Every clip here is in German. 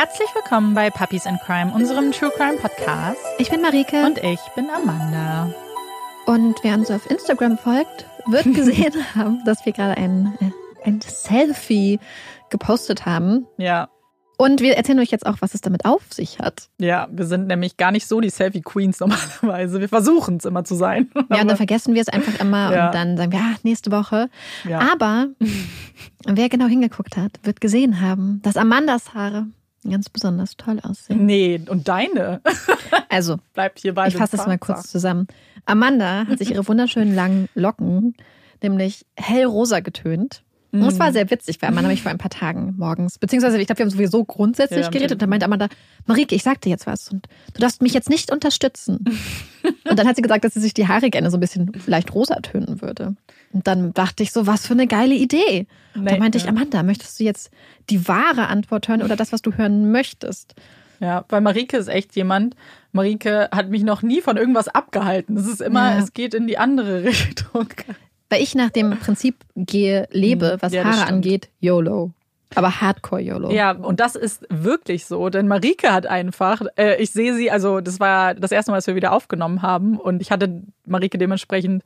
Herzlich willkommen bei Puppies and Crime, unserem True Crime Podcast. Ich bin Marike. Und ich bin Amanda. Und wer uns auf Instagram folgt, wird gesehen haben, dass wir gerade ein, äh, ein Selfie gepostet haben. Ja. Und wir erzählen euch jetzt auch, was es damit auf sich hat. Ja, wir sind nämlich gar nicht so die Selfie-Queens normalerweise. Wir versuchen es immer zu sein. Ja, und dann vergessen wir es einfach immer ja. und dann sagen wir, ah, nächste Woche. Ja. Aber wer genau hingeguckt hat, wird gesehen haben, dass Amandas Haare ganz besonders toll aussehen. Nee, und deine. Also, bleibt hier bei Ich fasse das mal kurz zusammen. Amanda hat sich ihre wunderschönen langen Locken nämlich hellrosa getönt. Und es war mhm. sehr witzig, weil Amanda mich vor ein paar Tagen morgens, beziehungsweise ich glaube, wir haben sowieso grundsätzlich ja, geredet und dann meinte Amanda, Marike, ich sag dir jetzt was und du darfst mich jetzt nicht unterstützen. und dann hat sie gesagt, dass sie sich die Haare gerne so ein bisschen leicht rosa tönen würde. Und dann dachte ich so, was für eine geile Idee. Und da meinte ich, Amanda, möchtest du jetzt die wahre Antwort hören oder das, was du hören möchtest? Ja, weil Marike ist echt jemand. Marike hat mich noch nie von irgendwas abgehalten. Es ist immer, ja. es geht in die andere Richtung. Weil ich nach dem Prinzip gehe, lebe, hm, was ja, Haare angeht, YOLO. Aber Hardcore YOLO. Ja, und das ist wirklich so, denn Marike hat einfach, äh, ich sehe sie, also das war das erste Mal, dass wir wieder aufgenommen haben und ich hatte Marike dementsprechend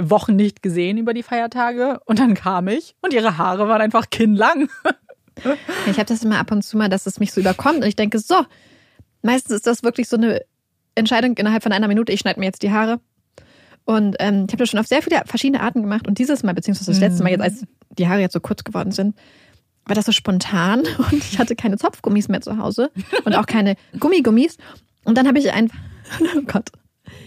Wochen nicht gesehen über die Feiertage und dann kam ich und ihre Haare waren einfach kinnlang. ich habe das immer ab und zu mal, dass es mich so überkommt und ich denke, so, meistens ist das wirklich so eine Entscheidung innerhalb von einer Minute, ich schneide mir jetzt die Haare. Und ähm, ich habe das schon auf sehr viele verschiedene Arten gemacht und dieses Mal, beziehungsweise das letzte Mal jetzt, als die Haare jetzt so kurz geworden sind, war das so spontan und ich hatte keine Zopfgummis mehr zu Hause und auch keine Gummigummis. Und dann habe ich einfach, oh Gott,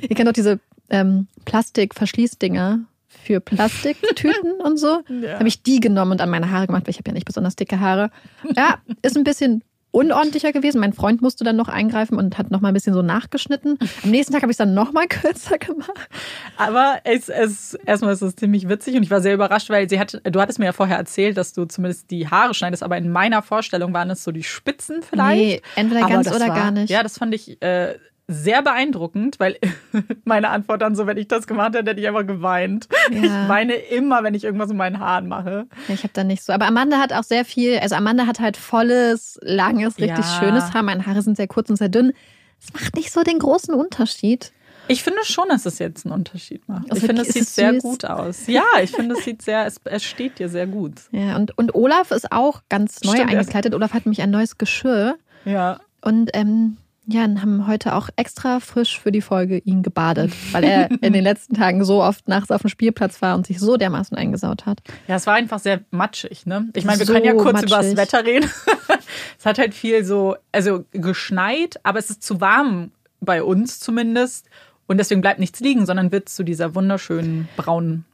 ihr kennt doch diese ähm, Plastikverschließdinger für Plastiktüten und so. Ja. Habe ich die genommen und an meine Haare gemacht, weil ich habe ja nicht besonders dicke Haare. Ja, ist ein bisschen unordentlicher gewesen. Mein Freund musste dann noch eingreifen und hat noch mal ein bisschen so nachgeschnitten. Am nächsten Tag habe ich es dann noch mal kürzer gemacht. Aber es, es, erstmal ist es ziemlich witzig und ich war sehr überrascht, weil sie hat, du hattest mir ja vorher erzählt, dass du zumindest die Haare schneidest, aber in meiner Vorstellung waren es so die Spitzen vielleicht. Nee, entweder aber ganz oder war, gar nicht. Ja, das fand ich äh, sehr beeindruckend, weil meine Antwort dann so, wenn ich das gemacht hätte, hätte ich einfach geweint. Ja. Ich weine immer, wenn ich irgendwas mit meinen Haaren mache. Ich habe da nicht so. Aber Amanda hat auch sehr viel, also Amanda hat halt volles, langes, richtig ja. schönes Haar. Meine Haare sind sehr kurz und sehr dünn. Es macht nicht so den großen Unterschied. Ich finde schon, dass es jetzt einen Unterschied macht. Also ich finde, es sieht es sehr gut aus. Ja, ich finde, es sieht sehr, es, es steht dir sehr gut. Ja, und, und Olaf ist auch ganz neu Stimmt, eingekleidet. Olaf hat nämlich ein neues Geschirr. Ja. Und ähm, ja, und haben heute auch extra frisch für die Folge ihn gebadet, weil er in den letzten Tagen so oft nachts auf dem Spielplatz war und sich so dermaßen eingesaut hat. Ja, es war einfach sehr matschig, ne? Ich meine, wir so können ja kurz matschig. über das Wetter reden. es hat halt viel so, also geschneit, aber es ist zu warm bei uns zumindest. Und deswegen bleibt nichts liegen, sondern wird zu dieser wunderschönen braunen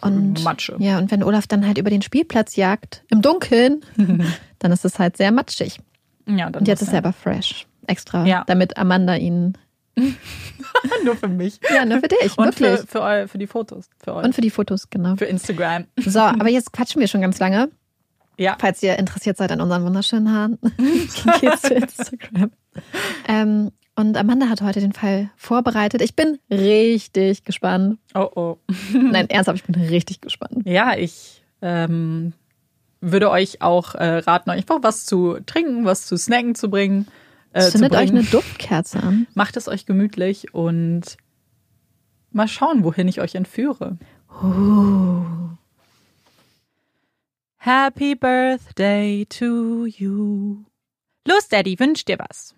und, Matsche. Ja, und wenn Olaf dann halt über den Spielplatz jagt, im Dunkeln, dann ist es halt sehr matschig. Ja, dann und jetzt ist er aber fresh extra, ja. damit Amanda ihn. nur für mich. Ja, nur für dich. Und wirklich. Für, für, für die Fotos. Für euch. Und für die Fotos, genau. Für Instagram. So, aber jetzt quatschen wir schon ganz lange. Ja. Falls ihr interessiert seid an unseren wunderschönen Haaren, geht's zu Instagram. Ähm, und Amanda hat heute den Fall vorbereitet. Ich bin richtig gespannt. Oh oh. Nein, ernsthaft, ich bin richtig gespannt. Ja, ich ähm, würde euch auch äh, raten, euch einfach was zu trinken, was zu snacken zu bringen. Äh, Zündet euch eine Duftkerze an. Macht es euch gemütlich und mal schauen, wohin ich euch entführe. Uh. Happy Birthday to you. Los, Daddy, wünsch dir was.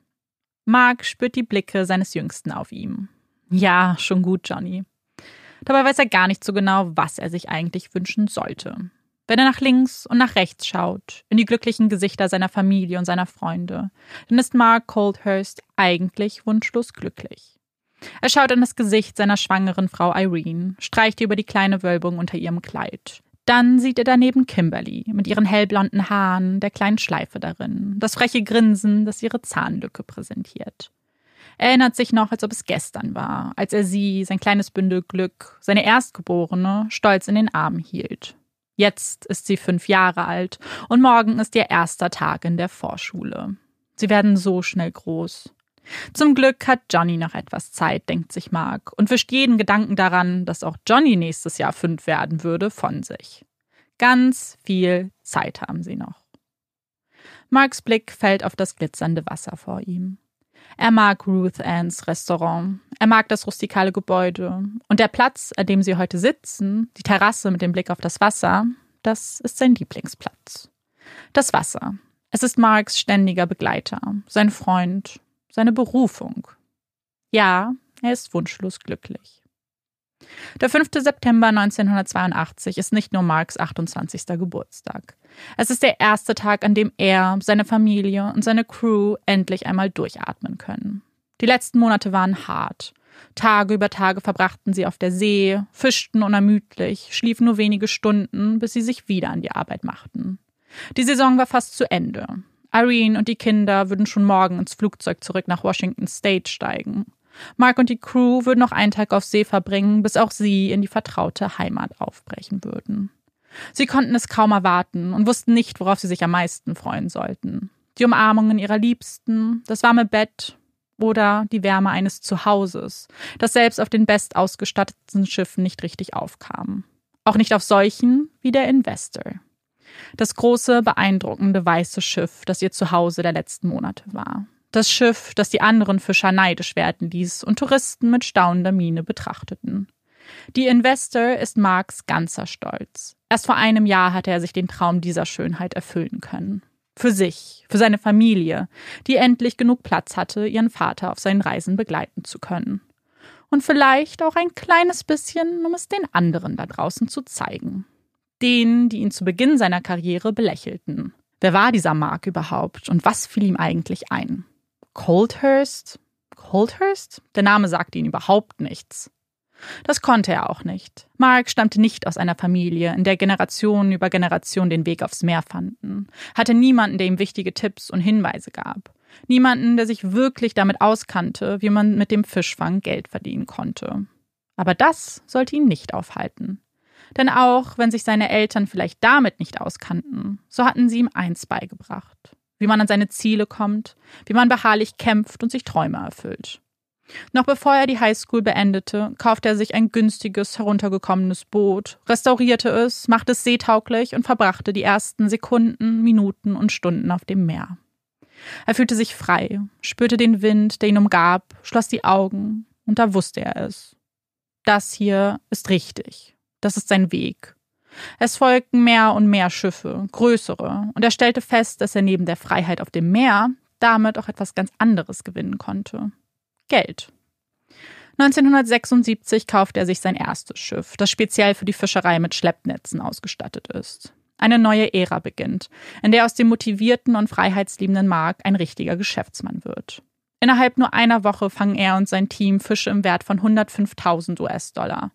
Mark spürt die Blicke seines Jüngsten auf ihm. Ja, schon gut, Johnny. Dabei weiß er gar nicht so genau, was er sich eigentlich wünschen sollte wenn er nach links und nach rechts schaut, in die glücklichen Gesichter seiner Familie und seiner Freunde, dann ist Mark Coldhurst eigentlich wunschlos glücklich. Er schaut in das Gesicht seiner schwangeren Frau Irene, streicht über die kleine Wölbung unter ihrem Kleid. Dann sieht er daneben Kimberly mit ihren hellblonden Haaren, der kleinen Schleife darin, das freche Grinsen, das ihre Zahnlücke präsentiert. Er erinnert sich noch, als ob es gestern war, als er sie, sein kleines Bündel Glück, seine Erstgeborene, stolz in den Arm hielt. Jetzt ist sie fünf Jahre alt und morgen ist ihr erster Tag in der Vorschule. Sie werden so schnell groß. Zum Glück hat Johnny noch etwas Zeit, denkt sich Mark, und wischt jeden Gedanken daran, dass auch Johnny nächstes Jahr fünf werden würde, von sich. Ganz viel Zeit haben sie noch. Marks Blick fällt auf das glitzernde Wasser vor ihm. Er mag Ruth Anns Restaurant. Er mag das rustikale Gebäude. Und der Platz, an dem sie heute sitzen, die Terrasse mit dem Blick auf das Wasser, das ist sein Lieblingsplatz. Das Wasser. Es ist Marks ständiger Begleiter, sein Freund, seine Berufung. Ja, er ist wunschlos glücklich. Der 5. September 1982 ist nicht nur Marks 28. Geburtstag. Es ist der erste Tag, an dem er, seine Familie und seine Crew endlich einmal durchatmen können. Die letzten Monate waren hart. Tage über Tage verbrachten sie auf der See, fischten unermüdlich, schliefen nur wenige Stunden, bis sie sich wieder an die Arbeit machten. Die Saison war fast zu Ende. Irene und die Kinder würden schon morgen ins Flugzeug zurück nach Washington State steigen. Mark und die Crew würden noch einen Tag auf See verbringen, bis auch sie in die vertraute Heimat aufbrechen würden. Sie konnten es kaum erwarten und wussten nicht, worauf sie sich am meisten freuen sollten. Die Umarmungen ihrer Liebsten, das warme Bett oder die Wärme eines Zuhauses, das selbst auf den bestausgestatteten Schiffen nicht richtig aufkam. Auch nicht auf solchen wie der Investor. Das große, beeindruckende weiße Schiff, das ihr Zuhause der letzten Monate war. Das Schiff, das die anderen Fischer neidisch werden ließ und Touristen mit staunender Miene betrachteten. Die Investor ist Marks ganzer Stolz. Erst vor einem Jahr hatte er sich den Traum dieser Schönheit erfüllen können. Für sich, für seine Familie, die endlich genug Platz hatte, ihren Vater auf seinen Reisen begleiten zu können. Und vielleicht auch ein kleines bisschen, um es den anderen da draußen zu zeigen. Denen, die ihn zu Beginn seiner Karriere belächelten. Wer war dieser Mark überhaupt und was fiel ihm eigentlich ein? Coldhurst? Coldhurst? Der Name sagte ihm überhaupt nichts. Das konnte er auch nicht. Mark stammte nicht aus einer Familie, in der Generationen über Generationen den Weg aufs Meer fanden, hatte niemanden, der ihm wichtige Tipps und Hinweise gab, niemanden, der sich wirklich damit auskannte, wie man mit dem Fischfang Geld verdienen konnte. Aber das sollte ihn nicht aufhalten. Denn auch wenn sich seine Eltern vielleicht damit nicht auskannten, so hatten sie ihm eins beigebracht wie man an seine Ziele kommt, wie man beharrlich kämpft und sich Träume erfüllt. Noch bevor er die Highschool beendete, kaufte er sich ein günstiges, heruntergekommenes Boot, restaurierte es, machte es seetauglich und verbrachte die ersten Sekunden, Minuten und Stunden auf dem Meer. Er fühlte sich frei, spürte den Wind, der ihn umgab, schloss die Augen, und da wusste er es. Das hier ist richtig. Das ist sein Weg. Es folgten mehr und mehr Schiffe, größere, und er stellte fest, dass er neben der Freiheit auf dem Meer damit auch etwas ganz anderes gewinnen konnte. Geld. 1976 kaufte er sich sein erstes Schiff, das speziell für die Fischerei mit Schleppnetzen ausgestattet ist. Eine neue Ära beginnt, in der aus dem motivierten und freiheitsliebenden Mark ein richtiger Geschäftsmann wird. Innerhalb nur einer Woche fangen er und sein Team Fische im Wert von 105.000 US-Dollar.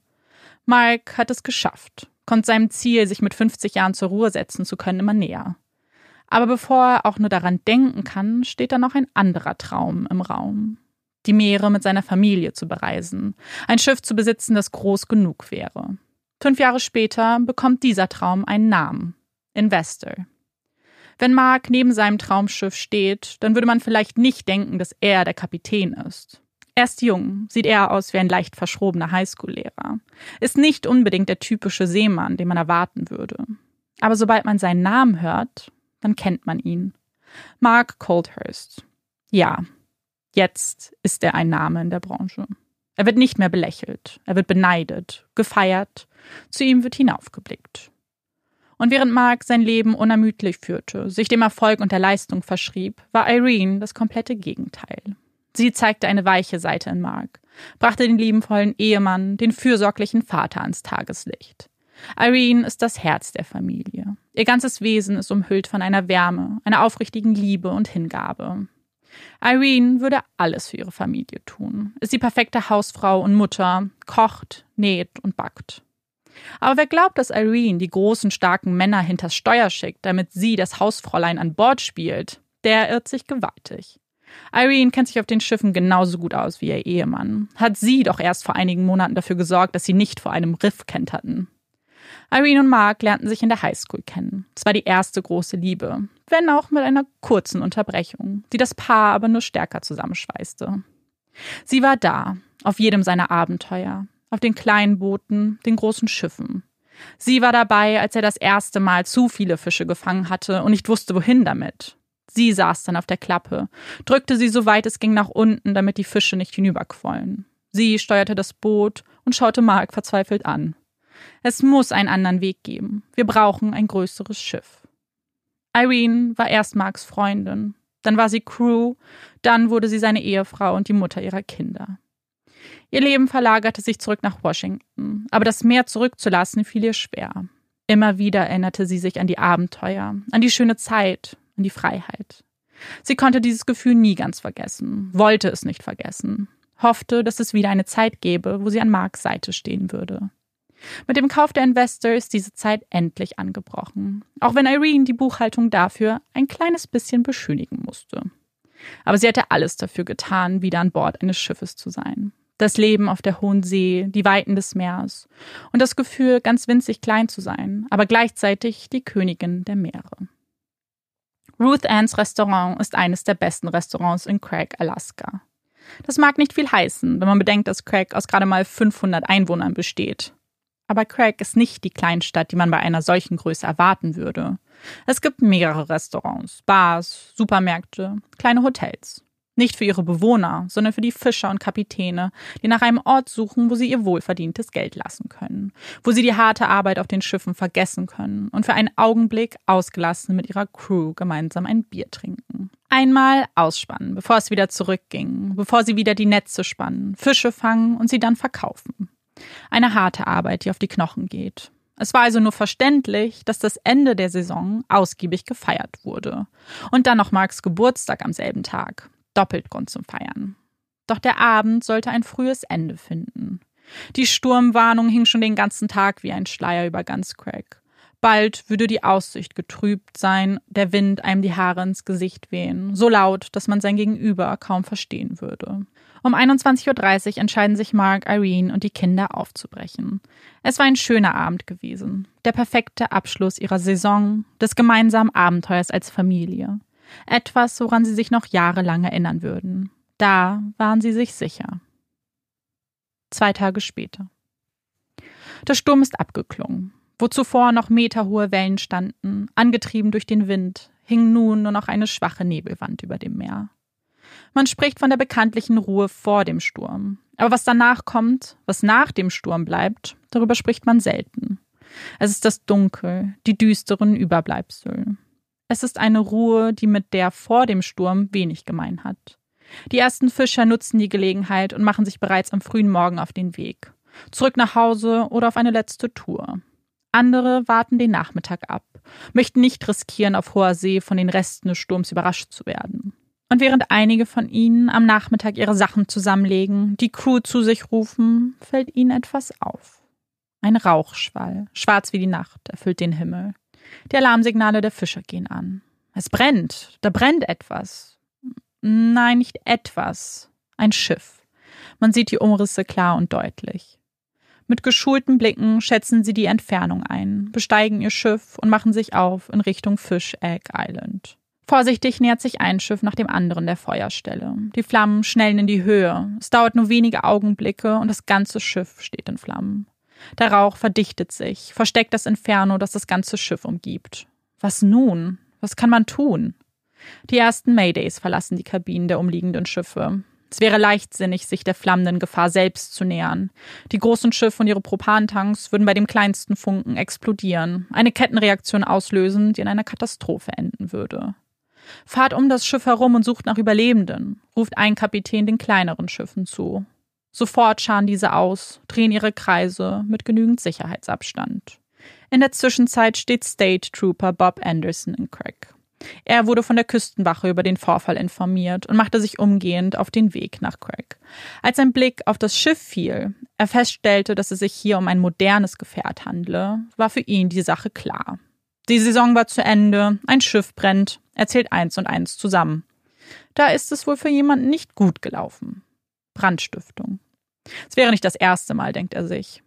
Mark hat es geschafft, kommt seinem Ziel, sich mit 50 Jahren zur Ruhe setzen zu können, immer näher. Aber bevor er auch nur daran denken kann, steht da noch ein anderer Traum im Raum. Die Meere mit seiner Familie zu bereisen, ein Schiff zu besitzen, das groß genug wäre. Fünf Jahre später bekommt dieser Traum einen Namen. Investor. Wenn Mark neben seinem Traumschiff steht, dann würde man vielleicht nicht denken, dass er der Kapitän ist. Er ist jung, sieht eher aus wie ein leicht verschrobener Highschool-Lehrer. Ist nicht unbedingt der typische Seemann, den man erwarten würde. Aber sobald man seinen Namen hört, dann kennt man ihn. Mark Coldhurst. Ja, jetzt ist er ein Name in der Branche. Er wird nicht mehr belächelt, er wird beneidet, gefeiert, zu ihm wird hinaufgeblickt. Und während Mark sein Leben unermüdlich führte, sich dem Erfolg und der Leistung verschrieb, war Irene das komplette Gegenteil. Sie zeigte eine weiche Seite in Mark, brachte den liebenvollen Ehemann, den fürsorglichen Vater ans Tageslicht. Irene ist das Herz der Familie. Ihr ganzes Wesen ist umhüllt von einer Wärme, einer aufrichtigen Liebe und Hingabe. Irene würde alles für ihre Familie tun, ist die perfekte Hausfrau und Mutter, kocht, näht und backt. Aber wer glaubt, dass Irene die großen, starken Männer hinters Steuer schickt, damit sie das Hausfräulein an Bord spielt, der irrt sich gewaltig. Irene kennt sich auf den Schiffen genauso gut aus wie ihr Ehemann. Hat sie doch erst vor einigen Monaten dafür gesorgt, dass sie nicht vor einem Riff kenterten. Irene und Mark lernten sich in der Highschool kennen. Es war die erste große Liebe, wenn auch mit einer kurzen Unterbrechung, die das Paar aber nur stärker zusammenschweißte. Sie war da, auf jedem seiner Abenteuer, auf den kleinen Booten, den großen Schiffen. Sie war dabei, als er das erste Mal zu viele Fische gefangen hatte und nicht wusste, wohin damit. Sie saß dann auf der Klappe, drückte sie so weit es ging nach unten, damit die Fische nicht hinüberquollen. Sie steuerte das Boot und schaute Mark verzweifelt an. Es muss einen anderen Weg geben. Wir brauchen ein größeres Schiff. Irene war erst Marks Freundin, dann war sie Crew, dann wurde sie seine Ehefrau und die Mutter ihrer Kinder. Ihr Leben verlagerte sich zurück nach Washington, aber das Meer zurückzulassen fiel ihr schwer. Immer wieder erinnerte sie sich an die Abenteuer, an die schöne Zeit, an die Freiheit. Sie konnte dieses Gefühl nie ganz vergessen, wollte es nicht vergessen, hoffte, dass es wieder eine Zeit gäbe, wo sie an Marks Seite stehen würde. Mit dem Kauf der Investor ist diese Zeit endlich angebrochen, auch wenn Irene die Buchhaltung dafür ein kleines bisschen beschönigen musste. Aber sie hatte alles dafür getan, wieder an Bord eines Schiffes zu sein. Das Leben auf der hohen See, die Weiten des Meeres und das Gefühl, ganz winzig klein zu sein, aber gleichzeitig die Königin der Meere. Ruth Ann's Restaurant ist eines der besten Restaurants in Craig, Alaska. Das mag nicht viel heißen, wenn man bedenkt, dass Craig aus gerade mal 500 Einwohnern besteht. Aber Craig ist nicht die Kleinstadt, die man bei einer solchen Größe erwarten würde. Es gibt mehrere Restaurants, Bars, Supermärkte, kleine Hotels. Nicht für ihre Bewohner, sondern für die Fischer und Kapitäne, die nach einem Ort suchen, wo sie ihr wohlverdientes Geld lassen können, wo sie die harte Arbeit auf den Schiffen vergessen können und für einen Augenblick ausgelassen mit ihrer Crew gemeinsam ein Bier trinken. Einmal ausspannen, bevor es wieder zurückging, bevor sie wieder die Netze spannen, Fische fangen und sie dann verkaufen. Eine harte Arbeit, die auf die Knochen geht. Es war also nur verständlich, dass das Ende der Saison ausgiebig gefeiert wurde. Und dann noch Marks Geburtstag am selben Tag. Doppelt Grund zum Feiern. Doch der Abend sollte ein frühes Ende finden. Die Sturmwarnung hing schon den ganzen Tag wie ein Schleier über ganz Craig. Bald würde die Aussicht getrübt sein, der Wind einem die Haare ins Gesicht wehen, so laut, dass man sein Gegenüber kaum verstehen würde. Um 21.30 Uhr entscheiden sich Mark, Irene und die Kinder aufzubrechen. Es war ein schöner Abend gewesen. Der perfekte Abschluss ihrer Saison, des gemeinsamen Abenteuers als Familie. Etwas, woran sie sich noch jahrelang erinnern würden. Da waren sie sich sicher. Zwei Tage später. Der Sturm ist abgeklungen. Wo zuvor noch meterhohe Wellen standen, angetrieben durch den Wind, hing nun nur noch eine schwache Nebelwand über dem Meer. Man spricht von der bekanntlichen Ruhe vor dem Sturm. Aber was danach kommt, was nach dem Sturm bleibt, darüber spricht man selten. Es ist das Dunkel, die düsteren Überbleibsel. Es ist eine Ruhe, die mit der vor dem Sturm wenig gemein hat. Die ersten Fischer nutzen die Gelegenheit und machen sich bereits am frühen Morgen auf den Weg. Zurück nach Hause oder auf eine letzte Tour. Andere warten den Nachmittag ab, möchten nicht riskieren, auf hoher See von den Resten des Sturms überrascht zu werden. Und während einige von ihnen am Nachmittag ihre Sachen zusammenlegen, die Crew zu sich rufen, fällt ihnen etwas auf. Ein Rauchschwall, schwarz wie die Nacht, erfüllt den Himmel. Die Alarmsignale der Fischer gehen an. Es brennt, da brennt etwas. Nein, nicht etwas. Ein Schiff. Man sieht die Umrisse klar und deutlich. Mit geschulten Blicken schätzen sie die Entfernung ein, besteigen ihr Schiff und machen sich auf in Richtung Fish Egg Island. Vorsichtig nähert sich ein Schiff nach dem anderen der Feuerstelle. Die Flammen schnellen in die Höhe. Es dauert nur wenige Augenblicke und das ganze Schiff steht in Flammen. Der Rauch verdichtet sich, versteckt das Inferno, das das ganze Schiff umgibt. Was nun? Was kann man tun? Die ersten Maydays verlassen die Kabinen der umliegenden Schiffe. Es wäre leichtsinnig, sich der flammenden Gefahr selbst zu nähern. Die großen Schiffe und ihre Propantanks würden bei dem kleinsten Funken explodieren, eine Kettenreaktion auslösen, die in einer Katastrophe enden würde. Fahrt um das Schiff herum und sucht nach Überlebenden, ruft ein Kapitän den kleineren Schiffen zu. Sofort scharen diese aus, drehen ihre Kreise mit genügend Sicherheitsabstand. In der Zwischenzeit steht State Trooper Bob Anderson in Craig. Er wurde von der Küstenwache über den Vorfall informiert und machte sich umgehend auf den Weg nach Craig. Als ein Blick auf das Schiff fiel, er feststellte, dass es sich hier um ein modernes Gefährt handle, war für ihn die Sache klar. Die Saison war zu Ende, ein Schiff brennt, er zählt eins und eins zusammen. Da ist es wohl für jemanden nicht gut gelaufen. Brandstiftung. Es wäre nicht das erste Mal, denkt er sich.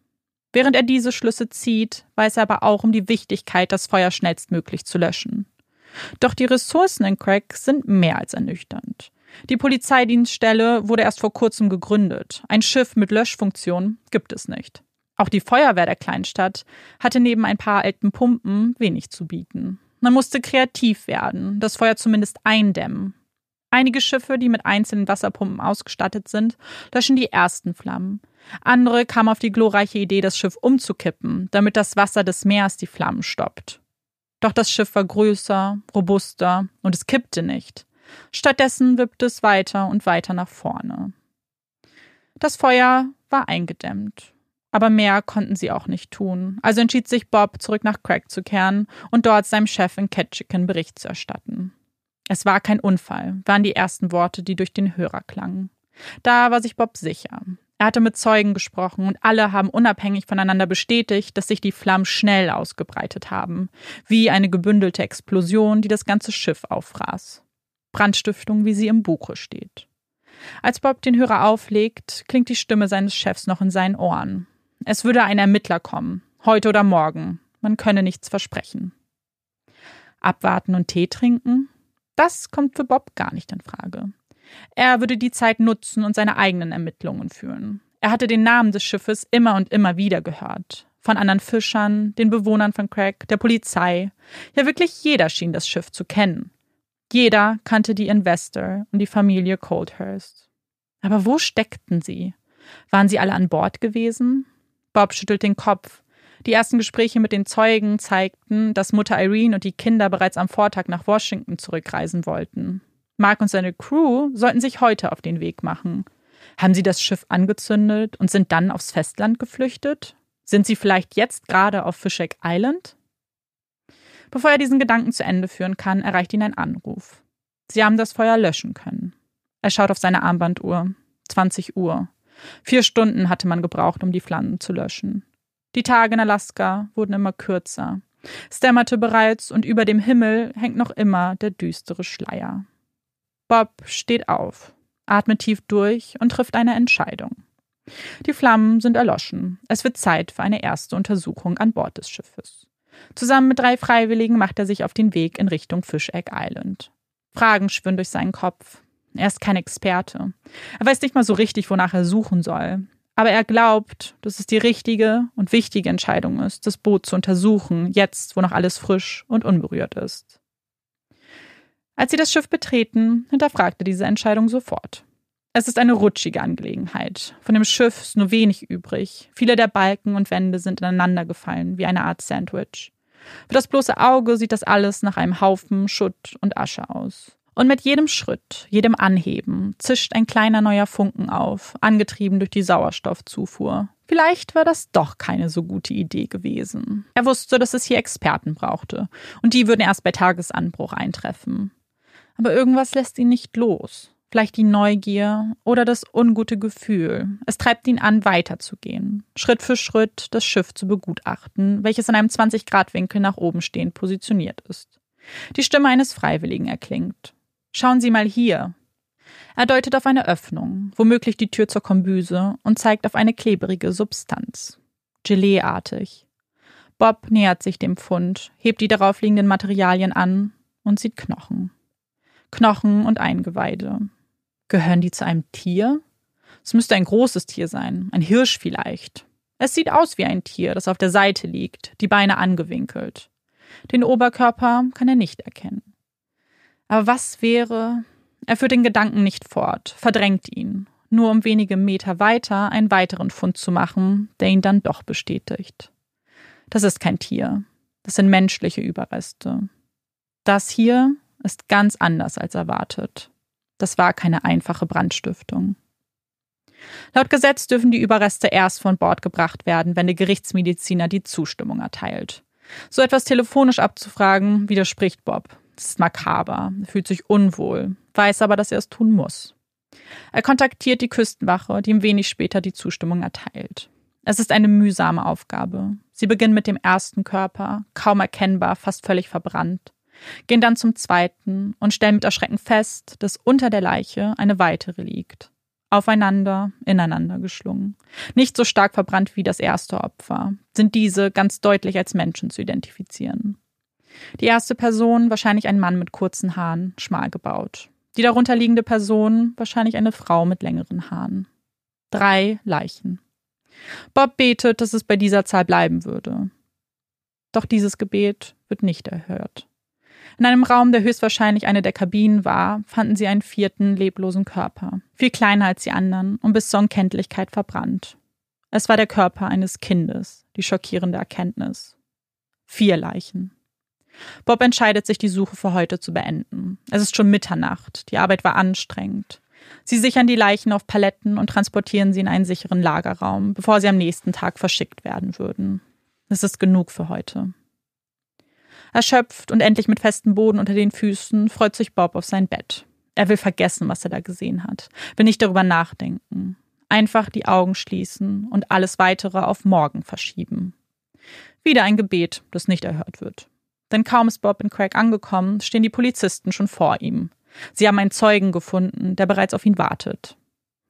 Während er diese Schlüsse zieht, weiß er aber auch um die Wichtigkeit, das Feuer schnellstmöglich zu löschen. Doch die Ressourcen in Craig sind mehr als ernüchternd. Die Polizeidienststelle wurde erst vor kurzem gegründet. Ein Schiff mit Löschfunktion gibt es nicht. Auch die Feuerwehr der Kleinstadt hatte neben ein paar alten Pumpen wenig zu bieten. Man musste kreativ werden, das Feuer zumindest eindämmen. Einige Schiffe, die mit einzelnen Wasserpumpen ausgestattet sind, löschen die ersten Flammen. Andere kamen auf die glorreiche Idee, das Schiff umzukippen, damit das Wasser des Meeres die Flammen stoppt. Doch das Schiff war größer, robuster und es kippte nicht. Stattdessen wippte es weiter und weiter nach vorne. Das Feuer war eingedämmt. Aber mehr konnten sie auch nicht tun. Also entschied sich Bob, zurück nach Craig zu kehren und dort seinem Chef in Ketchikan Bericht zu erstatten. Es war kein Unfall, waren die ersten Worte, die durch den Hörer klangen. Da war sich Bob sicher. Er hatte mit Zeugen gesprochen und alle haben unabhängig voneinander bestätigt, dass sich die Flammen schnell ausgebreitet haben, wie eine gebündelte Explosion, die das ganze Schiff auffraß. Brandstiftung, wie sie im Buche steht. Als Bob den Hörer auflegt, klingt die Stimme seines Chefs noch in seinen Ohren. Es würde ein Ermittler kommen, heute oder morgen. Man könne nichts versprechen. Abwarten und Tee trinken? Das kommt für Bob gar nicht in Frage. Er würde die Zeit nutzen und seine eigenen Ermittlungen führen. Er hatte den Namen des Schiffes immer und immer wieder gehört. Von anderen Fischern, den Bewohnern von Craig, der Polizei. Ja, wirklich jeder schien das Schiff zu kennen. Jeder kannte die Investor und die Familie Coldhurst. Aber wo steckten sie? Waren sie alle an Bord gewesen? Bob schüttelt den Kopf. Die ersten Gespräche mit den Zeugen zeigten, dass Mutter Irene und die Kinder bereits am Vortag nach Washington zurückreisen wollten. Mark und seine Crew sollten sich heute auf den Weg machen. Haben sie das Schiff angezündet und sind dann aufs Festland geflüchtet? Sind sie vielleicht jetzt gerade auf Fishek Island? Bevor er diesen Gedanken zu Ende führen kann, erreicht ihn ein Anruf. Sie haben das Feuer löschen können. Er schaut auf seine Armbanduhr. 20 Uhr. Vier Stunden hatte man gebraucht, um die Flammen zu löschen. Die Tage in Alaska wurden immer kürzer. Es dämmerte bereits und über dem Himmel hängt noch immer der düstere Schleier. Bob steht auf, atmet tief durch und trifft eine Entscheidung. Die Flammen sind erloschen. Es wird Zeit für eine erste Untersuchung an Bord des Schiffes. Zusammen mit drei Freiwilligen macht er sich auf den Weg in Richtung Fish Egg Island. Fragen schwirren durch seinen Kopf. Er ist kein Experte. Er weiß nicht mal so richtig, wonach er suchen soll. Aber er glaubt, dass es die richtige und wichtige Entscheidung ist, das Boot zu untersuchen, jetzt, wo noch alles frisch und unberührt ist. Als sie das Schiff betreten, hinterfragte diese Entscheidung sofort. Es ist eine rutschige Angelegenheit. Von dem Schiff ist nur wenig übrig. Viele der Balken und Wände sind ineinander gefallen, wie eine Art Sandwich. Für das bloße Auge sieht das alles nach einem Haufen Schutt und Asche aus. Und mit jedem Schritt, jedem Anheben, zischt ein kleiner neuer Funken auf, angetrieben durch die Sauerstoffzufuhr. Vielleicht war das doch keine so gute Idee gewesen. Er wusste, dass es hier Experten brauchte, und die würden erst bei Tagesanbruch eintreffen aber irgendwas lässt ihn nicht los. Vielleicht die Neugier oder das ungute Gefühl. Es treibt ihn an, weiterzugehen, Schritt für Schritt das Schiff zu begutachten, welches in einem 20-Grad-Winkel nach oben stehend positioniert ist. Die Stimme eines Freiwilligen erklingt. Schauen Sie mal hier. Er deutet auf eine Öffnung, womöglich die Tür zur Kombüse, und zeigt auf eine klebrige Substanz. Geleeartig. Bob nähert sich dem Fund, hebt die darauf liegenden Materialien an und sieht Knochen. Knochen und Eingeweide. Gehören die zu einem Tier? Es müsste ein großes Tier sein, ein Hirsch vielleicht. Es sieht aus wie ein Tier, das auf der Seite liegt, die Beine angewinkelt. Den Oberkörper kann er nicht erkennen. Aber was wäre? Er führt den Gedanken nicht fort, verdrängt ihn, nur um wenige Meter weiter einen weiteren Fund zu machen, der ihn dann doch bestätigt. Das ist kein Tier, das sind menschliche Überreste. Das hier ist ganz anders als erwartet. Das war keine einfache Brandstiftung. Laut Gesetz dürfen die Überreste erst von Bord gebracht werden, wenn der Gerichtsmediziner die Zustimmung erteilt. So etwas telefonisch abzufragen, widerspricht Bob. Ist makaber, er fühlt sich unwohl, weiß aber, dass er es tun muss. Er kontaktiert die Küstenwache, die ihm wenig später die Zustimmung erteilt. Es ist eine mühsame Aufgabe. Sie beginnen mit dem ersten Körper, kaum erkennbar, fast völlig verbrannt gehen dann zum zweiten und stellen mit Erschrecken fest, dass unter der Leiche eine weitere liegt. Aufeinander, ineinander geschlungen. Nicht so stark verbrannt wie das erste Opfer, sind diese ganz deutlich als Menschen zu identifizieren. Die erste Person wahrscheinlich ein Mann mit kurzen Haaren, schmal gebaut. Die darunterliegende Person wahrscheinlich eine Frau mit längeren Haaren. Drei Leichen. Bob betet, dass es bei dieser Zahl bleiben würde. Doch dieses Gebet wird nicht erhört. In einem Raum, der höchstwahrscheinlich eine der Kabinen war, fanden sie einen vierten leblosen Körper, viel kleiner als die anderen und bis zur Unkenntlichkeit verbrannt. Es war der Körper eines Kindes, die schockierende Erkenntnis. Vier Leichen. Bob entscheidet sich, die Suche für heute zu beenden. Es ist schon Mitternacht, die Arbeit war anstrengend. Sie sichern die Leichen auf Paletten und transportieren sie in einen sicheren Lagerraum, bevor sie am nächsten Tag verschickt werden würden. Es ist genug für heute. Erschöpft und endlich mit festem Boden unter den Füßen freut sich Bob auf sein Bett. Er will vergessen, was er da gesehen hat, will nicht darüber nachdenken. Einfach die Augen schließen und alles weitere auf morgen verschieben. Wieder ein Gebet, das nicht erhört wird. Denn kaum ist Bob in Craig angekommen, stehen die Polizisten schon vor ihm. Sie haben einen Zeugen gefunden, der bereits auf ihn wartet.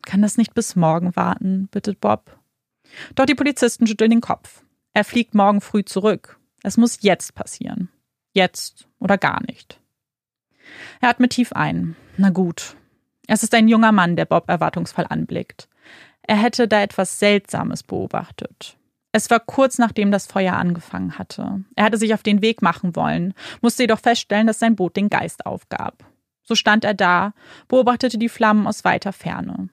Kann das nicht bis morgen warten? bittet Bob. Doch die Polizisten schütteln den Kopf. Er fliegt morgen früh zurück. Es muss jetzt passieren. Jetzt oder gar nicht. Er atmet tief ein. Na gut. Es ist ein junger Mann, der Bob erwartungsvoll anblickt. Er hätte da etwas Seltsames beobachtet. Es war kurz nachdem das Feuer angefangen hatte. Er hatte sich auf den Weg machen wollen, musste jedoch feststellen, dass sein Boot den Geist aufgab. So stand er da, beobachtete die Flammen aus weiter Ferne.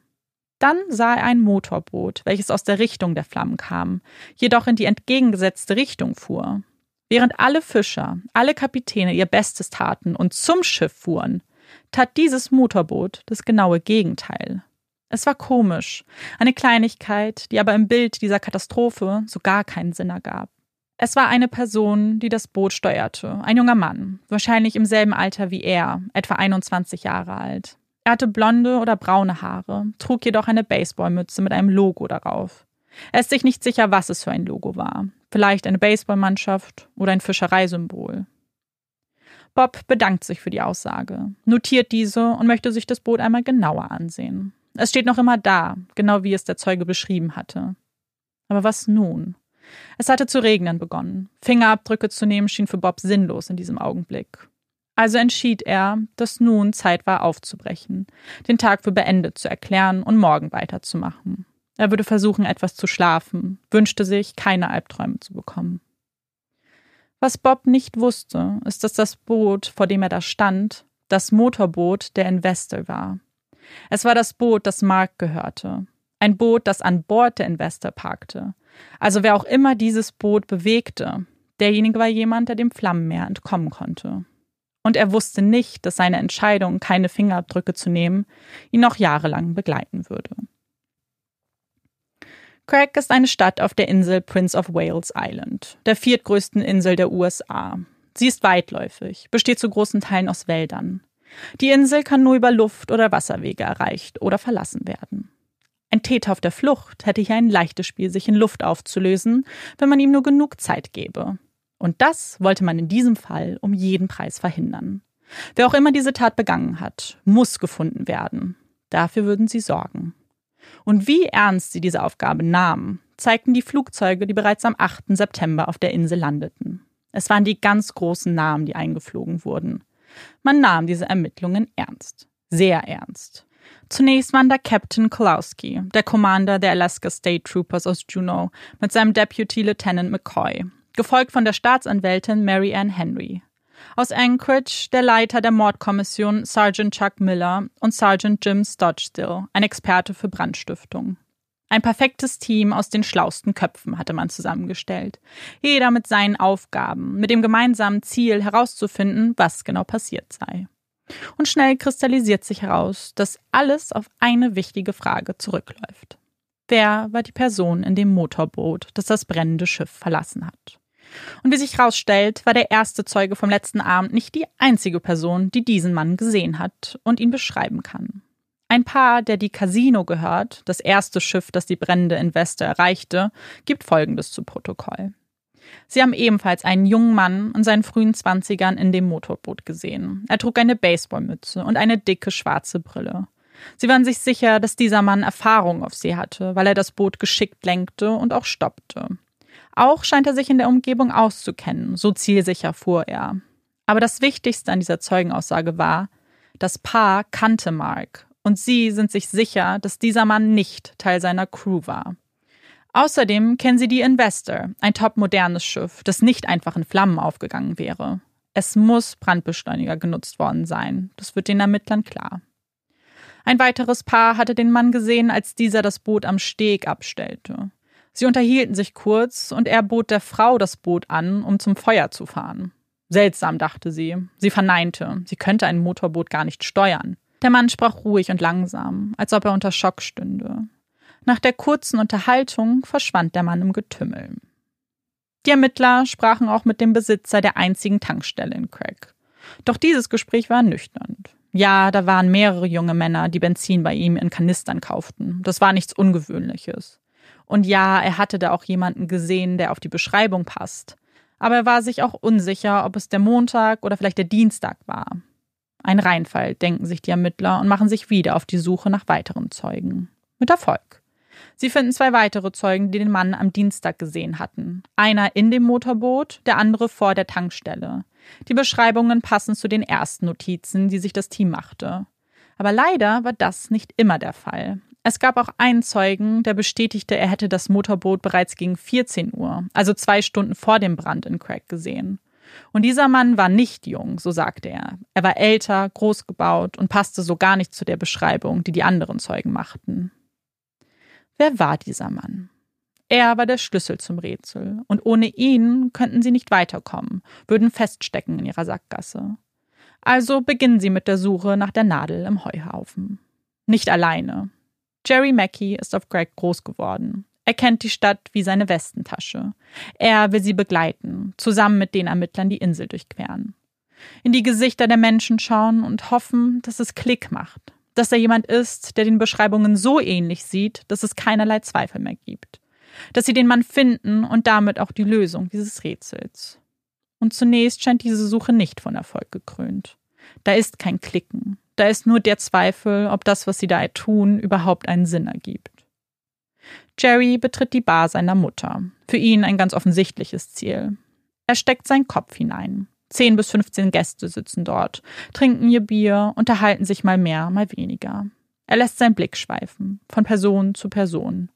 Dann sah er ein Motorboot, welches aus der Richtung der Flammen kam, jedoch in die entgegengesetzte Richtung fuhr. Während alle Fischer, alle Kapitäne ihr Bestes taten und zum Schiff fuhren, tat dieses Motorboot das genaue Gegenteil. Es war komisch, eine Kleinigkeit, die aber im Bild dieser Katastrophe so gar keinen Sinn ergab. Es war eine Person, die das Boot steuerte, ein junger Mann, wahrscheinlich im selben Alter wie er, etwa 21 Jahre alt. Er hatte blonde oder braune Haare, trug jedoch eine Baseballmütze mit einem Logo darauf. Er ist sich nicht sicher, was es für ein Logo war. Vielleicht eine Baseballmannschaft oder ein Fischereisymbol. Bob bedankt sich für die Aussage, notiert diese und möchte sich das Boot einmal genauer ansehen. Es steht noch immer da, genau wie es der Zeuge beschrieben hatte. Aber was nun? Es hatte zu regnen begonnen. Fingerabdrücke zu nehmen schien für Bob sinnlos in diesem Augenblick. Also entschied er, dass nun Zeit war aufzubrechen, den Tag für beendet zu erklären und morgen weiterzumachen. Er würde versuchen, etwas zu schlafen, wünschte sich, keine Albträume zu bekommen. Was Bob nicht wusste, ist, dass das Boot, vor dem er da stand, das Motorboot der Investor war. Es war das Boot, das Mark gehörte. Ein Boot, das an Bord der Investor parkte. Also wer auch immer dieses Boot bewegte, derjenige war jemand, der dem Flammenmeer entkommen konnte. Und er wusste nicht, dass seine Entscheidung, keine Fingerabdrücke zu nehmen, ihn noch jahrelang begleiten würde. Craig ist eine Stadt auf der Insel Prince of Wales Island, der viertgrößten Insel der USA. Sie ist weitläufig, besteht zu großen Teilen aus Wäldern. Die Insel kann nur über Luft- oder Wasserwege erreicht oder verlassen werden. Ein Täter auf der Flucht hätte hier ein leichtes Spiel, sich in Luft aufzulösen, wenn man ihm nur genug Zeit gäbe. Und das wollte man in diesem Fall um jeden Preis verhindern. Wer auch immer diese Tat begangen hat, muss gefunden werden. Dafür würden sie sorgen. Und wie ernst sie diese Aufgabe nahmen, zeigten die Flugzeuge, die bereits am 8. September auf der Insel landeten. Es waren die ganz großen Namen, die eingeflogen wurden. Man nahm diese Ermittlungen ernst. Sehr ernst. Zunächst waren da Captain Kolowski, der Commander der Alaska State Troopers aus Juneau, mit seinem Deputy Lieutenant McCoy, gefolgt von der Staatsanwältin Mary Ann Henry. Aus Anchorage der Leiter der Mordkommission Sergeant Chuck Miller und Sergeant Jim Stodgestill, ein Experte für Brandstiftung. Ein perfektes Team aus den schlausten Köpfen hatte man zusammengestellt. Jeder mit seinen Aufgaben, mit dem gemeinsamen Ziel herauszufinden, was genau passiert sei. Und schnell kristallisiert sich heraus, dass alles auf eine wichtige Frage zurückläuft. Wer war die Person in dem Motorboot, das das brennende Schiff verlassen hat? Und wie sich herausstellt, war der erste Zeuge vom letzten Abend nicht die einzige Person, die diesen Mann gesehen hat und ihn beschreiben kann. Ein Paar, der die Casino gehört, das erste Schiff, das die brennende Investor erreichte, gibt Folgendes zu Protokoll. Sie haben ebenfalls einen jungen Mann in seinen frühen Zwanzigern in dem Motorboot gesehen. Er trug eine Baseballmütze und eine dicke schwarze Brille. Sie waren sich sicher, dass dieser Mann Erfahrung auf See hatte, weil er das Boot geschickt lenkte und auch stoppte. Auch scheint er sich in der Umgebung auszukennen, so zielsicher fuhr er. Aber das Wichtigste an dieser Zeugenaussage war, das Paar kannte Mark und sie sind sich sicher, dass dieser Mann nicht Teil seiner Crew war. Außerdem kennen sie die Investor, ein top modernes Schiff, das nicht einfach in Flammen aufgegangen wäre. Es muss Brandbeschleuniger genutzt worden sein. Das wird den Ermittlern klar. Ein weiteres Paar hatte den Mann gesehen, als dieser das Boot am Steg abstellte. Sie unterhielten sich kurz und er bot der Frau das Boot an, um zum Feuer zu fahren. Seltsam, dachte sie. Sie verneinte. Sie könnte ein Motorboot gar nicht steuern. Der Mann sprach ruhig und langsam, als ob er unter Schock stünde. Nach der kurzen Unterhaltung verschwand der Mann im Getümmel. Die Ermittler sprachen auch mit dem Besitzer der einzigen Tankstelle in Craig. Doch dieses Gespräch war ernüchternd. Ja, da waren mehrere junge Männer, die Benzin bei ihm in Kanistern kauften. Das war nichts Ungewöhnliches. Und ja, er hatte da auch jemanden gesehen, der auf die Beschreibung passt. Aber er war sich auch unsicher, ob es der Montag oder vielleicht der Dienstag war. Ein Reinfall, denken sich die Ermittler und machen sich wieder auf die Suche nach weiteren Zeugen. Mit Erfolg. Sie finden zwei weitere Zeugen, die den Mann am Dienstag gesehen hatten. Einer in dem Motorboot, der andere vor der Tankstelle. Die Beschreibungen passen zu den ersten Notizen, die sich das Team machte. Aber leider war das nicht immer der Fall. Es gab auch einen Zeugen, der bestätigte, er hätte das Motorboot bereits gegen 14 Uhr, also zwei Stunden vor dem Brand in Craig gesehen. Und dieser Mann war nicht jung, so sagte er. Er war älter, groß gebaut und passte so gar nicht zu der Beschreibung, die die anderen Zeugen machten. Wer war dieser Mann? Er war der Schlüssel zum Rätsel, und ohne ihn könnten sie nicht weiterkommen, würden feststecken in ihrer Sackgasse. Also beginnen sie mit der Suche nach der Nadel im Heuhaufen. Nicht alleine. Jerry Mackey ist auf Greg groß geworden. Er kennt die Stadt wie seine Westentasche. Er will sie begleiten, zusammen mit den Ermittlern die Insel durchqueren. In die Gesichter der Menschen schauen und hoffen, dass es Klick macht, dass er jemand ist, der den Beschreibungen so ähnlich sieht, dass es keinerlei Zweifel mehr gibt. Dass sie den Mann finden und damit auch die Lösung dieses Rätsels. Und zunächst scheint diese Suche nicht von Erfolg gekrönt. Da ist kein Klicken. Da ist nur der Zweifel, ob das, was sie da tun, überhaupt einen Sinn ergibt. Jerry betritt die Bar seiner Mutter. Für ihn ein ganz offensichtliches Ziel. Er steckt seinen Kopf hinein. Zehn bis 15 Gäste sitzen dort, trinken ihr Bier, unterhalten sich mal mehr, mal weniger. Er lässt seinen Blick schweifen, von Person zu Person.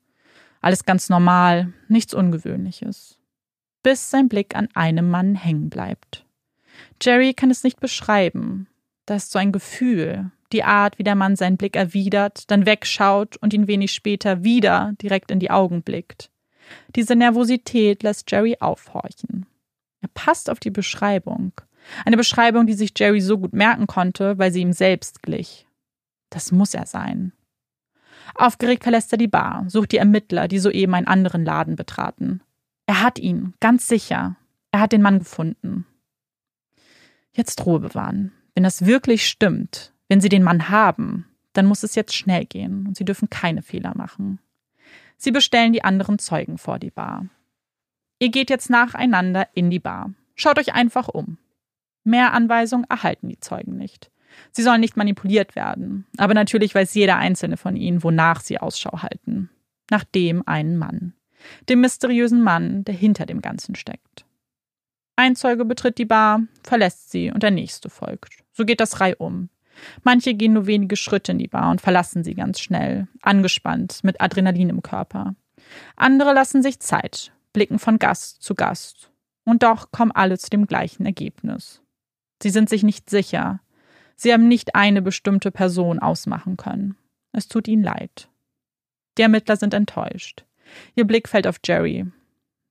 Alles ganz normal, nichts Ungewöhnliches. Bis sein Blick an einem Mann hängen bleibt. Jerry kann es nicht beschreiben. Das ist so ein Gefühl, die Art, wie der Mann seinen Blick erwidert, dann wegschaut und ihn wenig später wieder direkt in die Augen blickt. Diese Nervosität lässt Jerry aufhorchen. Er passt auf die Beschreibung. Eine Beschreibung, die sich Jerry so gut merken konnte, weil sie ihm selbst glich. Das muss er sein. Aufgeregt verlässt er die Bar, sucht die Ermittler, die soeben einen anderen Laden betraten. Er hat ihn, ganz sicher. Er hat den Mann gefunden. Jetzt Ruhe bewahren. Wenn das wirklich stimmt, wenn Sie den Mann haben, dann muss es jetzt schnell gehen und Sie dürfen keine Fehler machen. Sie bestellen die anderen Zeugen vor die Bar. Ihr geht jetzt nacheinander in die Bar. Schaut euch einfach um. Mehr Anweisungen erhalten die Zeugen nicht. Sie sollen nicht manipuliert werden, aber natürlich weiß jeder einzelne von ihnen, wonach sie Ausschau halten. Nach dem einen Mann. Dem mysteriösen Mann, der hinter dem Ganzen steckt. Ein Zeuge betritt die Bar, verlässt sie und der nächste folgt. So geht das reihum. Manche gehen nur wenige Schritte in die Bar und verlassen sie ganz schnell, angespannt, mit Adrenalin im Körper. Andere lassen sich Zeit, blicken von Gast zu Gast. Und doch kommen alle zu dem gleichen Ergebnis. Sie sind sich nicht sicher. Sie haben nicht eine bestimmte Person ausmachen können. Es tut ihnen leid. Die Ermittler sind enttäuscht. Ihr Blick fällt auf Jerry.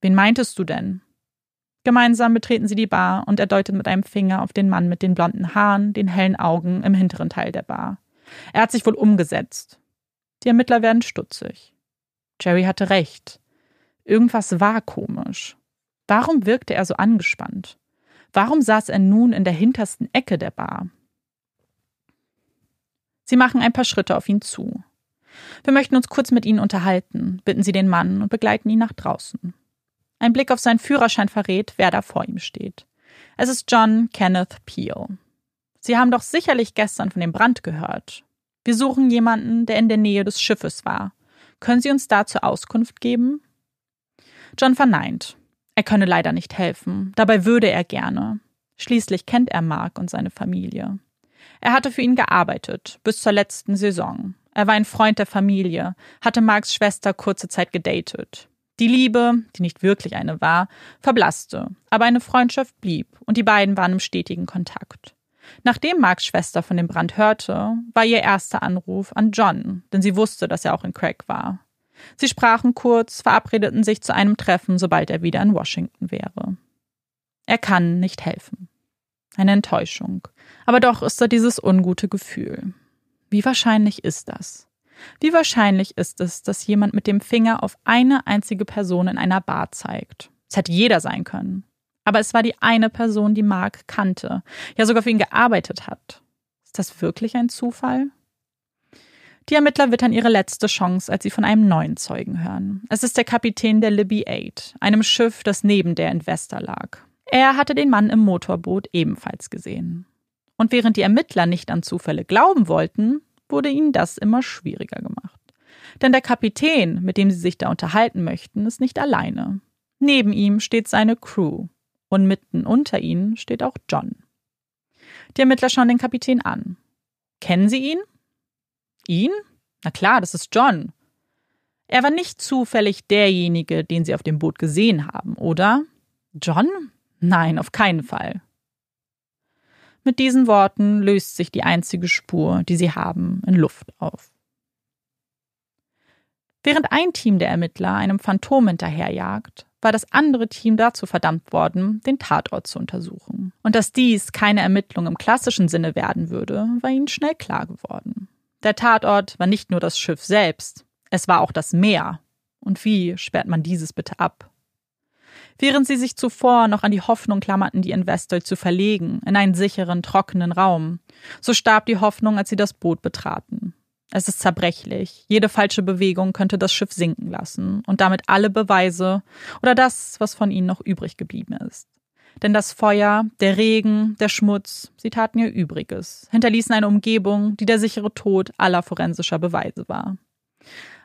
Wen meintest du denn? Gemeinsam betreten sie die Bar und er deutet mit einem Finger auf den Mann mit den blonden Haaren, den hellen Augen im hinteren Teil der Bar. Er hat sich wohl umgesetzt. Die Ermittler werden stutzig. Jerry hatte recht. Irgendwas war komisch. Warum wirkte er so angespannt? Warum saß er nun in der hintersten Ecke der Bar? Sie machen ein paar Schritte auf ihn zu. Wir möchten uns kurz mit Ihnen unterhalten, bitten Sie den Mann und begleiten ihn nach draußen. Ein Blick auf seinen Führerschein verrät, wer da vor ihm steht. Es ist John Kenneth Peel. Sie haben doch sicherlich gestern von dem Brand gehört. Wir suchen jemanden, der in der Nähe des Schiffes war. Können Sie uns dazu Auskunft geben? John verneint. Er könne leider nicht helfen. Dabei würde er gerne. Schließlich kennt er Mark und seine Familie. Er hatte für ihn gearbeitet, bis zur letzten Saison. Er war ein Freund der Familie, hatte Marks Schwester kurze Zeit gedatet. Die Liebe, die nicht wirklich eine war, verblasste, aber eine Freundschaft blieb und die beiden waren im stetigen Kontakt. Nachdem Marks Schwester von dem Brand hörte, war ihr erster Anruf an John, denn sie wusste, dass er auch in Craig war. Sie sprachen kurz, verabredeten sich zu einem Treffen, sobald er wieder in Washington wäre. Er kann nicht helfen. Eine Enttäuschung. Aber doch ist da dieses ungute Gefühl. Wie wahrscheinlich ist das? Wie wahrscheinlich ist es, dass jemand mit dem Finger auf eine einzige Person in einer Bar zeigt? Es hätte jeder sein können. Aber es war die eine Person, die Mark kannte, ja sogar für ihn gearbeitet hat. Ist das wirklich ein Zufall? Die Ermittler wittern ihre letzte Chance, als sie von einem neuen Zeugen hören. Es ist der Kapitän der Libby 8, einem Schiff, das neben der Investor lag. Er hatte den Mann im Motorboot ebenfalls gesehen. Und während die Ermittler nicht an Zufälle glauben wollten, wurde ihnen das immer schwieriger gemacht. Denn der Kapitän, mit dem sie sich da unterhalten möchten, ist nicht alleine. Neben ihm steht seine Crew. Und mitten unter ihnen steht auch John. Die Ermittler schauen den Kapitän an. Kennen sie ihn? Ihn? Na klar, das ist John. Er war nicht zufällig derjenige, den sie auf dem Boot gesehen haben, oder? John? Nein, auf keinen Fall. Mit diesen Worten löst sich die einzige Spur, die sie haben, in Luft auf. Während ein Team der Ermittler einem Phantom hinterherjagt, war das andere Team dazu verdammt worden, den Tatort zu untersuchen. Und dass dies keine Ermittlung im klassischen Sinne werden würde, war ihnen schnell klar geworden. Der Tatort war nicht nur das Schiff selbst, es war auch das Meer. Und wie sperrt man dieses bitte ab? Während sie sich zuvor noch an die Hoffnung klammerten, die Investor zu verlegen, in einen sicheren, trockenen Raum. So starb die Hoffnung, als sie das Boot betraten. Es ist zerbrechlich. Jede falsche Bewegung könnte das Schiff sinken lassen und damit alle Beweise oder das, was von ihnen noch übrig geblieben ist. Denn das Feuer, der Regen, der Schmutz, sie taten ihr Übriges, hinterließen eine Umgebung, die der sichere Tod aller forensischer Beweise war.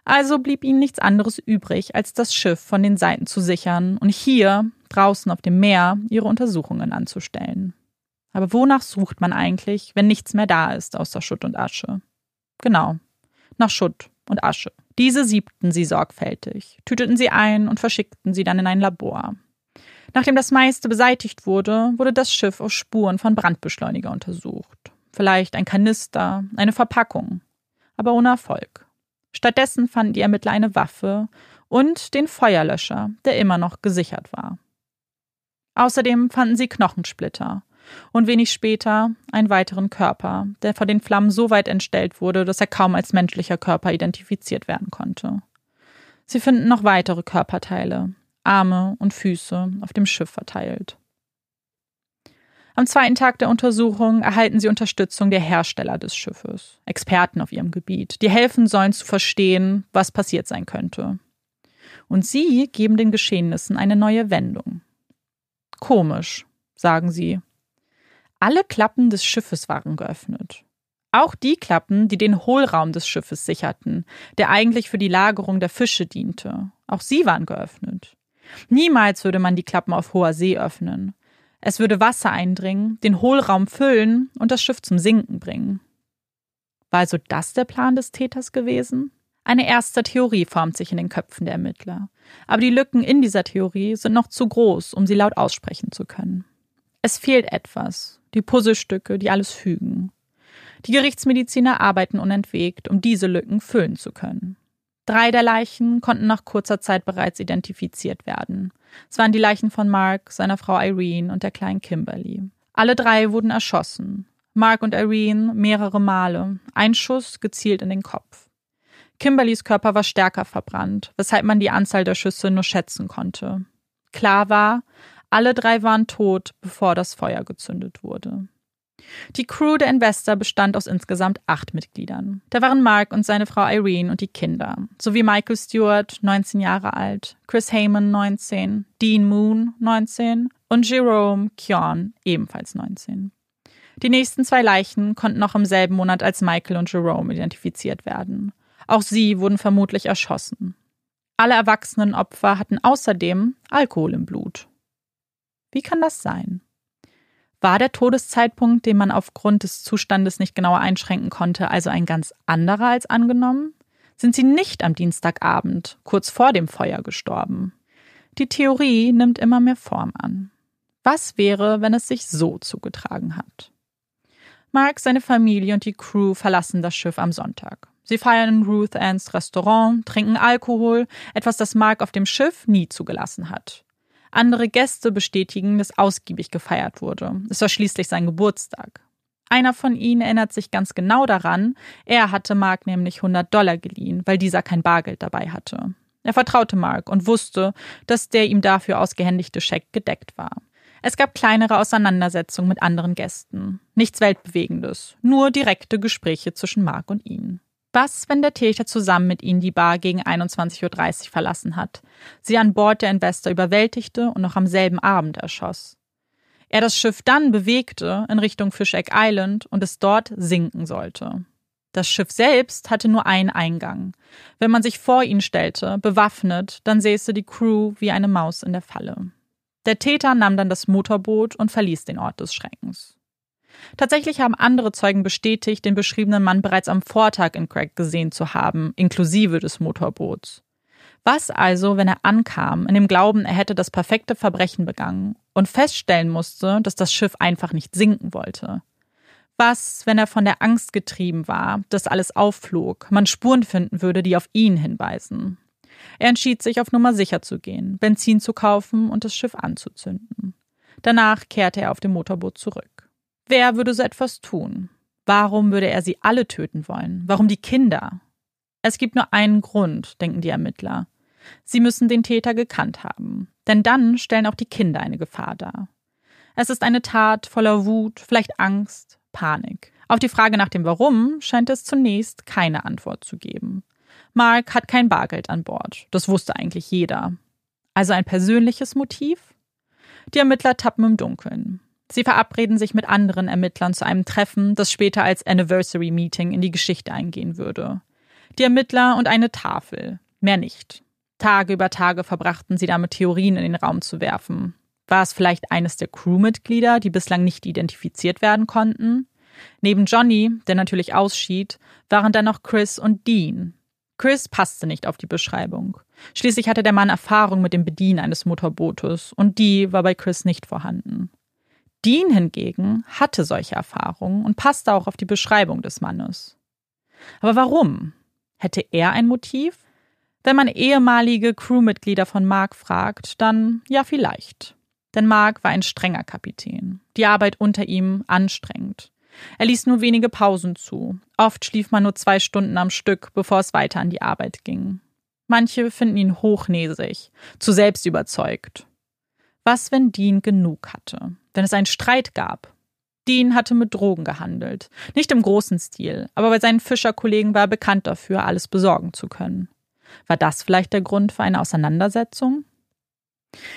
Also blieb ihnen nichts anderes übrig, als das Schiff von den Seiten zu sichern und hier, draußen auf dem Meer, ihre Untersuchungen anzustellen. Aber wonach sucht man eigentlich, wenn nichts mehr da ist außer Schutt und Asche? Genau, nach Schutt und Asche. Diese siebten sie sorgfältig, tüteten sie ein und verschickten sie dann in ein Labor. Nachdem das meiste beseitigt wurde, wurde das Schiff auf Spuren von Brandbeschleuniger untersucht. Vielleicht ein Kanister, eine Verpackung, aber ohne Erfolg. Stattdessen fanden die Ermittler eine Waffe und den Feuerlöscher, der immer noch gesichert war. Außerdem fanden sie Knochensplitter und wenig später einen weiteren Körper, der vor den Flammen so weit entstellt wurde, dass er kaum als menschlicher Körper identifiziert werden konnte. Sie finden noch weitere Körperteile, Arme und Füße auf dem Schiff verteilt. Am zweiten Tag der Untersuchung erhalten sie Unterstützung der Hersteller des Schiffes, Experten auf ihrem Gebiet, die helfen sollen zu verstehen, was passiert sein könnte. Und sie geben den Geschehnissen eine neue Wendung. Komisch, sagen sie. Alle Klappen des Schiffes waren geöffnet. Auch die Klappen, die den Hohlraum des Schiffes sicherten, der eigentlich für die Lagerung der Fische diente. Auch sie waren geöffnet. Niemals würde man die Klappen auf hoher See öffnen. Es würde Wasser eindringen, den Hohlraum füllen und das Schiff zum Sinken bringen. War also das der Plan des Täters gewesen? Eine erste Theorie formt sich in den Köpfen der Ermittler. Aber die Lücken in dieser Theorie sind noch zu groß, um sie laut aussprechen zu können. Es fehlt etwas, die Puzzlestücke, die alles fügen. Die Gerichtsmediziner arbeiten unentwegt, um diese Lücken füllen zu können. Drei der Leichen konnten nach kurzer Zeit bereits identifiziert werden. Es waren die Leichen von Mark, seiner Frau Irene und der kleinen Kimberly. Alle drei wurden erschossen. Mark und Irene mehrere Male, ein Schuss gezielt in den Kopf. Kimberlys Körper war stärker verbrannt, weshalb man die Anzahl der Schüsse nur schätzen konnte. Klar war, alle drei waren tot, bevor das Feuer gezündet wurde. Die Crew der Investor bestand aus insgesamt acht Mitgliedern. Da waren Mark und seine Frau Irene und die Kinder, sowie Michael Stewart, 19 Jahre alt, Chris Heyman, 19, Dean Moon, 19 und Jerome Kyon, ebenfalls 19. Die nächsten zwei Leichen konnten noch im selben Monat als Michael und Jerome identifiziert werden. Auch sie wurden vermutlich erschossen. Alle erwachsenen Opfer hatten außerdem Alkohol im Blut. Wie kann das sein? War der Todeszeitpunkt, den man aufgrund des Zustandes nicht genauer einschränken konnte, also ein ganz anderer als angenommen? Sind sie nicht am Dienstagabend, kurz vor dem Feuer, gestorben? Die Theorie nimmt immer mehr Form an. Was wäre, wenn es sich so zugetragen hat? Mark, seine Familie und die Crew verlassen das Schiff am Sonntag. Sie feiern in Ruth Anns Restaurant, trinken Alkohol, etwas, das Mark auf dem Schiff nie zugelassen hat. Andere Gäste bestätigen, dass ausgiebig gefeiert wurde. Es war schließlich sein Geburtstag. Einer von ihnen erinnert sich ganz genau daran, er hatte Mark nämlich 100 Dollar geliehen, weil dieser kein Bargeld dabei hatte. Er vertraute Mark und wusste, dass der ihm dafür ausgehändigte Scheck gedeckt war. Es gab kleinere Auseinandersetzungen mit anderen Gästen. Nichts Weltbewegendes, nur direkte Gespräche zwischen Mark und ihnen. Was, wenn der Täter zusammen mit ihnen die Bar gegen 21.30 Uhr verlassen hat, sie an Bord der Investor überwältigte und noch am selben Abend erschoss? Er das Schiff dann bewegte in Richtung Fishegg Island und es dort sinken sollte. Das Schiff selbst hatte nur einen Eingang. Wenn man sich vor ihn stellte, bewaffnet, dann säße die Crew wie eine Maus in der Falle. Der Täter nahm dann das Motorboot und verließ den Ort des Schreckens. Tatsächlich haben andere Zeugen bestätigt, den beschriebenen Mann bereits am Vortag in Craig gesehen zu haben, inklusive des Motorboots. Was also, wenn er ankam, in dem Glauben, er hätte das perfekte Verbrechen begangen und feststellen musste, dass das Schiff einfach nicht sinken wollte? Was, wenn er von der Angst getrieben war, dass alles aufflog, man Spuren finden würde, die auf ihn hinweisen? Er entschied sich, auf Nummer sicher zu gehen, Benzin zu kaufen und das Schiff anzuzünden. Danach kehrte er auf dem Motorboot zurück. Wer würde so etwas tun? Warum würde er sie alle töten wollen? Warum die Kinder? Es gibt nur einen Grund, denken die Ermittler. Sie müssen den Täter gekannt haben, denn dann stellen auch die Kinder eine Gefahr dar. Es ist eine Tat voller Wut, vielleicht Angst, Panik. Auf die Frage nach dem Warum scheint es zunächst keine Antwort zu geben. Mark hat kein Bargeld an Bord, das wusste eigentlich jeder. Also ein persönliches Motiv? Die Ermittler tappen im Dunkeln. Sie verabreden sich mit anderen Ermittlern zu einem Treffen, das später als Anniversary Meeting in die Geschichte eingehen würde. Die Ermittler und eine Tafel, mehr nicht. Tage über Tage verbrachten sie damit, Theorien in den Raum zu werfen. War es vielleicht eines der Crewmitglieder, die bislang nicht identifiziert werden konnten? Neben Johnny, der natürlich ausschied, waren dann noch Chris und Dean. Chris passte nicht auf die Beschreibung. Schließlich hatte der Mann Erfahrung mit dem Bedienen eines Motorbootes und die war bei Chris nicht vorhanden. Dean hingegen hatte solche Erfahrungen und passte auch auf die Beschreibung des Mannes. Aber warum? Hätte er ein Motiv? Wenn man ehemalige Crewmitglieder von Mark fragt, dann ja vielleicht. Denn Mark war ein strenger Kapitän. Die Arbeit unter ihm anstrengend. Er ließ nur wenige Pausen zu. Oft schlief man nur zwei Stunden am Stück, bevor es weiter an die Arbeit ging. Manche finden ihn hochnäsig, zu selbstüberzeugt. Was, wenn Dean genug hatte? Wenn es einen Streit gab? Dean hatte mit Drogen gehandelt. Nicht im großen Stil, aber bei seinen Fischerkollegen war er bekannt dafür, alles besorgen zu können. War das vielleicht der Grund für eine Auseinandersetzung?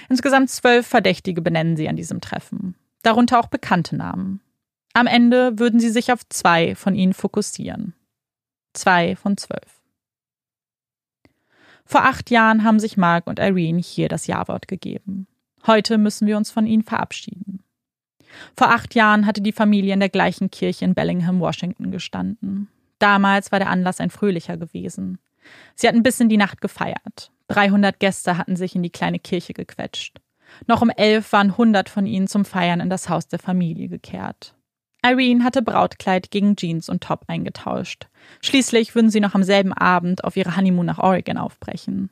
Insgesamt zwölf Verdächtige benennen sie an diesem Treffen, darunter auch bekannte Namen. Am Ende würden sie sich auf zwei von ihnen fokussieren. Zwei von zwölf. Vor acht Jahren haben sich Mark und Irene hier das Ja-Wort gegeben. Heute müssen wir uns von ihnen verabschieden. Vor acht Jahren hatte die Familie in der gleichen Kirche in Bellingham, Washington gestanden. Damals war der Anlass ein fröhlicher gewesen. Sie hatten bis in die Nacht gefeiert. 300 Gäste hatten sich in die kleine Kirche gequetscht. Noch um elf waren 100 von ihnen zum Feiern in das Haus der Familie gekehrt. Irene hatte Brautkleid gegen Jeans und Top eingetauscht. Schließlich würden sie noch am selben Abend auf ihre Honeymoon nach Oregon aufbrechen.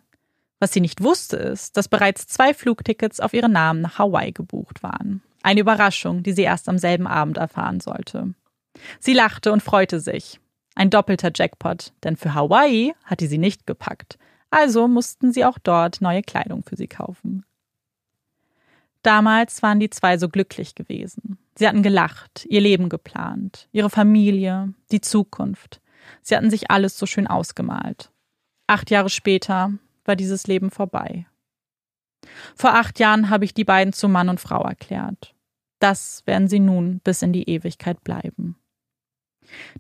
Was sie nicht wusste, ist, dass bereits zwei Flugtickets auf ihren Namen nach Hawaii gebucht waren. Eine Überraschung, die sie erst am selben Abend erfahren sollte. Sie lachte und freute sich. Ein doppelter Jackpot, denn für Hawaii hatte sie nicht gepackt. Also mussten sie auch dort neue Kleidung für sie kaufen. Damals waren die zwei so glücklich gewesen. Sie hatten gelacht, ihr Leben geplant, ihre Familie, die Zukunft. Sie hatten sich alles so schön ausgemalt. Acht Jahre später war dieses Leben vorbei. Vor acht Jahren habe ich die beiden zu Mann und Frau erklärt. Das werden sie nun bis in die Ewigkeit bleiben.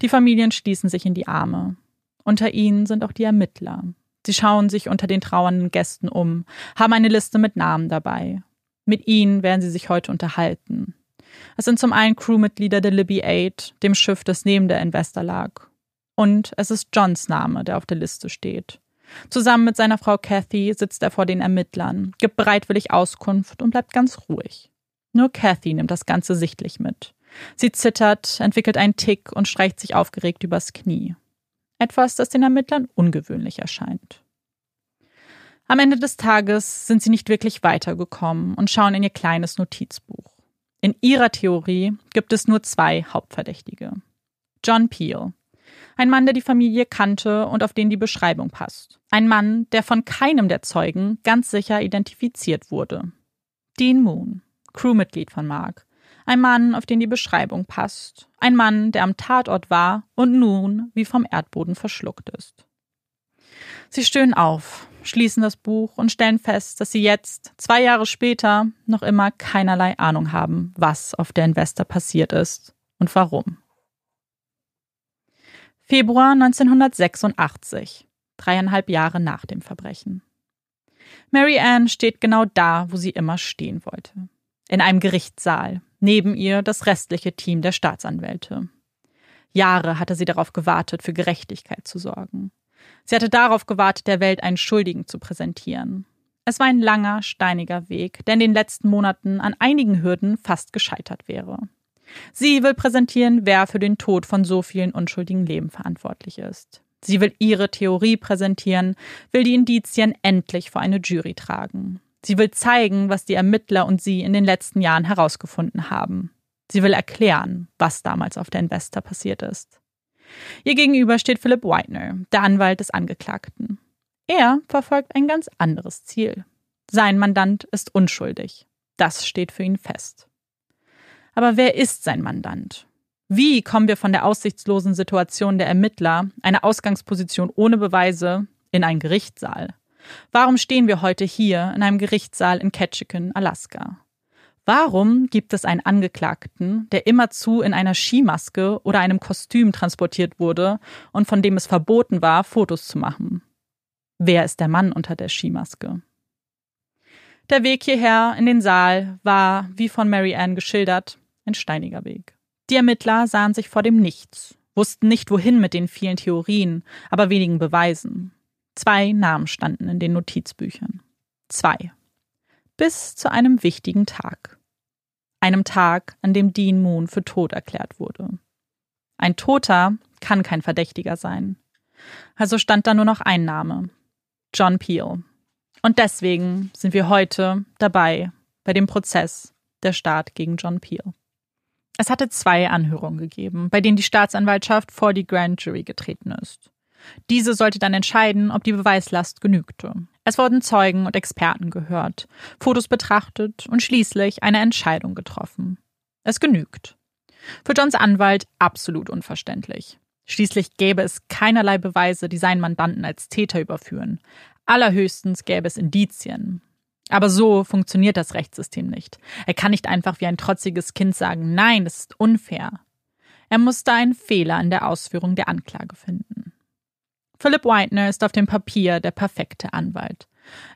Die Familien schließen sich in die Arme. Unter ihnen sind auch die Ermittler. Sie schauen sich unter den trauernden Gästen um, haben eine Liste mit Namen dabei. Mit ihnen werden sie sich heute unterhalten. Es sind zum einen Crewmitglieder der Libby 8, dem Schiff, das neben der Investor lag. Und es ist Johns Name, der auf der Liste steht. Zusammen mit seiner Frau Kathy sitzt er vor den Ermittlern, gibt bereitwillig Auskunft und bleibt ganz ruhig. Nur Kathy nimmt das Ganze sichtlich mit. Sie zittert, entwickelt einen Tick und streicht sich aufgeregt übers Knie. Etwas, das den Ermittlern ungewöhnlich erscheint. Am Ende des Tages sind sie nicht wirklich weitergekommen und schauen in ihr kleines Notizbuch. In ihrer Theorie gibt es nur zwei Hauptverdächtige. John Peel, ein Mann, der die Familie kannte und auf den die Beschreibung passt. Ein Mann, der von keinem der Zeugen ganz sicher identifiziert wurde. Dean Moon, Crewmitglied von Mark. Ein Mann, auf den die Beschreibung passt. Ein Mann, der am Tatort war und nun wie vom Erdboden verschluckt ist. Sie stöhnen auf, schließen das Buch und stellen fest, dass sie jetzt, zwei Jahre später, noch immer keinerlei Ahnung haben, was auf der Investor passiert ist und warum. Februar 1986, dreieinhalb Jahre nach dem Verbrechen. Mary Ann steht genau da, wo sie immer stehen wollte. In einem Gerichtssaal, neben ihr das restliche Team der Staatsanwälte. Jahre hatte sie darauf gewartet, für Gerechtigkeit zu sorgen. Sie hatte darauf gewartet, der Welt einen Schuldigen zu präsentieren. Es war ein langer, steiniger Weg, der in den letzten Monaten an einigen Hürden fast gescheitert wäre. Sie will präsentieren, wer für den Tod von so vielen unschuldigen Leben verantwortlich ist. Sie will ihre Theorie präsentieren, will die Indizien endlich vor eine Jury tragen. Sie will zeigen, was die Ermittler und sie in den letzten Jahren herausgefunden haben. Sie will erklären, was damals auf der Investor passiert ist. Ihr gegenüber steht Philip Whitener, der Anwalt des Angeklagten. Er verfolgt ein ganz anderes Ziel. Sein Mandant ist unschuldig. Das steht für ihn fest. Aber wer ist sein Mandant? Wie kommen wir von der aussichtslosen Situation der Ermittler, einer Ausgangsposition ohne Beweise, in einen Gerichtssaal? Warum stehen wir heute hier in einem Gerichtssaal in Ketchikan, Alaska? Warum gibt es einen Angeklagten, der immerzu in einer Skimaske oder einem Kostüm transportiert wurde und von dem es verboten war, Fotos zu machen? Wer ist der Mann unter der Skimaske? Der Weg hierher in den Saal war, wie von Mary Ann geschildert, ein steiniger Weg. Die Ermittler sahen sich vor dem Nichts, wussten nicht wohin mit den vielen Theorien, aber wenigen Beweisen. Zwei Namen standen in den Notizbüchern. Zwei bis zu einem wichtigen Tag. Einem Tag, an dem Dean Moon für tot erklärt wurde. Ein Toter kann kein Verdächtiger sein. Also stand da nur noch ein Name. John Peel. Und deswegen sind wir heute dabei bei dem Prozess der Staat gegen John Peel. Es hatte zwei Anhörungen gegeben, bei denen die Staatsanwaltschaft vor die Grand Jury getreten ist. Diese sollte dann entscheiden, ob die Beweislast genügte. Es wurden Zeugen und Experten gehört, Fotos betrachtet und schließlich eine Entscheidung getroffen. Es genügt. Für Johns Anwalt absolut unverständlich. Schließlich gäbe es keinerlei Beweise, die seinen Mandanten als Täter überführen. Allerhöchstens gäbe es Indizien. Aber so funktioniert das Rechtssystem nicht. Er kann nicht einfach wie ein trotziges Kind sagen, nein, das ist unfair. Er muss da einen Fehler in der Ausführung der Anklage finden. Philip Whitener ist auf dem Papier der perfekte Anwalt.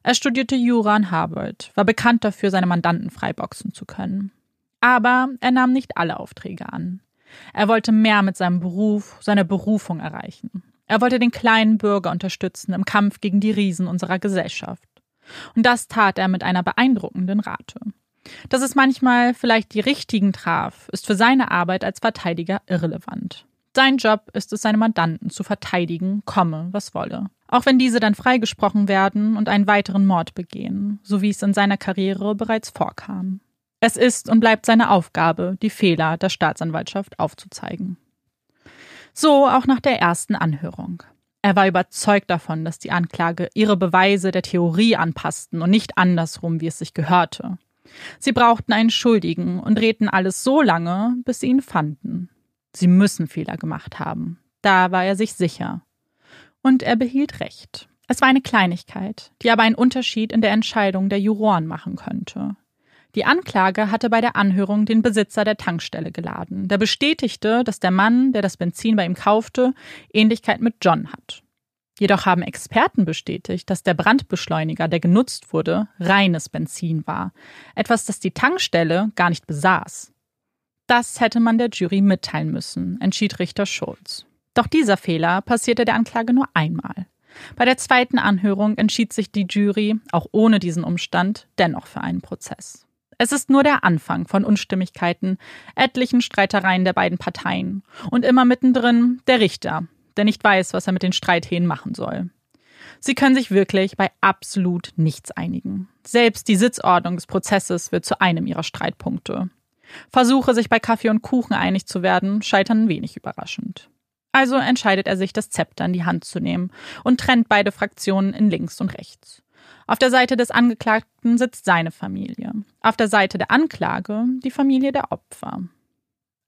Er studierte Jura an Harvard, war bekannt dafür, seine Mandanten freiboxen zu können. Aber er nahm nicht alle Aufträge an. Er wollte mehr mit seinem Beruf, seiner Berufung erreichen. Er wollte den kleinen Bürger unterstützen im Kampf gegen die Riesen unserer Gesellschaft. Und das tat er mit einer beeindruckenden Rate. Dass es manchmal vielleicht die richtigen traf, ist für seine Arbeit als Verteidiger irrelevant. Sein Job ist es, seine Mandanten zu verteidigen, komme, was wolle. Auch wenn diese dann freigesprochen werden und einen weiteren Mord begehen, so wie es in seiner Karriere bereits vorkam. Es ist und bleibt seine Aufgabe, die Fehler der Staatsanwaltschaft aufzuzeigen. So auch nach der ersten Anhörung. Er war überzeugt davon, dass die Anklage ihre Beweise der Theorie anpassten und nicht andersrum, wie es sich gehörte. Sie brauchten einen Schuldigen und drehten alles so lange, bis sie ihn fanden. Sie müssen Fehler gemacht haben. Da war er sich sicher. Und er behielt recht. Es war eine Kleinigkeit, die aber einen Unterschied in der Entscheidung der Juroren machen könnte. Die Anklage hatte bei der Anhörung den Besitzer der Tankstelle geladen, der bestätigte, dass der Mann, der das Benzin bei ihm kaufte, Ähnlichkeit mit John hat. Jedoch haben Experten bestätigt, dass der Brandbeschleuniger, der genutzt wurde, reines Benzin war, etwas, das die Tankstelle gar nicht besaß. Das hätte man der Jury mitteilen müssen, entschied Richter Schulz. Doch dieser Fehler passierte der Anklage nur einmal. Bei der zweiten Anhörung entschied sich die Jury, auch ohne diesen Umstand, dennoch für einen Prozess. Es ist nur der Anfang von Unstimmigkeiten, etlichen Streitereien der beiden Parteien und immer mittendrin der Richter, der nicht weiß, was er mit den Streithähnen machen soll. Sie können sich wirklich bei absolut nichts einigen. Selbst die Sitzordnung des Prozesses wird zu einem ihrer Streitpunkte. Versuche, sich bei Kaffee und Kuchen einig zu werden, scheitern wenig überraschend. Also entscheidet er sich, das Zepter in die Hand zu nehmen und trennt beide Fraktionen in links und rechts. Auf der Seite des Angeklagten sitzt seine Familie, auf der Seite der Anklage die Familie der Opfer.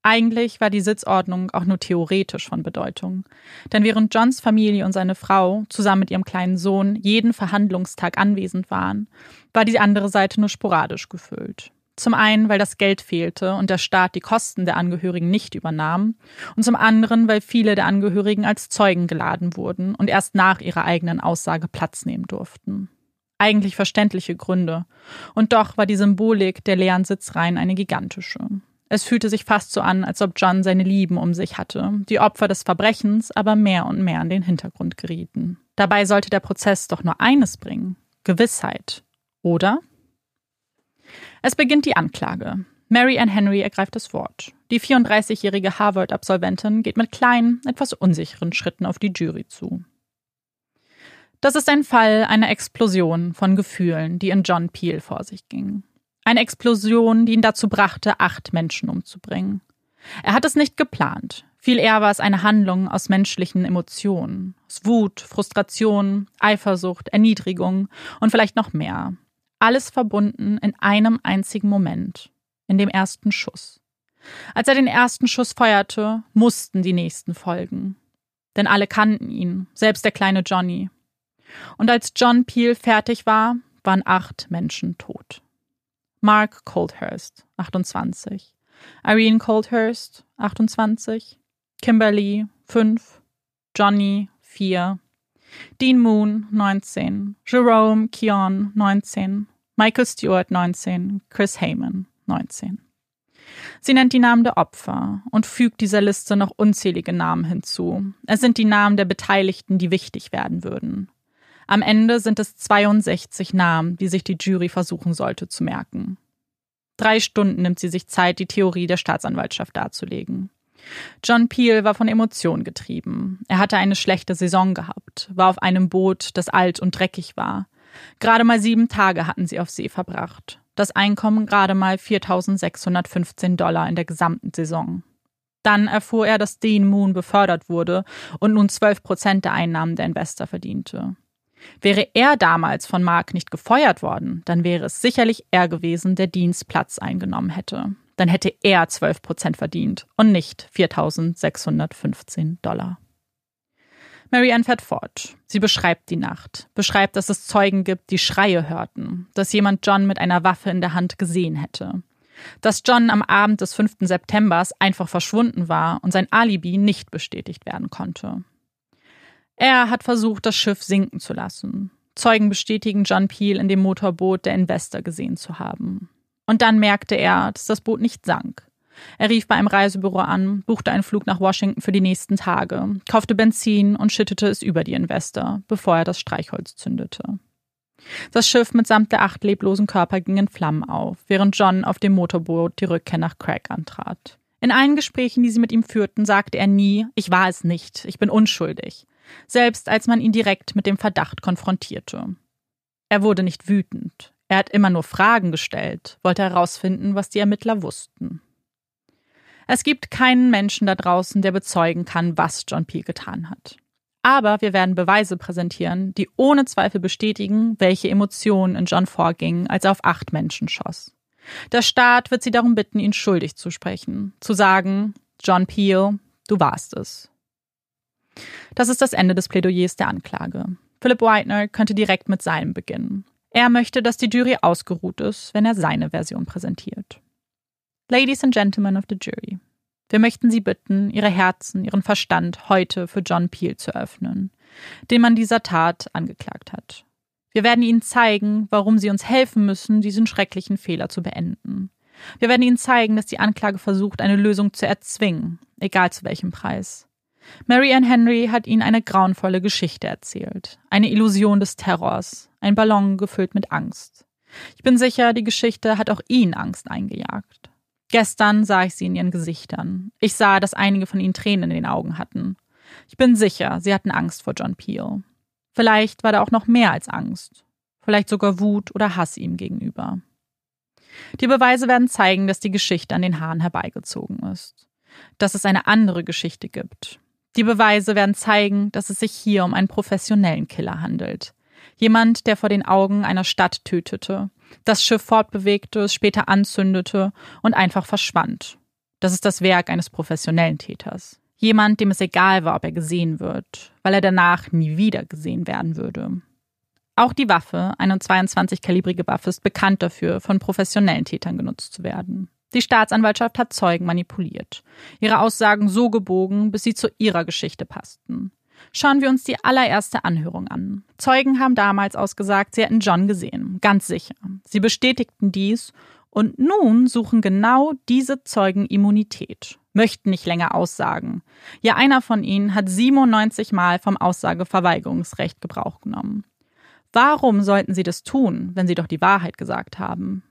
Eigentlich war die Sitzordnung auch nur theoretisch von Bedeutung. Denn während Johns Familie und seine Frau zusammen mit ihrem kleinen Sohn jeden Verhandlungstag anwesend waren, war die andere Seite nur sporadisch gefüllt. Zum einen, weil das Geld fehlte und der Staat die Kosten der Angehörigen nicht übernahm, und zum anderen, weil viele der Angehörigen als Zeugen geladen wurden und erst nach ihrer eigenen Aussage Platz nehmen durften. Eigentlich verständliche Gründe. Und doch war die Symbolik der leeren Sitzreihen eine gigantische. Es fühlte sich fast so an, als ob John seine Lieben um sich hatte, die Opfer des Verbrechens aber mehr und mehr in den Hintergrund gerieten. Dabei sollte der Prozess doch nur eines bringen Gewissheit. Oder? Es beginnt die Anklage. Mary Ann Henry ergreift das Wort. Die 34-jährige Harvard-Absolventin geht mit kleinen, etwas unsicheren Schritten auf die Jury zu. Das ist ein Fall einer Explosion von Gefühlen, die in John Peel vor sich ging. Eine Explosion, die ihn dazu brachte, acht Menschen umzubringen. Er hat es nicht geplant. Viel eher war es eine Handlung aus menschlichen Emotionen. Aus Wut, Frustration, Eifersucht, Erniedrigung und vielleicht noch mehr. Alles verbunden in einem einzigen Moment. In dem ersten Schuss. Als er den ersten Schuss feuerte, mussten die nächsten folgen. Denn alle kannten ihn, selbst der kleine Johnny. Und als John Peel fertig war, waren acht Menschen tot. Mark Coldhurst, 28. Irene Coldhurst, 28. Kimberly, 5. Johnny, 4. Dean Moon, 19. Jerome Keon, 19. Michael Stewart, 19. Chris Heyman, 19. Sie nennt die Namen der Opfer und fügt dieser Liste noch unzählige Namen hinzu. Es sind die Namen der Beteiligten, die wichtig werden würden. Am Ende sind es 62 Namen, die sich die Jury versuchen sollte zu merken. Drei Stunden nimmt sie sich Zeit, die Theorie der Staatsanwaltschaft darzulegen. John Peel war von Emotionen getrieben. Er hatte eine schlechte Saison gehabt, war auf einem Boot, das alt und dreckig war. Gerade mal sieben Tage hatten sie auf See verbracht. Das Einkommen gerade mal 4.615 Dollar in der gesamten Saison. Dann erfuhr er, dass Dean Moon befördert wurde und nun 12 Prozent der Einnahmen der Investor verdiente. Wäre er damals von Mark nicht gefeuert worden, dann wäre es sicherlich er gewesen, der Deans Platz eingenommen hätte. Dann hätte er 12 Prozent verdient und nicht 4.615 Dollar. Marianne fährt fort. Sie beschreibt die Nacht, beschreibt, dass es Zeugen gibt, die Schreie hörten, dass jemand John mit einer Waffe in der Hand gesehen hätte, dass John am Abend des 5. Septembers einfach verschwunden war und sein Alibi nicht bestätigt werden konnte. Er hat versucht, das Schiff sinken zu lassen. Zeugen bestätigen John Peel in dem Motorboot der Investor gesehen zu haben. Und dann merkte er, dass das Boot nicht sank. Er rief bei einem Reisebüro an, buchte einen Flug nach Washington für die nächsten Tage, kaufte Benzin und schüttete es über die Investor, bevor er das Streichholz zündete. Das Schiff mitsamt der acht leblosen Körper ging in Flammen auf, während John auf dem Motorboot die Rückkehr nach Craig antrat. In allen Gesprächen, die sie mit ihm führten, sagte er nie, ich war es nicht, ich bin unschuldig selbst als man ihn direkt mit dem Verdacht konfrontierte. Er wurde nicht wütend, er hat immer nur Fragen gestellt, wollte herausfinden, was die Ermittler wussten. Es gibt keinen Menschen da draußen, der bezeugen kann, was John Peel getan hat. Aber wir werden Beweise präsentieren, die ohne Zweifel bestätigen, welche Emotionen in John vorgingen, als er auf acht Menschen schoss. Der Staat wird sie darum bitten, ihn schuldig zu sprechen, zu sagen, John Peel, du warst es. Das ist das Ende des Plädoyers der Anklage. Philip Whitener könnte direkt mit seinem beginnen. Er möchte, dass die Jury ausgeruht ist, wenn er seine Version präsentiert. Ladies and Gentlemen of the Jury, wir möchten Sie bitten, Ihre Herzen, Ihren Verstand heute für John Peel zu öffnen, den man dieser Tat angeklagt hat. Wir werden Ihnen zeigen, warum Sie uns helfen müssen, diesen schrecklichen Fehler zu beenden. Wir werden Ihnen zeigen, dass die Anklage versucht, eine Lösung zu erzwingen, egal zu welchem Preis. Mary Ann Henry hat ihnen eine grauenvolle Geschichte erzählt. Eine Illusion des Terrors. Ein Ballon gefüllt mit Angst. Ich bin sicher, die Geschichte hat auch ihnen Angst eingejagt. Gestern sah ich sie in ihren Gesichtern. Ich sah, dass einige von ihnen Tränen in den Augen hatten. Ich bin sicher, sie hatten Angst vor John Peel. Vielleicht war da auch noch mehr als Angst. Vielleicht sogar Wut oder Hass ihm gegenüber. Die Beweise werden zeigen, dass die Geschichte an den Haaren herbeigezogen ist. Dass es eine andere Geschichte gibt. Die Beweise werden zeigen, dass es sich hier um einen professionellen Killer handelt. Jemand, der vor den Augen einer Stadt tötete, das Schiff fortbewegte, es später anzündete und einfach verschwand. Das ist das Werk eines professionellen Täters. Jemand, dem es egal war, ob er gesehen wird, weil er danach nie wieder gesehen werden würde. Auch die Waffe, eine 22-kalibrige Waffe, ist bekannt dafür, von professionellen Tätern genutzt zu werden. Die Staatsanwaltschaft hat Zeugen manipuliert, ihre Aussagen so gebogen, bis sie zu ihrer Geschichte passten. Schauen wir uns die allererste Anhörung an. Zeugen haben damals ausgesagt, sie hätten John gesehen, ganz sicher. Sie bestätigten dies und nun suchen genau diese Zeugen Immunität, möchten nicht länger aussagen. Ja, einer von ihnen hat 97 Mal vom Aussageverweigerungsrecht Gebrauch genommen. Warum sollten sie das tun, wenn sie doch die Wahrheit gesagt haben?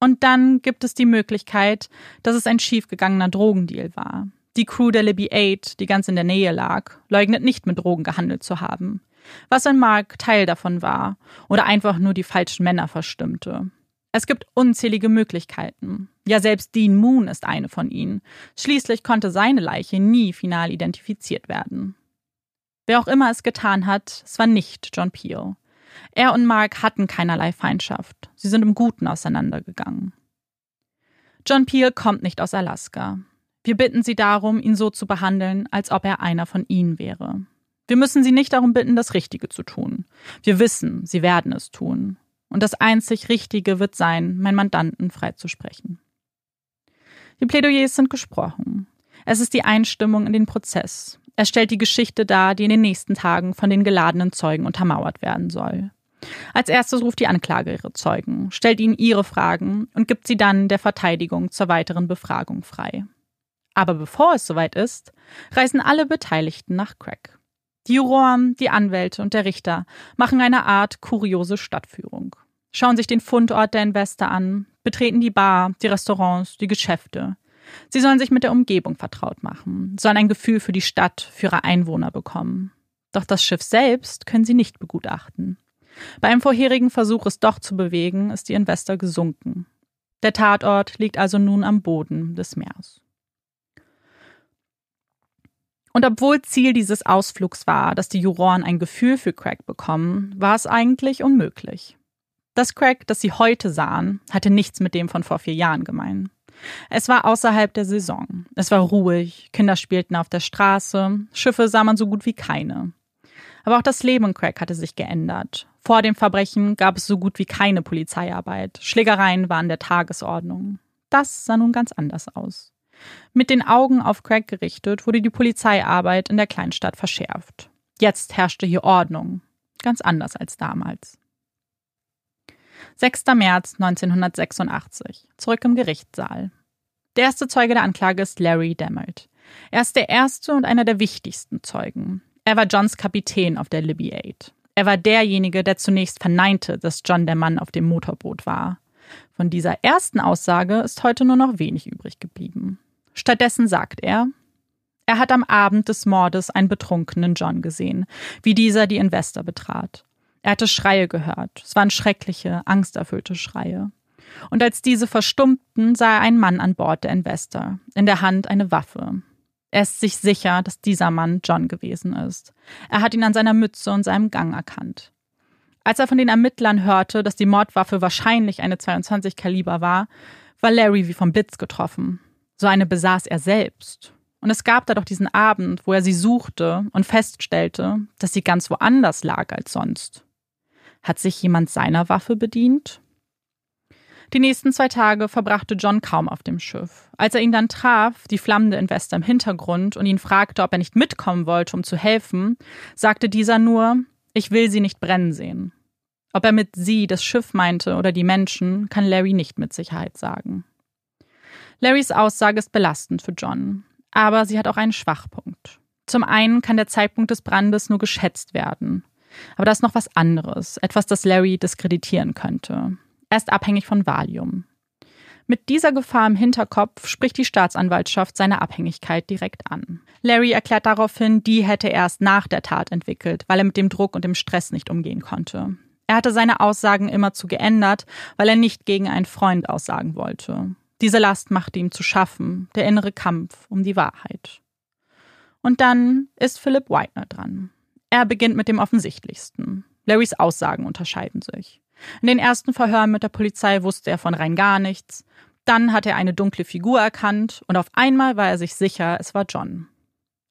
Und dann gibt es die Möglichkeit, dass es ein schiefgegangener Drogendeal war. Die Crew der Libby 8, die ganz in der Nähe lag, leugnet nicht mit Drogen gehandelt zu haben. Was in Mark Teil davon war oder einfach nur die falschen Männer verstimmte. Es gibt unzählige Möglichkeiten. Ja, selbst Dean Moon ist eine von ihnen. Schließlich konnte seine Leiche nie final identifiziert werden. Wer auch immer es getan hat, es war nicht John Peel. Er und Mark hatten keinerlei Feindschaft. Sie sind im Guten auseinandergegangen. John Peel kommt nicht aus Alaska. Wir bitten Sie darum, ihn so zu behandeln, als ob er einer von Ihnen wäre. Wir müssen Sie nicht darum bitten, das Richtige zu tun. Wir wissen, Sie werden es tun. Und das einzig Richtige wird sein, meinen Mandanten freizusprechen. Die Plädoyers sind gesprochen. Es ist die Einstimmung in den Prozess. Er stellt die Geschichte dar, die in den nächsten Tagen von den geladenen Zeugen untermauert werden soll. Als erstes ruft die Anklage ihre Zeugen, stellt ihnen ihre Fragen und gibt sie dann der Verteidigung zur weiteren Befragung frei. Aber bevor es soweit ist, reisen alle Beteiligten nach Crack. Die Juroren, die Anwälte und der Richter machen eine Art kuriose Stadtführung, schauen sich den Fundort der Investor an, betreten die Bar, die Restaurants, die Geschäfte, Sie sollen sich mit der Umgebung vertraut machen, sollen ein Gefühl für die Stadt, für ihre Einwohner bekommen. Doch das Schiff selbst können sie nicht begutachten. Bei einem vorherigen Versuch, es doch zu bewegen, ist die Investor gesunken. Der Tatort liegt also nun am Boden des Meeres. Und obwohl Ziel dieses Ausflugs war, dass die Juroren ein Gefühl für Craig bekommen, war es eigentlich unmöglich. Das Craig, das sie heute sahen, hatte nichts mit dem von vor vier Jahren gemein. Es war außerhalb der Saison. Es war ruhig, Kinder spielten auf der Straße, Schiffe sah man so gut wie keine. Aber auch das Leben in Craig hatte sich geändert. Vor dem Verbrechen gab es so gut wie keine Polizeiarbeit. Schlägereien waren der Tagesordnung. Das sah nun ganz anders aus. Mit den Augen auf Craig gerichtet wurde die Polizeiarbeit in der Kleinstadt verschärft. Jetzt herrschte hier Ordnung. Ganz anders als damals. 6. März 1986. Zurück im Gerichtssaal. Der erste Zeuge der Anklage ist Larry Demmert. Er ist der erste und einer der wichtigsten Zeugen. Er war Johns Kapitän auf der Libby 8. Er war derjenige, der zunächst verneinte, dass John der Mann auf dem Motorboot war. Von dieser ersten Aussage ist heute nur noch wenig übrig geblieben. Stattdessen sagt er, er hat am Abend des Mordes einen betrunkenen John gesehen, wie dieser die Investor betrat. Er hatte Schreie gehört. Es waren schreckliche, angsterfüllte Schreie. Und als diese verstummten, sah er einen Mann an Bord der Investor, in der Hand eine Waffe. Er ist sich sicher, dass dieser Mann John gewesen ist. Er hat ihn an seiner Mütze und seinem Gang erkannt. Als er von den Ermittlern hörte, dass die Mordwaffe wahrscheinlich eine 22 Kaliber war, war Larry wie vom Blitz getroffen. So eine besaß er selbst. Und es gab da doch diesen Abend, wo er sie suchte und feststellte, dass sie ganz woanders lag als sonst. Hat sich jemand seiner Waffe bedient? Die nächsten zwei Tage verbrachte John kaum auf dem Schiff. Als er ihn dann traf, die flammende Investor im Hintergrund, und ihn fragte, ob er nicht mitkommen wollte, um zu helfen, sagte dieser nur, ich will sie nicht brennen sehen. Ob er mit sie das Schiff meinte oder die Menschen, kann Larry nicht mit Sicherheit sagen. Larrys Aussage ist belastend für John, aber sie hat auch einen Schwachpunkt. Zum einen kann der Zeitpunkt des Brandes nur geschätzt werden. Aber da ist noch was anderes, etwas, das Larry diskreditieren könnte. Er ist abhängig von Valium. Mit dieser Gefahr im Hinterkopf spricht die Staatsanwaltschaft seine Abhängigkeit direkt an. Larry erklärt daraufhin, die hätte er erst nach der Tat entwickelt, weil er mit dem Druck und dem Stress nicht umgehen konnte. Er hatte seine Aussagen immerzu geändert, weil er nicht gegen einen Freund aussagen wollte. Diese Last machte ihm zu schaffen, der innere Kampf um die Wahrheit. Und dann ist Philip Whitener dran. Er beginnt mit dem offensichtlichsten. Larrys Aussagen unterscheiden sich. In den ersten Verhören mit der Polizei wusste er von rein gar nichts. Dann hat er eine dunkle Figur erkannt und auf einmal war er sich sicher, es war John.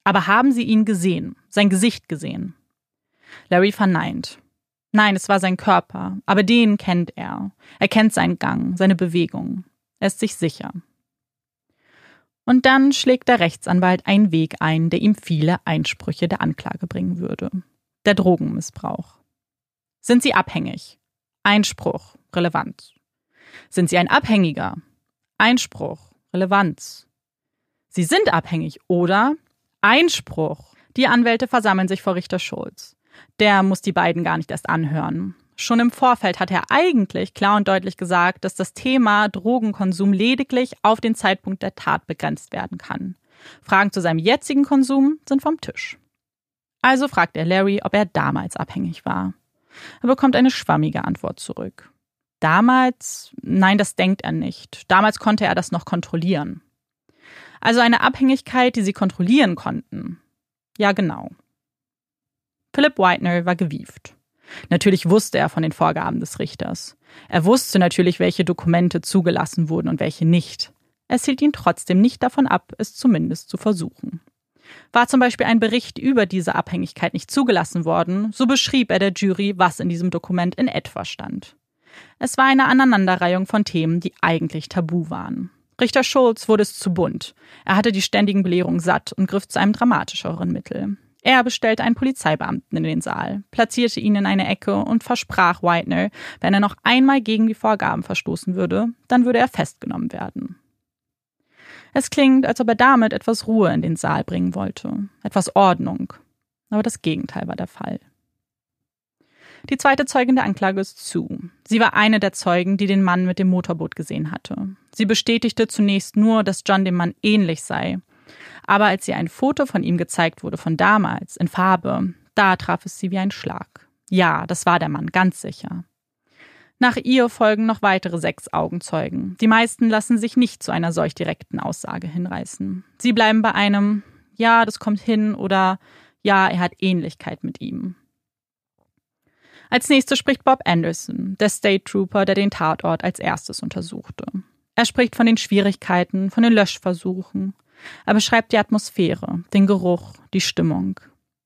Aber haben Sie ihn gesehen, sein Gesicht gesehen? Larry verneint. Nein, es war sein Körper, aber den kennt er. Er kennt seinen Gang, seine Bewegung. Ist sich sicher. Und dann schlägt der Rechtsanwalt einen Weg ein, der ihm viele Einsprüche der Anklage bringen würde. Der Drogenmissbrauch. Sind Sie abhängig? Einspruch, Relevanz. Sind Sie ein Abhängiger? Einspruch, Relevanz. Sie sind abhängig, oder? Einspruch. Die Anwälte versammeln sich vor Richter Schulz. Der muss die beiden gar nicht erst anhören. Schon im Vorfeld hat er eigentlich klar und deutlich gesagt, dass das Thema Drogenkonsum lediglich auf den Zeitpunkt der Tat begrenzt werden kann. Fragen zu seinem jetzigen Konsum sind vom Tisch. Also fragt er Larry, ob er damals abhängig war. Er bekommt eine schwammige Antwort zurück. Damals? Nein, das denkt er nicht. Damals konnte er das noch kontrollieren. Also eine Abhängigkeit, die sie kontrollieren konnten. Ja, genau. Philip Whitener war gewieft. Natürlich wusste er von den Vorgaben des Richters. Er wusste natürlich, welche Dokumente zugelassen wurden und welche nicht. Es hielt ihn trotzdem nicht davon ab, es zumindest zu versuchen. War zum Beispiel ein Bericht über diese Abhängigkeit nicht zugelassen worden, so beschrieb er der Jury, was in diesem Dokument in etwa stand. Es war eine Aneinanderreihung von Themen, die eigentlich tabu waren. Richter Schulz wurde es zu bunt. Er hatte die ständigen Belehrungen satt und griff zu einem dramatischeren Mittel. Er bestellte einen Polizeibeamten in den Saal, platzierte ihn in eine Ecke und versprach Whitener, wenn er noch einmal gegen die Vorgaben verstoßen würde, dann würde er festgenommen werden. Es klingt, als ob er damit etwas Ruhe in den Saal bringen wollte, etwas Ordnung. Aber das Gegenteil war der Fall. Die zweite Zeugin der Anklage ist Sue. Sie war eine der Zeugen, die den Mann mit dem Motorboot gesehen hatte. Sie bestätigte zunächst nur, dass John dem Mann ähnlich sei. Aber als ihr ein Foto von ihm gezeigt wurde von damals, in Farbe, da traf es sie wie ein Schlag. Ja, das war der Mann, ganz sicher. Nach ihr folgen noch weitere sechs Augenzeugen. Die meisten lassen sich nicht zu einer solch direkten Aussage hinreißen. Sie bleiben bei einem Ja, das kommt hin oder Ja, er hat Ähnlichkeit mit ihm. Als nächstes spricht Bob Anderson, der State Trooper, der den Tatort als erstes untersuchte. Er spricht von den Schwierigkeiten, von den Löschversuchen. Er beschreibt die Atmosphäre, den Geruch, die Stimmung.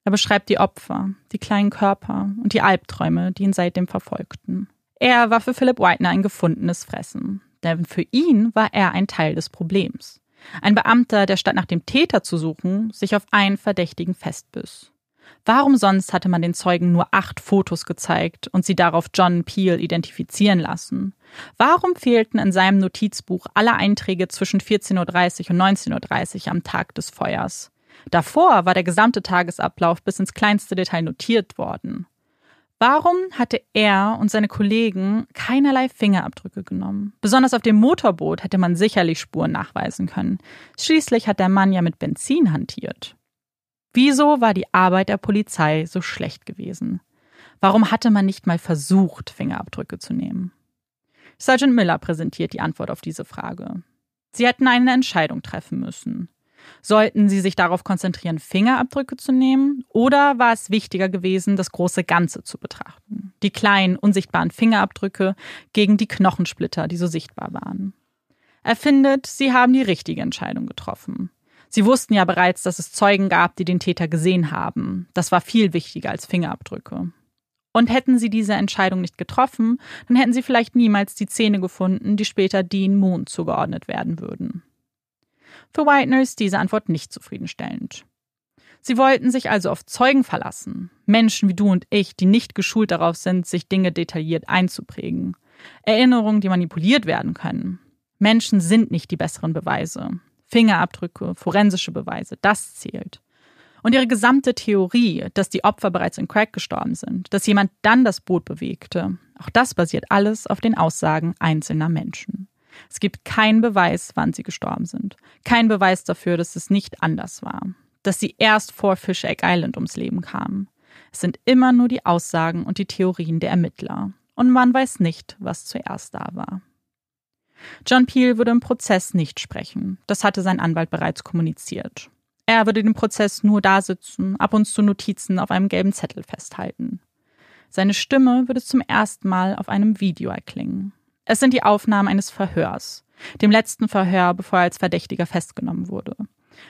Er beschreibt die Opfer, die kleinen Körper und die Albträume, die ihn seitdem verfolgten. Er war für Philip Whitener ein gefundenes Fressen, denn für ihn war er ein Teil des Problems. Ein Beamter, der statt nach dem Täter zu suchen, sich auf einen Verdächtigen festbiss. Warum sonst hatte man den Zeugen nur acht Fotos gezeigt und sie darauf John Peel identifizieren lassen? Warum fehlten in seinem Notizbuch alle Einträge zwischen 14.30 Uhr und 19.30 Uhr am Tag des Feuers? Davor war der gesamte Tagesablauf bis ins kleinste Detail notiert worden. Warum hatte er und seine Kollegen keinerlei Fingerabdrücke genommen? Besonders auf dem Motorboot hätte man sicherlich Spuren nachweisen können. Schließlich hat der Mann ja mit Benzin hantiert. Wieso war die Arbeit der Polizei so schlecht gewesen? Warum hatte man nicht mal versucht, Fingerabdrücke zu nehmen? Sergeant Miller präsentiert die Antwort auf diese Frage. Sie hätten eine Entscheidung treffen müssen. Sollten sie sich darauf konzentrieren, Fingerabdrücke zu nehmen? Oder war es wichtiger gewesen, das große Ganze zu betrachten? Die kleinen, unsichtbaren Fingerabdrücke gegen die Knochensplitter, die so sichtbar waren. Er findet, sie haben die richtige Entscheidung getroffen. Sie wussten ja bereits, dass es Zeugen gab, die den Täter gesehen haben. Das war viel wichtiger als Fingerabdrücke. Und hätten sie diese Entscheidung nicht getroffen, dann hätten sie vielleicht niemals die Zähne gefunden, die später Dean Moon zugeordnet werden würden. Für Whitener ist diese Antwort nicht zufriedenstellend. Sie wollten sich also auf Zeugen verlassen, Menschen wie du und ich, die nicht geschult darauf sind, sich Dinge detailliert einzuprägen, Erinnerungen, die manipuliert werden können. Menschen sind nicht die besseren Beweise. Fingerabdrücke, forensische Beweise, das zählt. Und ihre gesamte Theorie, dass die Opfer bereits in Crack gestorben sind, dass jemand dann das Boot bewegte, auch das basiert alles auf den Aussagen einzelner Menschen. Es gibt keinen Beweis, wann sie gestorben sind. Kein Beweis dafür, dass es nicht anders war. Dass sie erst vor Fish Egg Island ums Leben kamen. Es sind immer nur die Aussagen und die Theorien der Ermittler. Und man weiß nicht, was zuerst da war. John Peel würde im Prozess nicht sprechen. Das hatte sein Anwalt bereits kommuniziert. Er würde den Prozess nur da sitzen, ab und zu Notizen auf einem gelben Zettel festhalten. Seine Stimme würde zum ersten Mal auf einem Video erklingen. Es sind die Aufnahmen eines Verhörs, dem letzten Verhör, bevor er als Verdächtiger festgenommen wurde.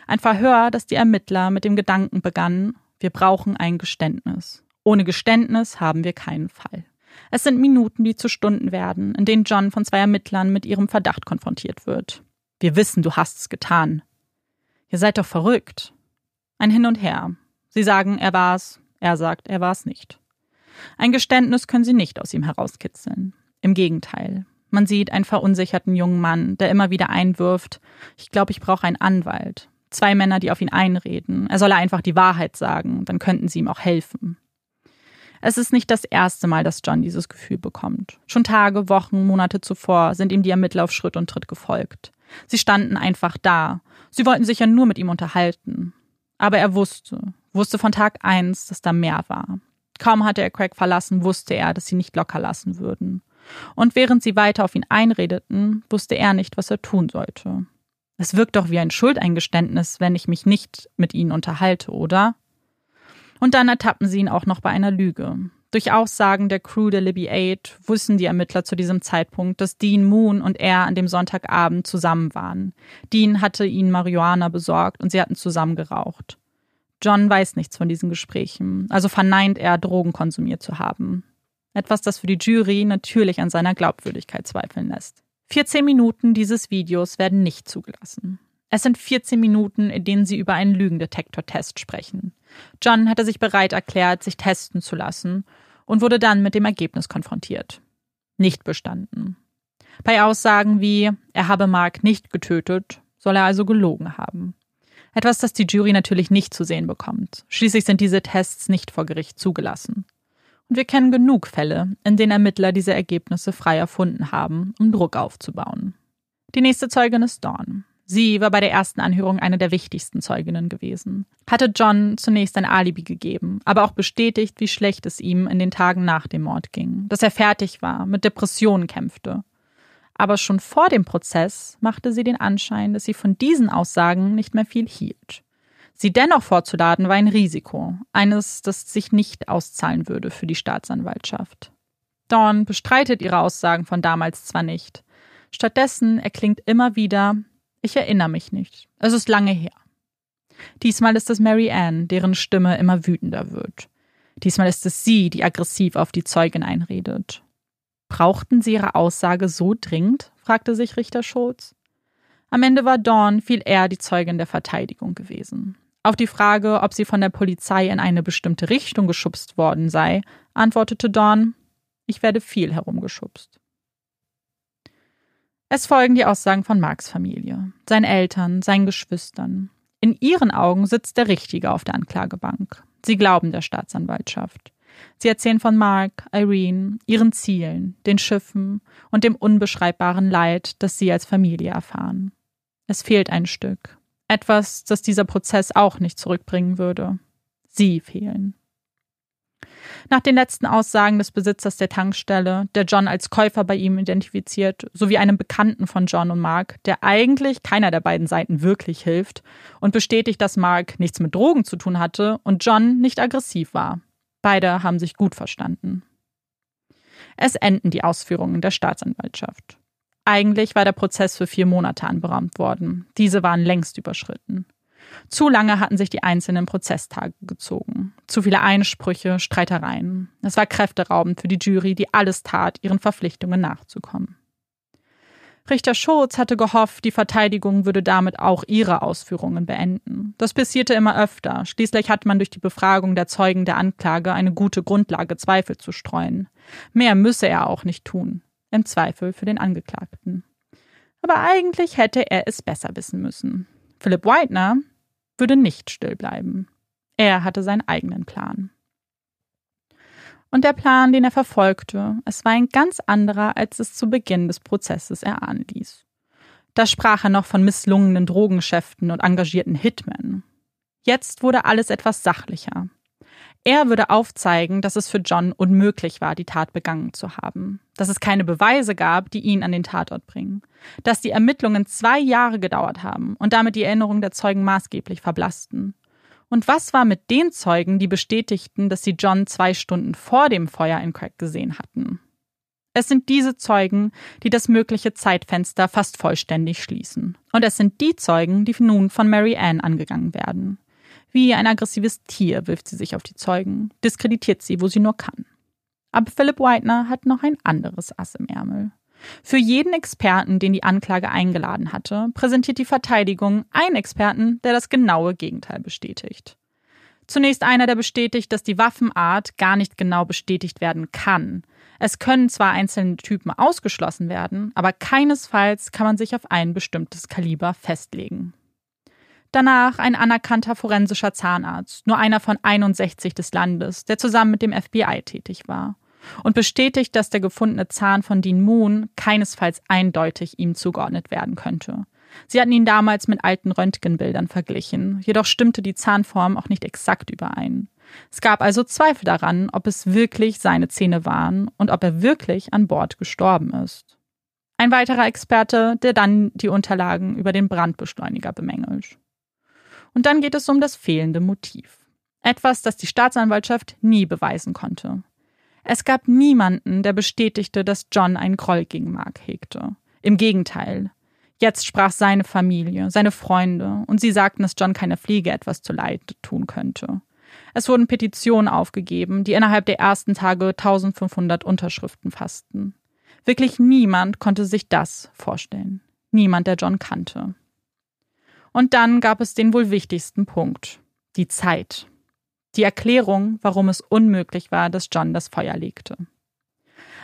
Ein Verhör, das die Ermittler mit dem Gedanken begannen, wir brauchen ein Geständnis. Ohne Geständnis haben wir keinen Fall. Es sind Minuten, die zu Stunden werden, in denen John von zwei Ermittlern mit ihrem Verdacht konfrontiert wird. Wir wissen, du hast es getan. Ihr seid doch verrückt. Ein Hin und Her. Sie sagen, er war's, er sagt, er war's nicht. Ein Geständnis können sie nicht aus ihm herauskitzeln. Im Gegenteil. Man sieht einen verunsicherten jungen Mann, der immer wieder einwirft, ich glaube, ich brauche einen Anwalt. Zwei Männer, die auf ihn einreden. Er solle einfach die Wahrheit sagen, dann könnten sie ihm auch helfen. Es ist nicht das erste Mal, dass John dieses Gefühl bekommt. Schon Tage, Wochen, Monate zuvor sind ihm die Ermittler auf Schritt und Tritt gefolgt. Sie standen einfach da. Sie wollten sich ja nur mit ihm unterhalten. Aber er wusste, wusste von Tag eins, dass da mehr war. Kaum hatte er Craig verlassen, wusste er, dass sie nicht locker lassen würden. Und während sie weiter auf ihn einredeten, wusste er nicht, was er tun sollte. Es wirkt doch wie ein Schuldeingeständnis, wenn ich mich nicht mit ihnen unterhalte, oder? Und dann ertappen sie ihn auch noch bei einer Lüge. Durch Aussagen der Crew der Libby 8 wussten die Ermittler zu diesem Zeitpunkt, dass Dean Moon und er an dem Sonntagabend zusammen waren. Dean hatte ihnen Marihuana besorgt und sie hatten zusammen geraucht. John weiß nichts von diesen Gesprächen, also verneint er, Drogen konsumiert zu haben. Etwas, das für die Jury natürlich an seiner Glaubwürdigkeit zweifeln lässt. 14 Minuten dieses Videos werden nicht zugelassen. Es sind 14 Minuten, in denen sie über einen Lügendetektor-Test sprechen. John hatte sich bereit erklärt, sich testen zu lassen und wurde dann mit dem Ergebnis konfrontiert. Nicht bestanden. Bei Aussagen wie, er habe Mark nicht getötet, soll er also gelogen haben. Etwas, das die Jury natürlich nicht zu sehen bekommt. Schließlich sind diese Tests nicht vor Gericht zugelassen. Und wir kennen genug Fälle, in denen Ermittler diese Ergebnisse frei erfunden haben, um Druck aufzubauen. Die nächste Zeugin ist Dawn. Sie war bei der ersten Anhörung eine der wichtigsten Zeuginnen gewesen. Hatte John zunächst ein Alibi gegeben, aber auch bestätigt, wie schlecht es ihm in den Tagen nach dem Mord ging, dass er fertig war, mit Depressionen kämpfte. Aber schon vor dem Prozess machte sie den Anschein, dass sie von diesen Aussagen nicht mehr viel hielt. Sie dennoch vorzuladen war ein Risiko, eines, das sich nicht auszahlen würde für die Staatsanwaltschaft. Dawn bestreitet ihre Aussagen von damals zwar nicht. Stattdessen erklingt immer wieder, ich erinnere mich nicht. Es ist lange her. Diesmal ist es Mary Ann, deren Stimme immer wütender wird. Diesmal ist es sie, die aggressiv auf die Zeugin einredet. Brauchten sie ihre Aussage so dringend? fragte sich Richter Schulz. Am Ende war Dawn viel eher die Zeugin der Verteidigung gewesen. Auf die Frage, ob sie von der Polizei in eine bestimmte Richtung geschubst worden sei, antwortete Dawn, ich werde viel herumgeschubst. Es folgen die Aussagen von Marks Familie, seinen Eltern, seinen Geschwistern. In ihren Augen sitzt der Richtige auf der Anklagebank. Sie glauben der Staatsanwaltschaft. Sie erzählen von Mark, Irene, ihren Zielen, den Schiffen und dem unbeschreibbaren Leid, das sie als Familie erfahren. Es fehlt ein Stück. Etwas, das dieser Prozess auch nicht zurückbringen würde. Sie fehlen. Nach den letzten Aussagen des Besitzers der Tankstelle, der John als Käufer bei ihm identifiziert, sowie einem Bekannten von John und Mark, der eigentlich keiner der beiden Seiten wirklich hilft und bestätigt, dass Mark nichts mit Drogen zu tun hatte und John nicht aggressiv war. Beide haben sich gut verstanden. Es enden die Ausführungen der Staatsanwaltschaft. Eigentlich war der Prozess für vier Monate anberaumt worden. Diese waren längst überschritten. Zu lange hatten sich die einzelnen Prozesstage gezogen. Zu viele Einsprüche, Streitereien. Es war kräfteraubend für die Jury, die alles tat, ihren Verpflichtungen nachzukommen. Richter Schulz hatte gehofft, die Verteidigung würde damit auch ihre Ausführungen beenden. Das passierte immer öfter. Schließlich hatte man durch die Befragung der Zeugen der Anklage eine gute Grundlage, Zweifel zu streuen. Mehr müsse er auch nicht tun. Im Zweifel für den Angeklagten. Aber eigentlich hätte er es besser wissen müssen. Philipp Whitener, würde nicht still bleiben. Er hatte seinen eigenen Plan. Und der Plan, den er verfolgte, es war ein ganz anderer, als es zu Beginn des Prozesses erahnen ließ. Da sprach er noch von misslungenen Drogengeschäften und engagierten Hitmen. Jetzt wurde alles etwas sachlicher. Er würde aufzeigen, dass es für John unmöglich war, die Tat begangen zu haben, dass es keine Beweise gab, die ihn an den Tatort bringen, dass die Ermittlungen zwei Jahre gedauert haben und damit die Erinnerung der Zeugen maßgeblich verblassten. Und was war mit den Zeugen, die bestätigten, dass sie John zwei Stunden vor dem Feuer in Craig gesehen hatten? Es sind diese Zeugen, die das mögliche Zeitfenster fast vollständig schließen. Und es sind die Zeugen, die nun von Mary Ann angegangen werden. Wie ein aggressives Tier wirft sie sich auf die Zeugen, diskreditiert sie, wo sie nur kann. Aber Philip Whitener hat noch ein anderes Ass im Ärmel. Für jeden Experten, den die Anklage eingeladen hatte, präsentiert die Verteidigung einen Experten, der das genaue Gegenteil bestätigt. Zunächst einer, der bestätigt, dass die Waffenart gar nicht genau bestätigt werden kann. Es können zwar einzelne Typen ausgeschlossen werden, aber keinesfalls kann man sich auf ein bestimmtes Kaliber festlegen. Danach ein anerkannter forensischer Zahnarzt, nur einer von 61 des Landes, der zusammen mit dem FBI tätig war. Und bestätigt, dass der gefundene Zahn von Dean Moon keinesfalls eindeutig ihm zugeordnet werden könnte. Sie hatten ihn damals mit alten Röntgenbildern verglichen, jedoch stimmte die Zahnform auch nicht exakt überein. Es gab also Zweifel daran, ob es wirklich seine Zähne waren und ob er wirklich an Bord gestorben ist. Ein weiterer Experte, der dann die Unterlagen über den Brandbeschleuniger bemängelt. Und dann geht es um das fehlende Motiv. Etwas, das die Staatsanwaltschaft nie beweisen konnte. Es gab niemanden, der bestätigte, dass John einen Groll gegen Mark hegte. Im Gegenteil. Jetzt sprach seine Familie, seine Freunde, und sie sagten, dass John keiner Fliege etwas zu Leid tun könnte. Es wurden Petitionen aufgegeben, die innerhalb der ersten Tage 1500 Unterschriften fassten. Wirklich niemand konnte sich das vorstellen. Niemand, der John kannte. Und dann gab es den wohl wichtigsten Punkt, die Zeit. Die Erklärung, warum es unmöglich war, dass John das Feuer legte.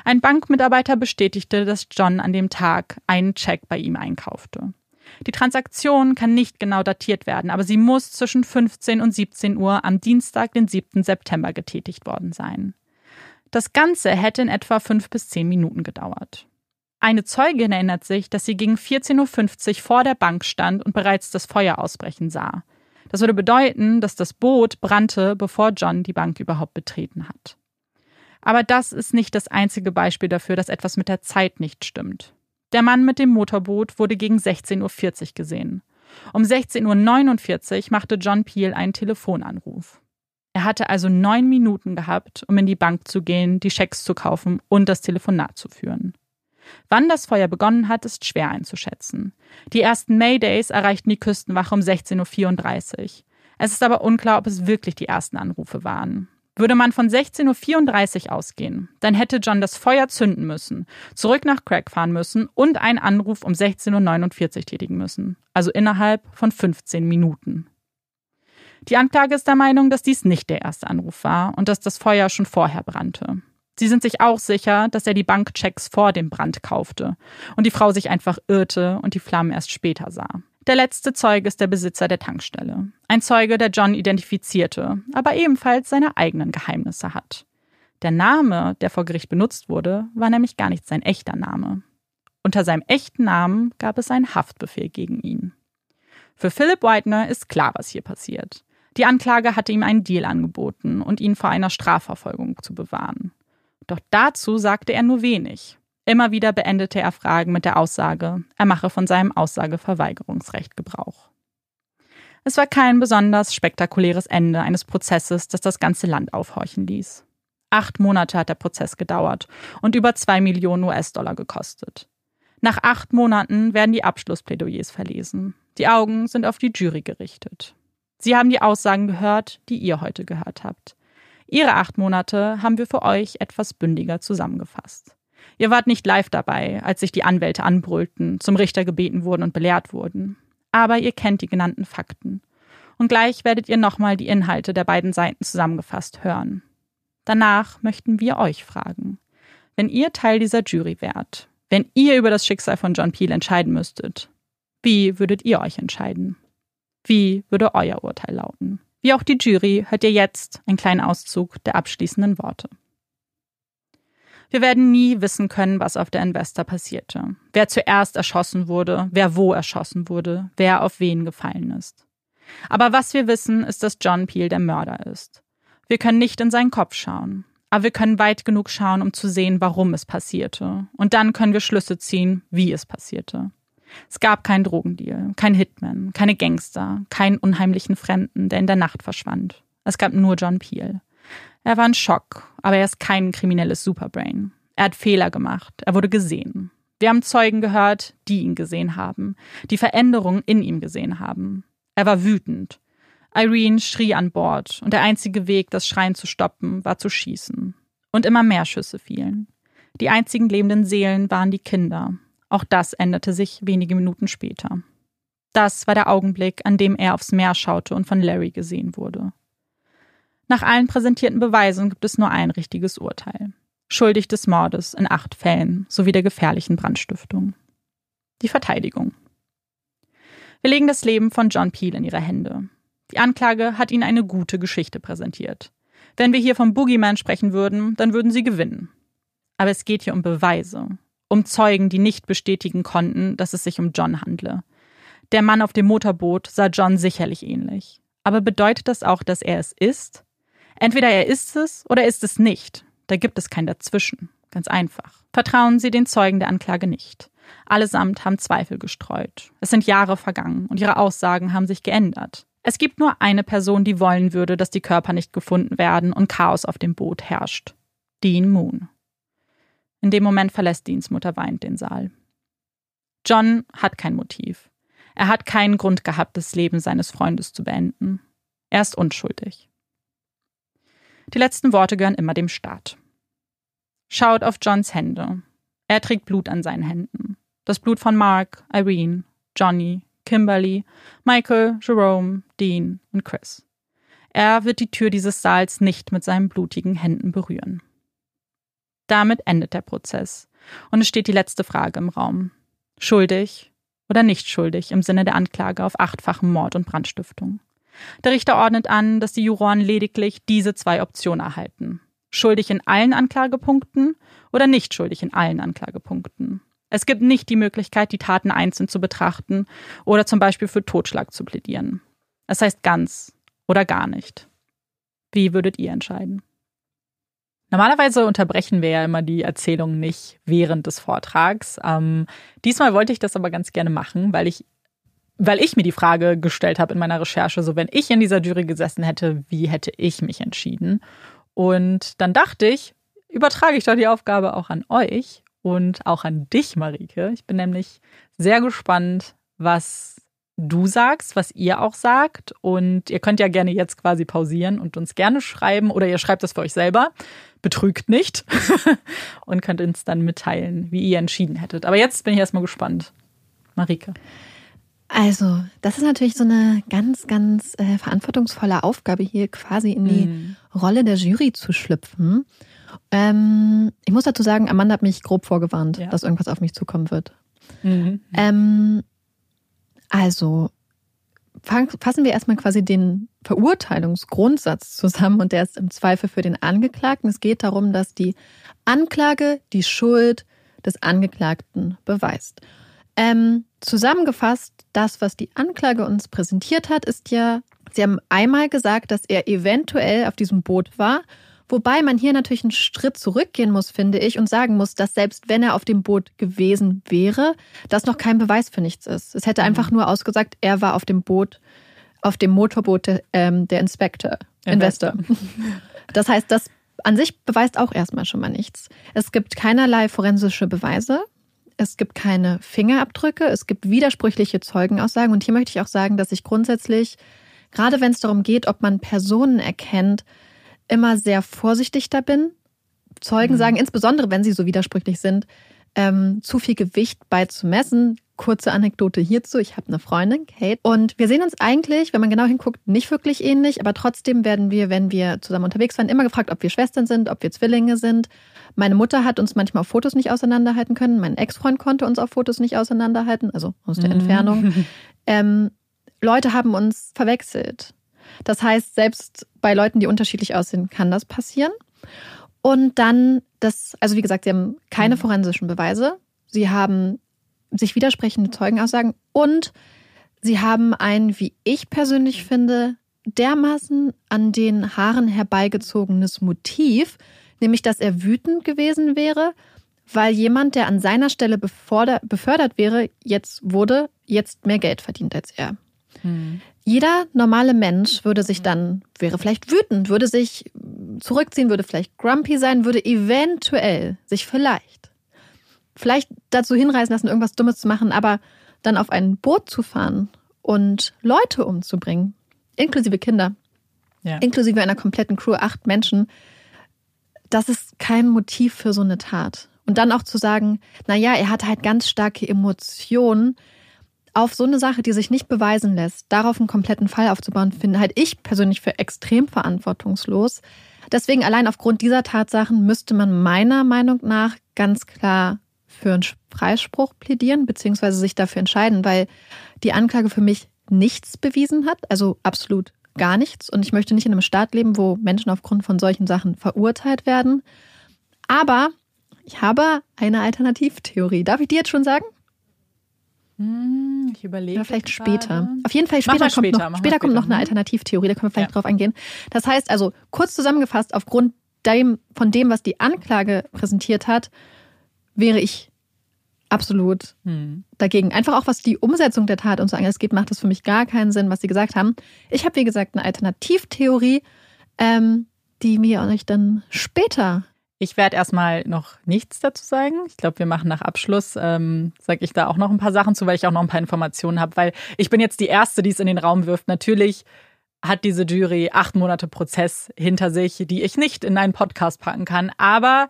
Ein Bankmitarbeiter bestätigte, dass John an dem Tag einen Check bei ihm einkaufte. Die Transaktion kann nicht genau datiert werden, aber sie muss zwischen 15 und 17 Uhr am Dienstag, den 7. September getätigt worden sein. Das Ganze hätte in etwa fünf bis zehn Minuten gedauert. Eine Zeugin erinnert sich, dass sie gegen 14.50 Uhr vor der Bank stand und bereits das Feuer ausbrechen sah. Das würde bedeuten, dass das Boot brannte, bevor John die Bank überhaupt betreten hat. Aber das ist nicht das einzige Beispiel dafür, dass etwas mit der Zeit nicht stimmt. Der Mann mit dem Motorboot wurde gegen 16.40 Uhr gesehen. Um 16.49 Uhr machte John Peel einen Telefonanruf. Er hatte also neun Minuten gehabt, um in die Bank zu gehen, die Schecks zu kaufen und das Telefonat zu führen. Wann das Feuer begonnen hat, ist schwer einzuschätzen. Die ersten Maydays erreichten die Küstenwache um 16.34 Uhr. Es ist aber unklar, ob es wirklich die ersten Anrufe waren. Würde man von 16.34 Uhr ausgehen, dann hätte John das Feuer zünden müssen, zurück nach Craig fahren müssen und einen Anruf um 16.49 Uhr tätigen müssen. Also innerhalb von 15 Minuten. Die Anklage ist der Meinung, dass dies nicht der erste Anruf war und dass das Feuer schon vorher brannte. Sie sind sich auch sicher, dass er die Bankchecks vor dem Brand kaufte und die Frau sich einfach irrte und die Flammen erst später sah. Der letzte Zeuge ist der Besitzer der Tankstelle. Ein Zeuge, der John identifizierte, aber ebenfalls seine eigenen Geheimnisse hat. Der Name, der vor Gericht benutzt wurde, war nämlich gar nicht sein echter Name. Unter seinem echten Namen gab es einen Haftbefehl gegen ihn. Für Philip Whitener ist klar, was hier passiert. Die Anklage hatte ihm einen Deal angeboten und ihn vor einer Strafverfolgung zu bewahren. Doch dazu sagte er nur wenig. Immer wieder beendete er Fragen mit der Aussage, er mache von seinem Aussageverweigerungsrecht Gebrauch. Es war kein besonders spektakuläres Ende eines Prozesses, das das ganze Land aufhorchen ließ. Acht Monate hat der Prozess gedauert und über zwei Millionen US-Dollar gekostet. Nach acht Monaten werden die Abschlussplädoyers verlesen. Die Augen sind auf die Jury gerichtet. Sie haben die Aussagen gehört, die ihr heute gehört habt. Ihre acht Monate haben wir für euch etwas bündiger zusammengefasst. Ihr wart nicht live dabei, als sich die Anwälte anbrüllten, zum Richter gebeten wurden und belehrt wurden. Aber ihr kennt die genannten Fakten. Und gleich werdet ihr nochmal die Inhalte der beiden Seiten zusammengefasst hören. Danach möchten wir euch fragen. Wenn ihr Teil dieser Jury wärt, wenn ihr über das Schicksal von John Peel entscheiden müsstet, wie würdet ihr euch entscheiden? Wie würde euer Urteil lauten? Wie auch die Jury hört ihr jetzt einen kleinen Auszug der abschließenden Worte. Wir werden nie wissen können, was auf der Investor passierte. Wer zuerst erschossen wurde, wer wo erschossen wurde, wer auf wen gefallen ist. Aber was wir wissen, ist, dass John Peel der Mörder ist. Wir können nicht in seinen Kopf schauen. Aber wir können weit genug schauen, um zu sehen, warum es passierte. Und dann können wir Schlüsse ziehen, wie es passierte. Es gab keinen Drogendeal, kein Hitman, keine Gangster, keinen unheimlichen Fremden, der in der Nacht verschwand. Es gab nur John Peel. Er war in Schock, aber er ist kein kriminelles Superbrain. Er hat Fehler gemacht, er wurde gesehen. Wir haben Zeugen gehört, die ihn gesehen haben, die Veränderungen in ihm gesehen haben. Er war wütend. Irene schrie an Bord, und der einzige Weg, das Schreien zu stoppen, war zu schießen. Und immer mehr Schüsse fielen. Die einzigen lebenden Seelen waren die Kinder. Auch das änderte sich wenige Minuten später. Das war der Augenblick, an dem er aufs Meer schaute und von Larry gesehen wurde. Nach allen präsentierten Beweisen gibt es nur ein richtiges Urteil. Schuldig des Mordes in acht Fällen sowie der gefährlichen Brandstiftung. Die Verteidigung. Wir legen das Leben von John Peel in ihre Hände. Die Anklage hat ihnen eine gute Geschichte präsentiert. Wenn wir hier vom Boogeyman sprechen würden, dann würden sie gewinnen. Aber es geht hier um Beweise, um Zeugen, die nicht bestätigen konnten, dass es sich um John handle. Der Mann auf dem Motorboot sah John sicherlich ähnlich. Aber bedeutet das auch, dass er es ist? Entweder er ist es oder ist es nicht. Da gibt es kein Dazwischen. Ganz einfach. Vertrauen Sie den Zeugen der Anklage nicht. Allesamt haben Zweifel gestreut. Es sind Jahre vergangen und ihre Aussagen haben sich geändert. Es gibt nur eine Person, die wollen würde, dass die Körper nicht gefunden werden und Chaos auf dem Boot herrscht. Dean Moon. In dem Moment verlässt Deans Mutter weint den Saal. John hat kein Motiv. Er hat keinen Grund gehabt, das Leben seines Freundes zu beenden. Er ist unschuldig. Die letzten Worte gehören immer dem Staat. Schaut auf Johns Hände. Er trägt Blut an seinen Händen. Das Blut von Mark, Irene, Johnny, Kimberly, Michael, Jerome, Dean und Chris. Er wird die Tür dieses Saals nicht mit seinen blutigen Händen berühren. Damit endet der Prozess und es steht die letzte Frage im Raum. Schuldig oder nicht schuldig im Sinne der Anklage auf achtfachen Mord und Brandstiftung. Der Richter ordnet an, dass die Juroren lediglich diese zwei Optionen erhalten. Schuldig in allen Anklagepunkten oder nicht schuldig in allen Anklagepunkten. Es gibt nicht die Möglichkeit, die Taten einzeln zu betrachten oder zum Beispiel für Totschlag zu plädieren. Es heißt ganz oder gar nicht. Wie würdet ihr entscheiden? Normalerweise unterbrechen wir ja immer die Erzählung nicht während des Vortrags. Ähm, diesmal wollte ich das aber ganz gerne machen, weil ich weil ich mir die Frage gestellt habe in meiner Recherche, so wenn ich in dieser Jury gesessen hätte, wie hätte ich mich entschieden? Und dann dachte ich, übertrage ich doch die Aufgabe auch an euch und auch an dich, Marike. Ich bin nämlich sehr gespannt, was du sagst, was ihr auch sagt. Und ihr könnt ja gerne jetzt quasi pausieren und uns gerne schreiben oder ihr schreibt das für euch selber. Betrügt nicht und könnt uns dann mitteilen, wie ihr entschieden hättet. Aber jetzt bin ich erstmal gespannt. Marike. Also, das ist natürlich so eine ganz, ganz äh, verantwortungsvolle Aufgabe, hier quasi in die mhm. Rolle der Jury zu schlüpfen. Ähm, ich muss dazu sagen, Amanda hat mich grob vorgewarnt, ja. dass irgendwas auf mich zukommen wird. Mhm. Ähm, also, fassen wir erstmal quasi den Verurteilungsgrundsatz zusammen und der ist im Zweifel für den Angeklagten. Es geht darum, dass die Anklage die Schuld des Angeklagten beweist. Ähm, zusammengefasst, das, was die Anklage uns präsentiert hat, ist ja, Sie haben einmal gesagt, dass er eventuell auf diesem Boot war, wobei man hier natürlich einen Schritt zurückgehen muss, finde ich, und sagen muss, dass selbst wenn er auf dem Boot gewesen wäre, das noch kein Beweis für nichts ist. Es hätte einfach mhm. nur ausgesagt, er war auf dem Boot, auf dem Motorboot der, ähm, der Inspector, Investor. Das heißt, das an sich beweist auch erstmal schon mal nichts. Es gibt keinerlei forensische Beweise es gibt keine Fingerabdrücke, es gibt widersprüchliche Zeugenaussagen. Und hier möchte ich auch sagen, dass ich grundsätzlich, gerade wenn es darum geht, ob man Personen erkennt, immer sehr vorsichtig da bin. Zeugen mhm. sagen, insbesondere wenn sie so widersprüchlich sind, ähm, zu viel Gewicht beizumessen. Kurze Anekdote hierzu. Ich habe eine Freundin, Kate, und wir sehen uns eigentlich, wenn man genau hinguckt, nicht wirklich ähnlich, aber trotzdem werden wir, wenn wir zusammen unterwegs waren, immer gefragt, ob wir Schwestern sind, ob wir Zwillinge sind. Meine Mutter hat uns manchmal auf Fotos nicht auseinanderhalten können. Mein Ex-Freund konnte uns auf Fotos nicht auseinanderhalten, also aus der mhm. Entfernung. Ähm, Leute haben uns verwechselt. Das heißt, selbst bei Leuten, die unterschiedlich aussehen, kann das passieren. Und dann das, also wie gesagt, sie haben keine mhm. forensischen Beweise. Sie haben sich widersprechende Zeugenaussagen und sie haben ein, wie ich persönlich finde, dermaßen an den Haaren herbeigezogenes Motiv, nämlich dass er wütend gewesen wäre, weil jemand, der an seiner Stelle befördert wäre, jetzt wurde, jetzt mehr Geld verdient als er. Hm. Jeder normale Mensch würde sich dann, wäre vielleicht wütend, würde sich zurückziehen, würde vielleicht grumpy sein, würde eventuell sich vielleicht, vielleicht dazu hinreißen lassen, irgendwas Dummes zu machen, aber dann auf ein Boot zu fahren und Leute umzubringen, inklusive Kinder, ja. inklusive einer kompletten Crew, acht Menschen, das ist kein Motiv für so eine Tat. Und dann auch zu sagen, naja, er hat halt ganz starke Emotionen, auf so eine Sache, die sich nicht beweisen lässt, darauf einen kompletten Fall aufzubauen, finde halt ich persönlich für extrem verantwortungslos. Deswegen allein aufgrund dieser Tatsachen müsste man meiner Meinung nach ganz klar für einen Freispruch plädieren, beziehungsweise sich dafür entscheiden, weil die Anklage für mich nichts bewiesen hat, also absolut gar nichts. Und ich möchte nicht in einem Staat leben, wo Menschen aufgrund von solchen Sachen verurteilt werden. Aber ich habe eine Alternativtheorie. Darf ich die jetzt schon sagen? Hm, ich überlege. Oder vielleicht gerade. später. Auf jeden Fall später, kommt, noch, später kommt noch eine mhm. Alternativtheorie, da können wir vielleicht ja. drauf eingehen. Das heißt also, kurz zusammengefasst, aufgrund dem, von dem, was die Anklage präsentiert hat, wäre ich absolut hm. dagegen. Einfach auch, was die Umsetzung der Tat und so angeht, macht das für mich gar keinen Sinn, was sie gesagt haben. Ich habe, wie gesagt, eine Alternativtheorie, ähm, die mir euch dann später ich werde erstmal noch nichts dazu sagen. Ich glaube, wir machen nach Abschluss, ähm, sage ich da auch noch ein paar Sachen zu, weil ich auch noch ein paar Informationen habe, weil ich bin jetzt die Erste, die es in den Raum wirft. Natürlich hat diese Jury acht Monate Prozess hinter sich, die ich nicht in einen Podcast packen kann. Aber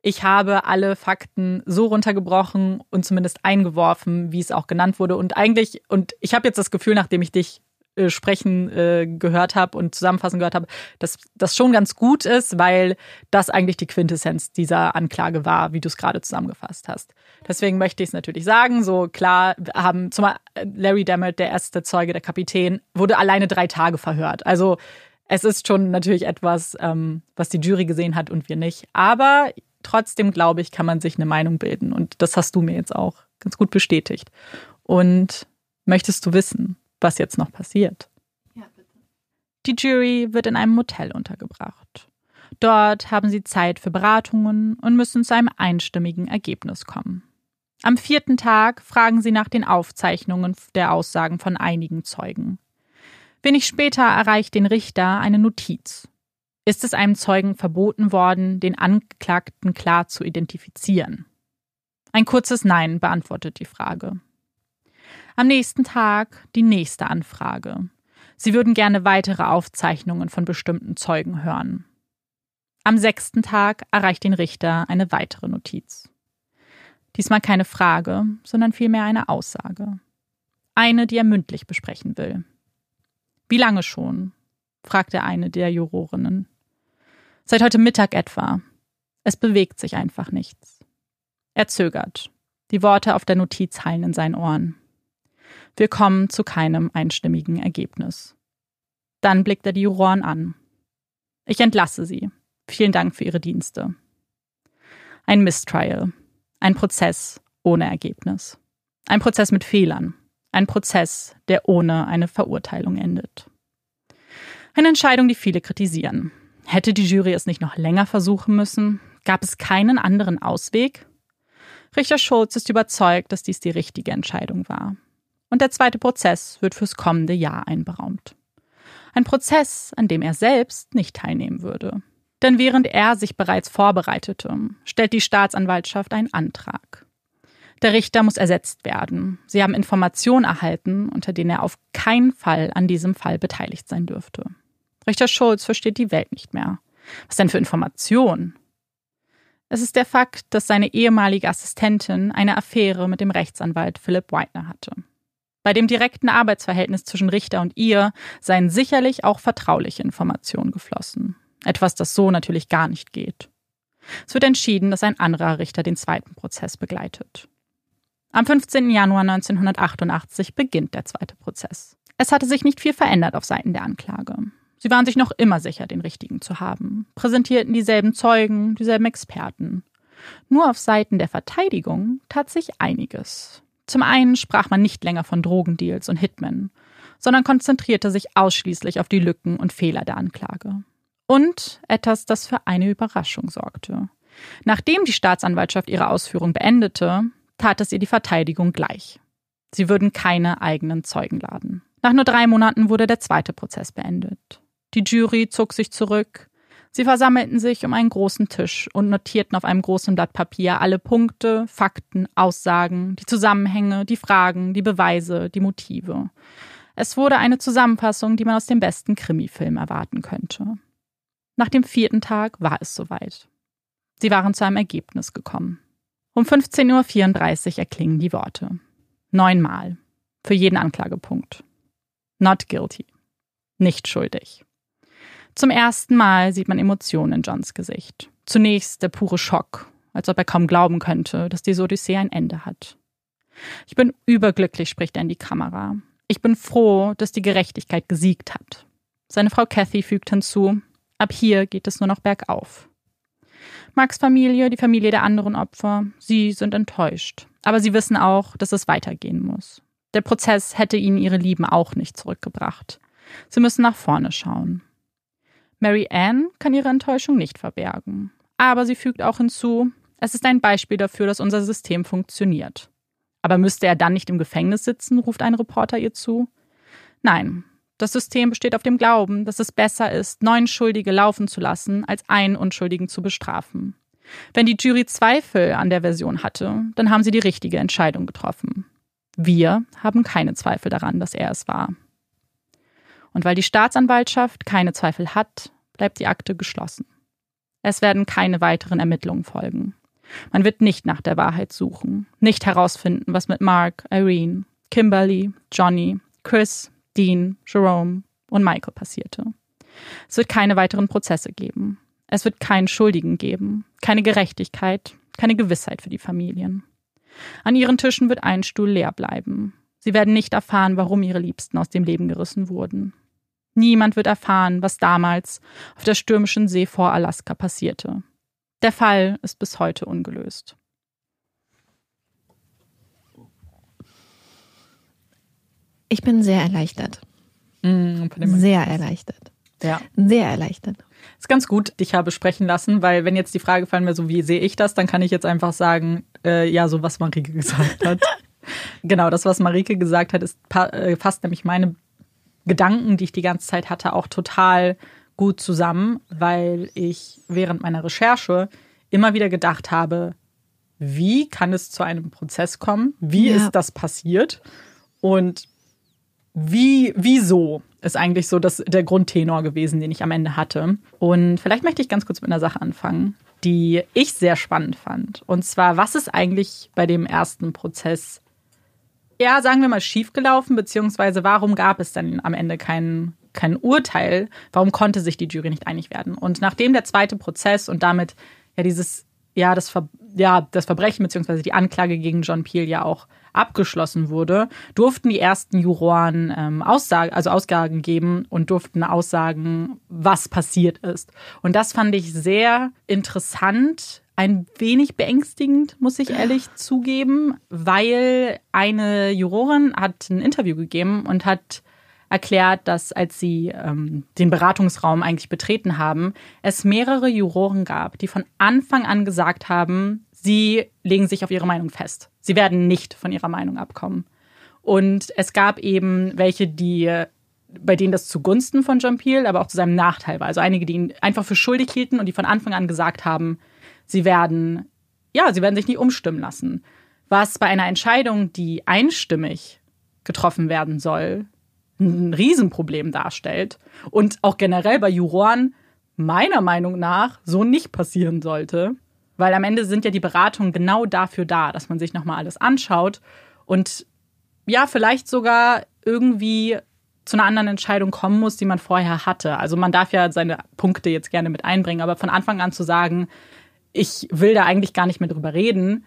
ich habe alle Fakten so runtergebrochen und zumindest eingeworfen, wie es auch genannt wurde. Und eigentlich, und ich habe jetzt das Gefühl, nachdem ich dich äh, sprechen äh, gehört habe und zusammenfassen gehört habe, dass das schon ganz gut ist, weil das eigentlich die Quintessenz dieser Anklage war, wie du es gerade zusammengefasst hast. Deswegen möchte ich es natürlich sagen. So klar haben zum Beispiel Larry Dammert, der erste Zeuge, der Kapitän, wurde alleine drei Tage verhört. Also es ist schon natürlich etwas, ähm, was die Jury gesehen hat und wir nicht. Aber trotzdem glaube ich, kann man sich eine Meinung bilden. Und das hast du mir jetzt auch ganz gut bestätigt. Und möchtest du wissen, was jetzt noch passiert. Ja, bitte. Die Jury wird in einem Motel untergebracht. Dort haben sie Zeit für Beratungen und müssen zu einem einstimmigen Ergebnis kommen. Am vierten Tag fragen sie nach den Aufzeichnungen der Aussagen von einigen Zeugen. Wenig später erreicht den Richter eine Notiz. Ist es einem Zeugen verboten worden, den Angeklagten klar zu identifizieren? Ein kurzes Nein beantwortet die Frage. Am nächsten Tag die nächste Anfrage. Sie würden gerne weitere Aufzeichnungen von bestimmten Zeugen hören. Am sechsten Tag erreicht den Richter eine weitere Notiz. Diesmal keine Frage, sondern vielmehr eine Aussage. Eine, die er mündlich besprechen will. Wie lange schon? fragte eine der Jurorinnen. Seit heute Mittag etwa. Es bewegt sich einfach nichts. Er zögert. Die Worte auf der Notiz hallen in seinen Ohren. Wir kommen zu keinem einstimmigen Ergebnis. Dann blickt er die Juroren an. Ich entlasse Sie. Vielen Dank für Ihre Dienste. Ein Mistrial. Ein Prozess ohne Ergebnis. Ein Prozess mit Fehlern. Ein Prozess, der ohne eine Verurteilung endet. Eine Entscheidung, die viele kritisieren. Hätte die Jury es nicht noch länger versuchen müssen? Gab es keinen anderen Ausweg? Richter Schulz ist überzeugt, dass dies die richtige Entscheidung war und der zweite Prozess wird fürs kommende Jahr einberaumt. Ein Prozess, an dem er selbst nicht teilnehmen würde. Denn während er sich bereits vorbereitete, stellt die Staatsanwaltschaft einen Antrag. Der Richter muss ersetzt werden. Sie haben Informationen erhalten, unter denen er auf keinen Fall an diesem Fall beteiligt sein dürfte. Richter Schulz versteht die Welt nicht mehr. Was denn für Informationen? Es ist der Fakt, dass seine ehemalige Assistentin eine Affäre mit dem Rechtsanwalt Philipp Whitener hatte. Bei dem direkten Arbeitsverhältnis zwischen Richter und ihr seien sicherlich auch vertrauliche Informationen geflossen. Etwas, das so natürlich gar nicht geht. Es wird entschieden, dass ein anderer Richter den zweiten Prozess begleitet. Am 15. Januar 1988 beginnt der zweite Prozess. Es hatte sich nicht viel verändert auf Seiten der Anklage. Sie waren sich noch immer sicher, den Richtigen zu haben, präsentierten dieselben Zeugen, dieselben Experten. Nur auf Seiten der Verteidigung tat sich einiges. Zum einen sprach man nicht länger von Drogendeals und Hitmen, sondern konzentrierte sich ausschließlich auf die Lücken und Fehler der Anklage. Und etwas, das für eine Überraschung sorgte. Nachdem die Staatsanwaltschaft ihre Ausführung beendete, tat es ihr die Verteidigung gleich. Sie würden keine eigenen Zeugen laden. Nach nur drei Monaten wurde der zweite Prozess beendet. Die Jury zog sich zurück. Sie versammelten sich um einen großen Tisch und notierten auf einem großen Blatt Papier alle Punkte, Fakten, Aussagen, die Zusammenhänge, die Fragen, die Beweise, die Motive. Es wurde eine Zusammenfassung, die man aus dem besten Krimifilm erwarten könnte. Nach dem vierten Tag war es soweit. Sie waren zu einem Ergebnis gekommen. Um 15.34 Uhr erklingen die Worte. Neunmal. Für jeden Anklagepunkt. Not guilty. Nicht schuldig. Zum ersten Mal sieht man Emotionen in Johns Gesicht. Zunächst der pure Schock, als ob er kaum glauben könnte, dass diese Odyssee ein Ende hat. Ich bin überglücklich, spricht er in die Kamera. Ich bin froh, dass die Gerechtigkeit gesiegt hat. Seine Frau Kathy fügt hinzu, ab hier geht es nur noch bergauf. Marks Familie, die Familie der anderen Opfer, sie sind enttäuscht. Aber sie wissen auch, dass es weitergehen muss. Der Prozess hätte ihnen ihre Lieben auch nicht zurückgebracht. Sie müssen nach vorne schauen. Mary Ann kann ihre Enttäuschung nicht verbergen. Aber sie fügt auch hinzu, es ist ein Beispiel dafür, dass unser System funktioniert. Aber müsste er dann nicht im Gefängnis sitzen, ruft ein Reporter ihr zu. Nein, das System besteht auf dem Glauben, dass es besser ist, neun Schuldige laufen zu lassen, als einen Unschuldigen zu bestrafen. Wenn die Jury Zweifel an der Version hatte, dann haben sie die richtige Entscheidung getroffen. Wir haben keine Zweifel daran, dass er es war. Und weil die Staatsanwaltschaft keine Zweifel hat, bleibt die Akte geschlossen. Es werden keine weiteren Ermittlungen folgen. Man wird nicht nach der Wahrheit suchen, nicht herausfinden, was mit Mark, Irene, Kimberly, Johnny, Chris, Dean, Jerome und Michael passierte. Es wird keine weiteren Prozesse geben. Es wird keinen Schuldigen geben, keine Gerechtigkeit, keine Gewissheit für die Familien. An ihren Tischen wird ein Stuhl leer bleiben. Sie werden nicht erfahren, warum ihre Liebsten aus dem Leben gerissen wurden. Niemand wird erfahren, was damals auf der stürmischen See vor Alaska passierte. Der Fall ist bis heute ungelöst. Ich bin sehr erleichtert. Mm, sehr erleichtert. Ja. Sehr erleichtert. Ist ganz gut, dich habe sprechen lassen, weil wenn jetzt die Frage fallen wäre, so wie sehe ich das, dann kann ich jetzt einfach sagen, äh, ja, so was Marike gesagt hat. genau, das, was Marike gesagt hat, ist äh, fasst nämlich meine Gedanken, die ich die ganze Zeit hatte, auch total gut zusammen, weil ich während meiner Recherche immer wieder gedacht habe, wie kann es zu einem Prozess kommen? Wie ja. ist das passiert? Und wie, wieso ist eigentlich so das, der Grundtenor gewesen, den ich am Ende hatte. Und vielleicht möchte ich ganz kurz mit einer Sache anfangen, die ich sehr spannend fand. Und zwar, was ist eigentlich bei dem ersten Prozess ja, sagen wir mal, schiefgelaufen, beziehungsweise warum gab es dann am Ende kein, kein Urteil? Warum konnte sich die Jury nicht einig werden? Und nachdem der zweite Prozess und damit ja dieses, ja, das, Ver ja, das Verbrechen beziehungsweise die Anklage gegen John Peel ja auch abgeschlossen wurde, durften die ersten Juroren ähm, Aussagen, also Aussagen geben und durften aussagen, was passiert ist. Und das fand ich sehr interessant, ein wenig beängstigend, muss ich ehrlich zugeben, weil eine Jurorin hat ein Interview gegeben und hat erklärt, dass als sie ähm, den Beratungsraum eigentlich betreten haben, es mehrere Juroren gab, die von Anfang an gesagt haben, sie legen sich auf ihre Meinung fest. Sie werden nicht von ihrer Meinung abkommen. Und es gab eben welche, die bei denen das zugunsten von Peel, aber auch zu seinem Nachteil war. Also einige, die ihn einfach für schuldig hielten und die von Anfang an gesagt haben, Sie werden, ja, sie werden sich nicht umstimmen lassen. Was bei einer Entscheidung, die einstimmig getroffen werden soll, ein Riesenproblem darstellt und auch generell bei Juroren meiner Meinung nach so nicht passieren sollte, weil am Ende sind ja die Beratungen genau dafür da, dass man sich nochmal alles anschaut und ja, vielleicht sogar irgendwie zu einer anderen Entscheidung kommen muss, die man vorher hatte. Also man darf ja seine Punkte jetzt gerne mit einbringen, aber von Anfang an zu sagen, ich will da eigentlich gar nicht mehr drüber reden,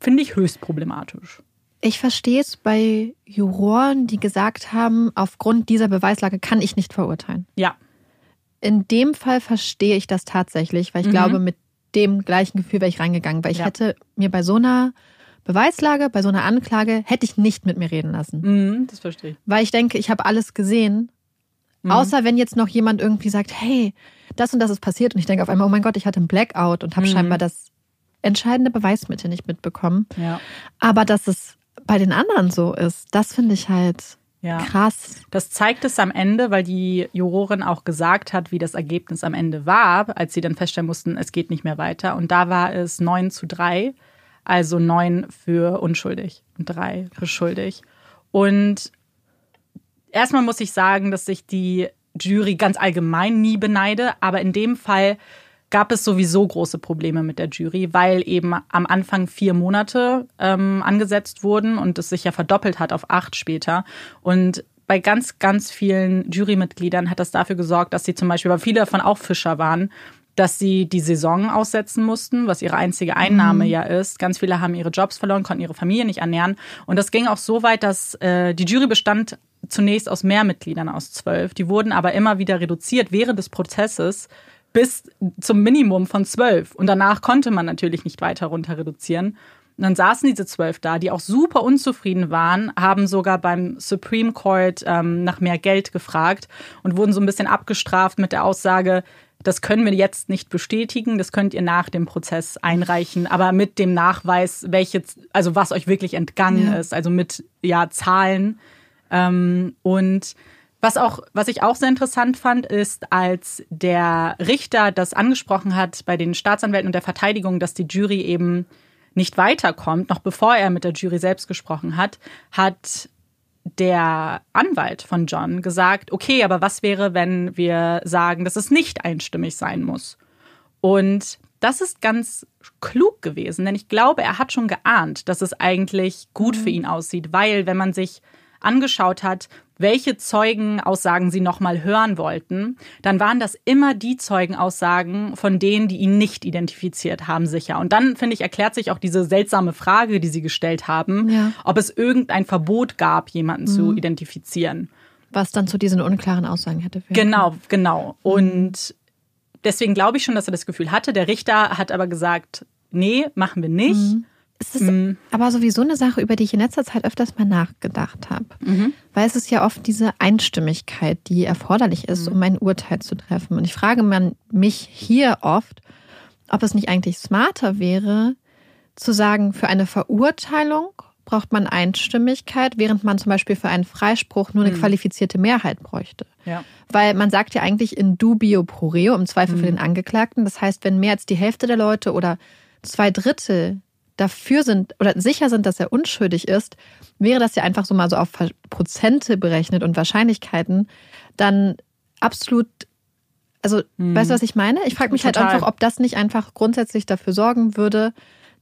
finde ich höchst problematisch. Ich verstehe es bei Juroren, die gesagt haben, aufgrund dieser Beweislage kann ich nicht verurteilen. Ja. In dem Fall verstehe ich das tatsächlich, weil ich Mhm. glaube, mit dem gleichen Gefühl wäre ich reingegangen, weil ich Ja. hätte mir bei so einer Beweislage, bei so einer Anklage, hätte ich nicht mit mir reden lassen. Mhm, das verstehe ich. Weil ich denke, ich habe alles gesehen. Mhm. Außer wenn jetzt noch jemand irgendwie sagt, hey, das und das ist passiert. Und ich denke auf einmal, oh mein Gott, ich hatte einen Blackout und habe Mhm. scheinbar das entscheidende Beweismittel nicht mitbekommen. Ja. Aber dass es bei den anderen so ist, das finde ich halt Ja. krass. Das zeigt es am Ende, weil die Jurorin auch gesagt hat, wie das Ergebnis am Ende war, als sie dann feststellen mussten, es geht nicht mehr weiter. Und da war es 9 zu 3, also 9 für unschuldig und 3 für schuldig. Und erstmal muss ich sagen, dass ich die Jury ganz allgemein nie beneide, aber in dem Fall gab es sowieso große Probleme mit der Jury, weil eben am Anfang vier Monate ähm, angesetzt wurden und es sich ja verdoppelt hat auf acht später. Und bei ganz, ganz vielen Jurymitgliedern hat das dafür gesorgt, dass sie zum Beispiel, weil viele davon auch Fischer waren, dass sie die Saison aussetzen mussten, was ihre einzige Einnahme ja ist. Ganz viele haben ihre Jobs verloren, konnten ihre Familie nicht ernähren. Und das ging auch so weit, dass äh, die Jury bestand zunächst aus mehr Mitgliedern, aus zwölf. Die wurden aber immer wieder reduziert während des Prozesses bis zum Minimum von zwölf. Und danach konnte man natürlich nicht weiter runter reduzieren. Und dann saßen diese zwölf da, die auch super unzufrieden waren, haben sogar beim Supreme Court ähm, nach mehr Geld gefragt und wurden so ein bisschen abgestraft mit der Aussage, das können wir jetzt nicht bestätigen, das könnt ihr nach dem Prozess einreichen, aber mit dem Nachweis, welche, also was euch wirklich entgangen Ja. ist, also mit ja Zahlen. Ähm, und was auch, was ich auch sehr interessant fand, ist, als der Richter das angesprochen hat bei den Staatsanwälten und der Verteidigung, dass die Jury eben nicht weiterkommt, noch bevor er mit der Jury selbst gesprochen hat, hat der Anwalt von John gesagt, okay, aber was wäre, wenn wir sagen, dass es nicht einstimmig sein muss? Und das ist ganz klug gewesen, denn ich glaube, er hat schon geahnt, dass es eigentlich gut für ihn aussieht, weil wenn man sich angeschaut hat, welche Zeugenaussagen sie nochmal hören wollten, dann waren das immer die Zeugenaussagen von denen, die ihn nicht identifiziert haben, sicher. Und dann, finde ich, erklärt sich auch diese seltsame Frage, die sie gestellt haben, Ja. ob es irgendein Verbot gab, jemanden zu identifizieren. Was dann zu diesen unklaren Aussagen hätte. führen Genau, genau. Und deswegen glaube ich schon, dass er das Gefühl hatte. Der Richter hat aber gesagt, nee, machen wir nicht. Es ist aber sowieso eine Sache, über die ich in letzter Zeit öfters mal nachgedacht habe. Weil es ist ja oft diese Einstimmigkeit, die erforderlich ist, um ein Urteil zu treffen. Und ich frage man mich hier oft, ob es nicht eigentlich smarter wäre, zu sagen, für eine Verurteilung braucht man Einstimmigkeit, während man zum Beispiel für einen Freispruch nur eine qualifizierte Mehrheit bräuchte. Ja. Weil man sagt ja eigentlich in dubio pro reo, im Zweifel für den Angeklagten. Das heißt, wenn mehr als die Hälfte der Leute oder zwei Drittel dafür sind oder sicher sind, dass er unschuldig ist, wäre das ja einfach so mal so auf Prozente berechnet und Wahrscheinlichkeiten, dann absolut, also weißt du, was ich meine? Ich frage mich halt Total. einfach, ob das nicht einfach grundsätzlich dafür sorgen würde,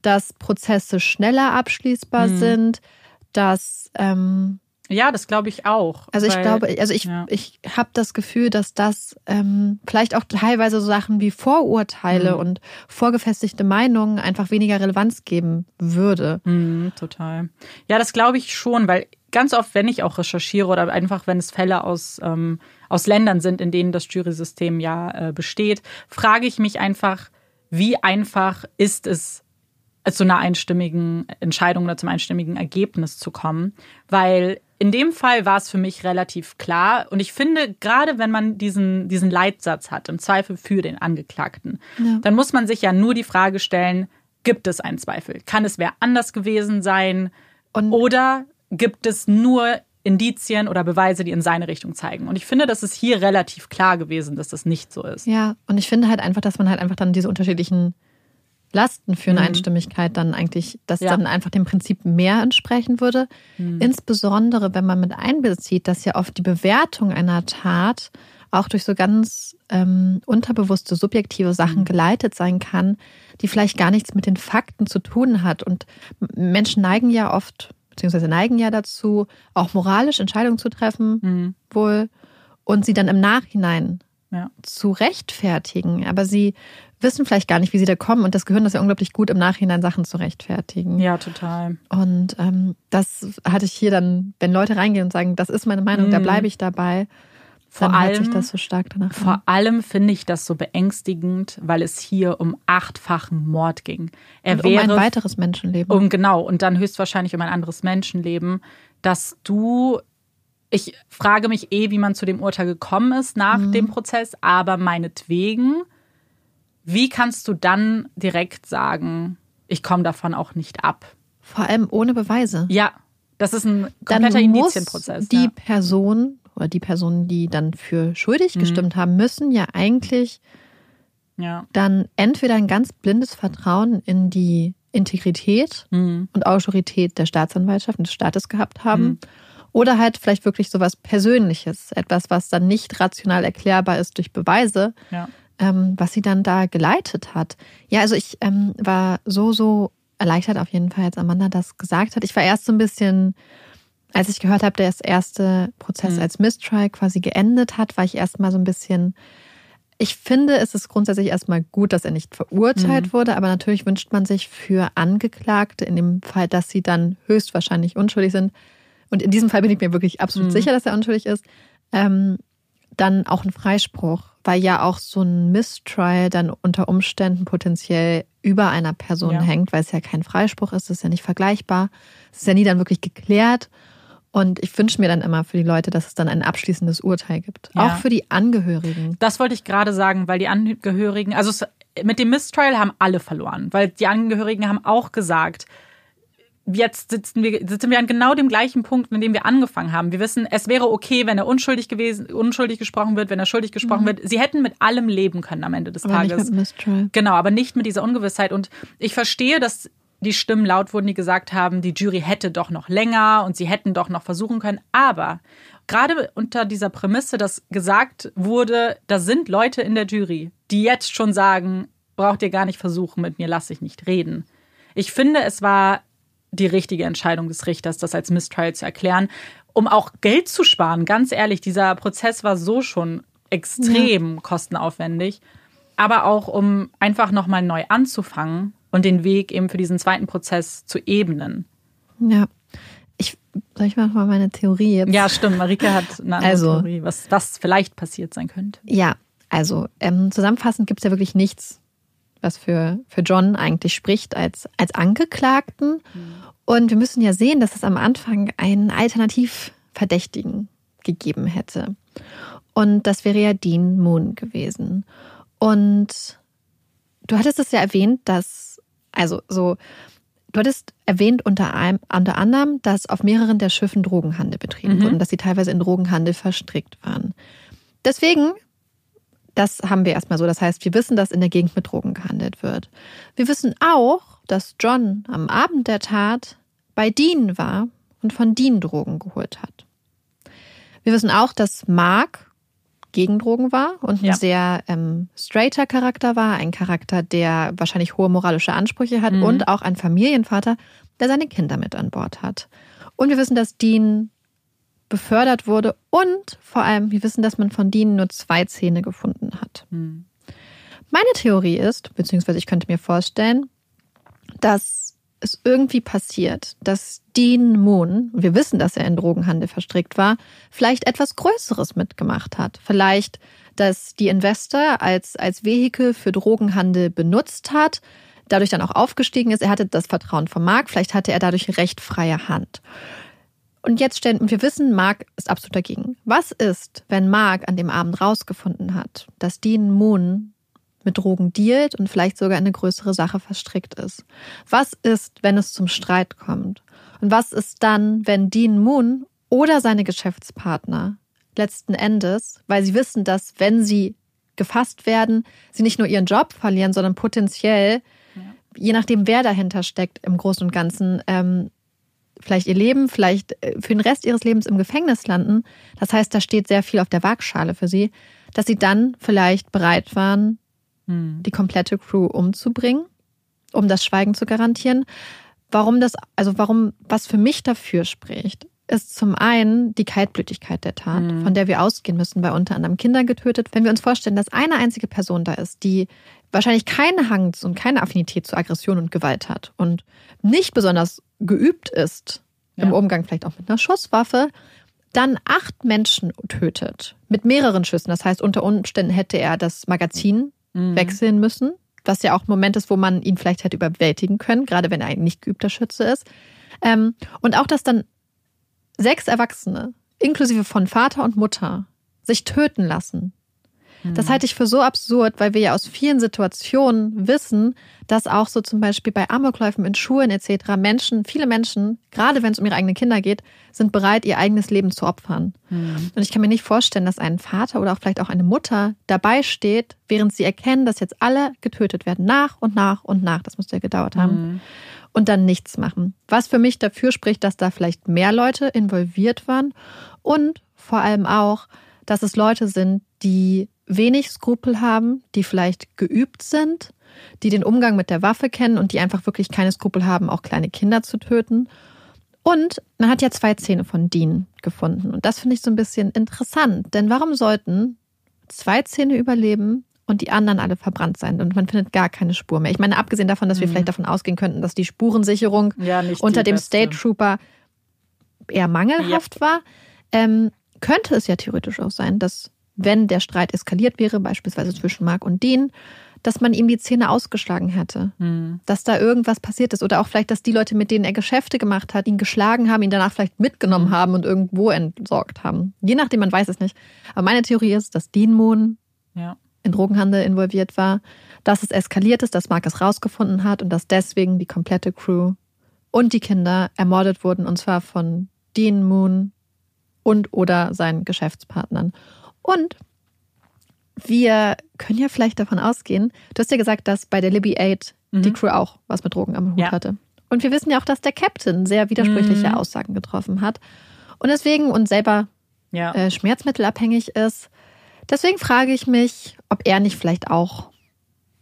dass Prozesse schneller abschließbar sind, dass ähm, Ja, das glaube ich auch. also ich Weil- glaube, also ich, ja. ich habe das Gefühl, dass das ähm, vielleicht auch teilweise so Sachen wie Vorurteile Mhm. und vorgefestigte Meinungen einfach weniger Relevanz geben würde. Mhm, total. Ja, das glaube ich schon, weil ganz oft, wenn ich auch recherchiere oder einfach, wenn es Fälle aus, ähm, aus Ländern sind, in denen das Jury-System ja äh, besteht, frage ich mich einfach, wie einfach ist es, zu einer einstimmigen Entscheidung oder zum einstimmigen Ergebnis zu kommen. Weil in dem Fall war es für mich relativ klar. Und ich finde, gerade wenn man diesen, diesen Leitsatz hat, im Zweifel für den Angeklagten, Ja. dann muss man sich ja nur die Frage stellen, gibt es einen Zweifel? Kann es wer anders gewesen sein? Und- oder gibt es nur Indizien oder Beweise, die in seine Richtung zeigen? Und ich finde, das ist hier relativ klar gewesen, dass das nicht so ist. Ja, und ich finde halt einfach, dass man halt einfach dann diese unterschiedlichen Lasten für eine Einstimmigkeit dann eigentlich, dass Ja. dann einfach dem Prinzip mehr entsprechen würde. Insbesondere, wenn man mit einbezieht, dass ja oft die Bewertung einer Tat auch durch so ganz ähm, unterbewusste, subjektive Sachen geleitet sein kann, die vielleicht gar nichts mit den Fakten zu tun hat. Und Menschen neigen ja oft, beziehungsweise neigen ja dazu, auch moralisch Entscheidungen zu treffen, wohl, und sie dann im Nachhinein Ja. zu rechtfertigen. Aber sie wissen vielleicht gar nicht, wie sie da kommen. Und das Gehirn ist ja unglaublich gut, im Nachhinein Sachen zu rechtfertigen. Ja, total. Und ähm, das hatte ich hier dann, wenn Leute reingehen und sagen, das ist meine Meinung, da Mhm. bleibe ich dabei, Vor dann allem- sich das so stark danach Vor an. allem finde ich das so beängstigend, weil es hier um achtfachen Mord ging. Er Und um wäre ein weiteres Menschenleben. um genau und dann höchstwahrscheinlich um ein anderes Menschenleben, dass du ich frage mich eh, wie man zu dem Urteil gekommen ist nach Mhm. dem Prozess, aber meinetwegen, wie kannst du dann direkt sagen, ich komme davon auch nicht ab? Vor allem ohne Beweise. Ja, das ist ein dann kompletter muss Indizienprozess. die ja. Person oder die Personen, die dann für schuldig Mhm. gestimmt haben, müssen ja eigentlich ja. dann entweder ein ganz blindes Vertrauen in die Integrität Mhm. und Autorität der Staatsanwaltschaft und des Staates gehabt haben. Mhm. Oder halt vielleicht wirklich sowas Persönliches, etwas, was dann nicht rational erklärbar ist durch Beweise, ja. Ähm, was sie dann da geleitet hat. Ja, also ich ähm, war so, so erleichtert auf jeden Fall, als Amanda das gesagt hat. Ich war erst so ein bisschen, als ich gehört habe, der das erste Prozess Mhm. als Mistrial quasi geendet hat, war ich erstmal so ein bisschen. Ich finde, es ist grundsätzlich erstmal gut, dass er nicht verurteilt Mhm. wurde, aber natürlich wünscht man sich für Angeklagte, in dem Fall, dass sie dann höchstwahrscheinlich unschuldig sind, und in diesem Fall bin ich mir wirklich absolut Mhm. sicher, dass er unschuldig ist, ähm, dann auch ein Freispruch, weil ja auch so ein Mistrial dann unter Umständen potenziell über einer Person Ja. hängt, weil es ja kein Freispruch ist, es ist ja nicht vergleichbar, es ist ja nie dann wirklich geklärt. Und ich wünsche mir dann immer für die Leute, dass es dann ein abschließendes Urteil gibt. Ja. Auch für die Angehörigen. Das wollte ich gerade sagen, weil die Angehörigen, also es, mit dem Mistrial haben alle verloren, weil die Angehörigen haben auch gesagt, jetzt sitzen wir, sitzen wir an genau dem gleichen Punkt, an dem wir angefangen haben. Wir wissen, es wäre okay, wenn er unschuldig gewesen, unschuldig gesprochen wird, wenn er schuldig gesprochen wird. Sie hätten mit allem leben können am Ende des Mhm. Aber nicht Tages. mit Mistrial. Genau, aber nicht mit dieser Ungewissheit. Und ich verstehe, dass die Stimmen laut wurden, die gesagt haben, die Jury hätte doch noch länger und sie hätten doch noch versuchen können. Aber gerade unter dieser Prämisse, dass gesagt wurde, da sind Leute in der Jury, die jetzt schon sagen, braucht ihr gar nicht versuchen, mit mir lasse ich nicht reden. Ich finde, es war die richtige Entscheidung des Richters, das als Mistrial zu erklären, um auch Geld zu sparen. Ganz ehrlich, dieser Prozess war so schon extrem kostenaufwendig, aber auch um einfach nochmal neu anzufangen und den Weg eben für diesen zweiten Prozess zu ebnen. Ja. Ich, soll ich mal meine Theorie jetzt? Ja, stimmt. Marike hat eine andere Also- Theorie, was, was vielleicht passiert sein könnte. Ja, also ähm, zusammenfassend gibt es ja wirklich nichts, was für, für John eigentlich spricht als, als Angeklagten. Und wir müssen ja sehen, dass es am Anfang einen Alternativverdächtigen gegeben hätte. Und das wäre ja Dean Moon gewesen. Und du hattest es ja erwähnt, dass, also so, du hattest erwähnt unter, einem, unter anderem, dass auf mehreren der Schiffen Drogenhandel betrieben Mhm. wurde und dass sie teilweise in Drogenhandel verstrickt waren. Deswegen, das haben wir erstmal so. Das heißt, wir wissen, dass in der Gegend mit Drogen gehandelt wird. Wir wissen auch, dass John am Abend der Tat bei Dean war und von Dean Drogen geholt hat. Wir wissen auch, dass Mark gegen Drogen war und ein Ja. sehr ähm, straighter Charakter war, ein Charakter, der wahrscheinlich hohe moralische Ansprüche hat Mhm. und auch ein Familienvater, der seine Kinder mit an Bord hat. Und wir wissen, dass Dean befördert wurde und vor allem, wir wissen, dass man von Dean nur zwei Zähne gefunden hat. Hm. Meine Theorie ist, beziehungsweise ich könnte mir vorstellen, dass es irgendwie passiert, dass Dean Moon, wir wissen, dass er in Drogenhandel verstrickt war, vielleicht etwas Größeres mitgemacht hat. Vielleicht, dass die Investor als, als Vehikel für Drogenhandel benutzt hat, dadurch dann auch aufgestiegen ist. Er hatte das Vertrauen vom Mark, vielleicht hatte er dadurch recht freie Hand. Und jetzt stellen, und wir wissen, Mark ist absolut dagegen. Was ist, wenn Mark an dem Abend rausgefunden hat, dass Dean Moon mit Drogen dealt und vielleicht sogar in eine größere Sache verstrickt ist? Was ist, wenn es zum Streit kommt? Und was ist dann, wenn Dean Moon oder seine Geschäftspartner letzten Endes, weil sie wissen, dass wenn sie gefasst werden, sie nicht nur ihren Job verlieren, sondern potenziell, je nachdem, wer dahinter steckt, im Großen und Ganzen, ähm, vielleicht ihr Leben, vielleicht äh, für den Rest ihres Lebens im Gefängnis landen. Das heißt, da steht sehr viel auf der Waagschale für sie, dass sie dann vielleicht bereit waren, Hm. die komplette Crew umzubringen, um das Schweigen zu garantieren. Warum das, also warum, was für mich dafür spricht, ist zum einen die Kaltblütigkeit der Tat, mhm. von der wir ausgehen müssen, weil unter anderem Kinder getötet. Wenn wir uns vorstellen, dass eine einzige Person da ist, die wahrscheinlich keinen Hang und keine Affinität zu Aggression und Gewalt hat und nicht besonders geübt ist ja. im Umgang vielleicht auch mit einer Schusswaffe, dann acht Menschen tötet mit mehreren Schüssen. Das heißt, unter Umständen hätte er das Magazin mhm. wechseln müssen, was ja auch ein Moment ist, wo man ihn vielleicht hätte überwältigen können, gerade wenn er ein nicht geübter Schütze ist. Ähm, und auch, dass dann sechs Erwachsene, inklusive von Vater und Mutter, sich töten lassen das halte ich für so absurd, weil wir ja aus vielen Situationen wissen, dass auch so zum Beispiel bei Amokläufen in Schulen etc. Menschen, viele Menschen, gerade wenn es um ihre eigenen Kinder geht, sind bereit, ihr eigenes Leben zu opfern. Mhm. Und ich kann mir nicht vorstellen, dass ein Vater oder auch vielleicht auch eine Mutter dabei steht, während sie erkennen, dass jetzt alle getötet werden, nach und nach und nach. Das muss ja gedauert haben. Mhm. Und dann nichts machen. Was für mich dafür spricht, dass da vielleicht mehr Leute involviert waren und vor allem auch, dass es Leute sind, die wenig Skrupel haben, die vielleicht geübt sind, die den Umgang mit der Waffe kennen und die einfach wirklich keine Skrupel haben, auch kleine Kinder zu töten. Und man hat ja zwei Zähne von Dean gefunden. Und das finde ich so ein bisschen interessant. Denn warum sollten zwei Zähne überleben und die anderen alle verbrannt sein und man findet gar keine Spur mehr? Ich meine, abgesehen davon, dass wir mhm. vielleicht davon ausgehen könnten, dass die Spurensicherung ja, unter dem beste. State Trooper eher mangelhaft yep. war, ähm, könnte es ja theoretisch auch sein, dass wenn der Streit eskaliert wäre, beispielsweise zwischen Mark und Dean, dass man ihm die Zähne ausgeschlagen hätte. Mhm. Dass da irgendwas passiert ist. Oder auch vielleicht, dass die Leute, mit denen er Geschäfte gemacht hat, ihn geschlagen haben, ihn danach vielleicht mitgenommen mhm. haben und irgendwo entsorgt haben. Je nachdem, man weiß es nicht. Aber meine Theorie ist, dass Dean Moon ja. In Drogenhandel involviert war, dass es eskaliert ist, dass Mark es rausgefunden hat und dass deswegen die komplette Crew und die Kinder ermordet wurden. Und zwar von Dean Moon und oder seinen Geschäftspartnern. Und wir können ja vielleicht davon ausgehen, du hast ja gesagt, dass bei der Libby 8 mhm. die Crew auch was mit Drogen am Hut ja. hatte. Und wir wissen ja auch, dass der Captain sehr widersprüchliche mhm. Aussagen getroffen hat. Und deswegen und selber ja. äh, schmerzmittelabhängig ist. Deswegen frage ich mich, ob er nicht vielleicht auch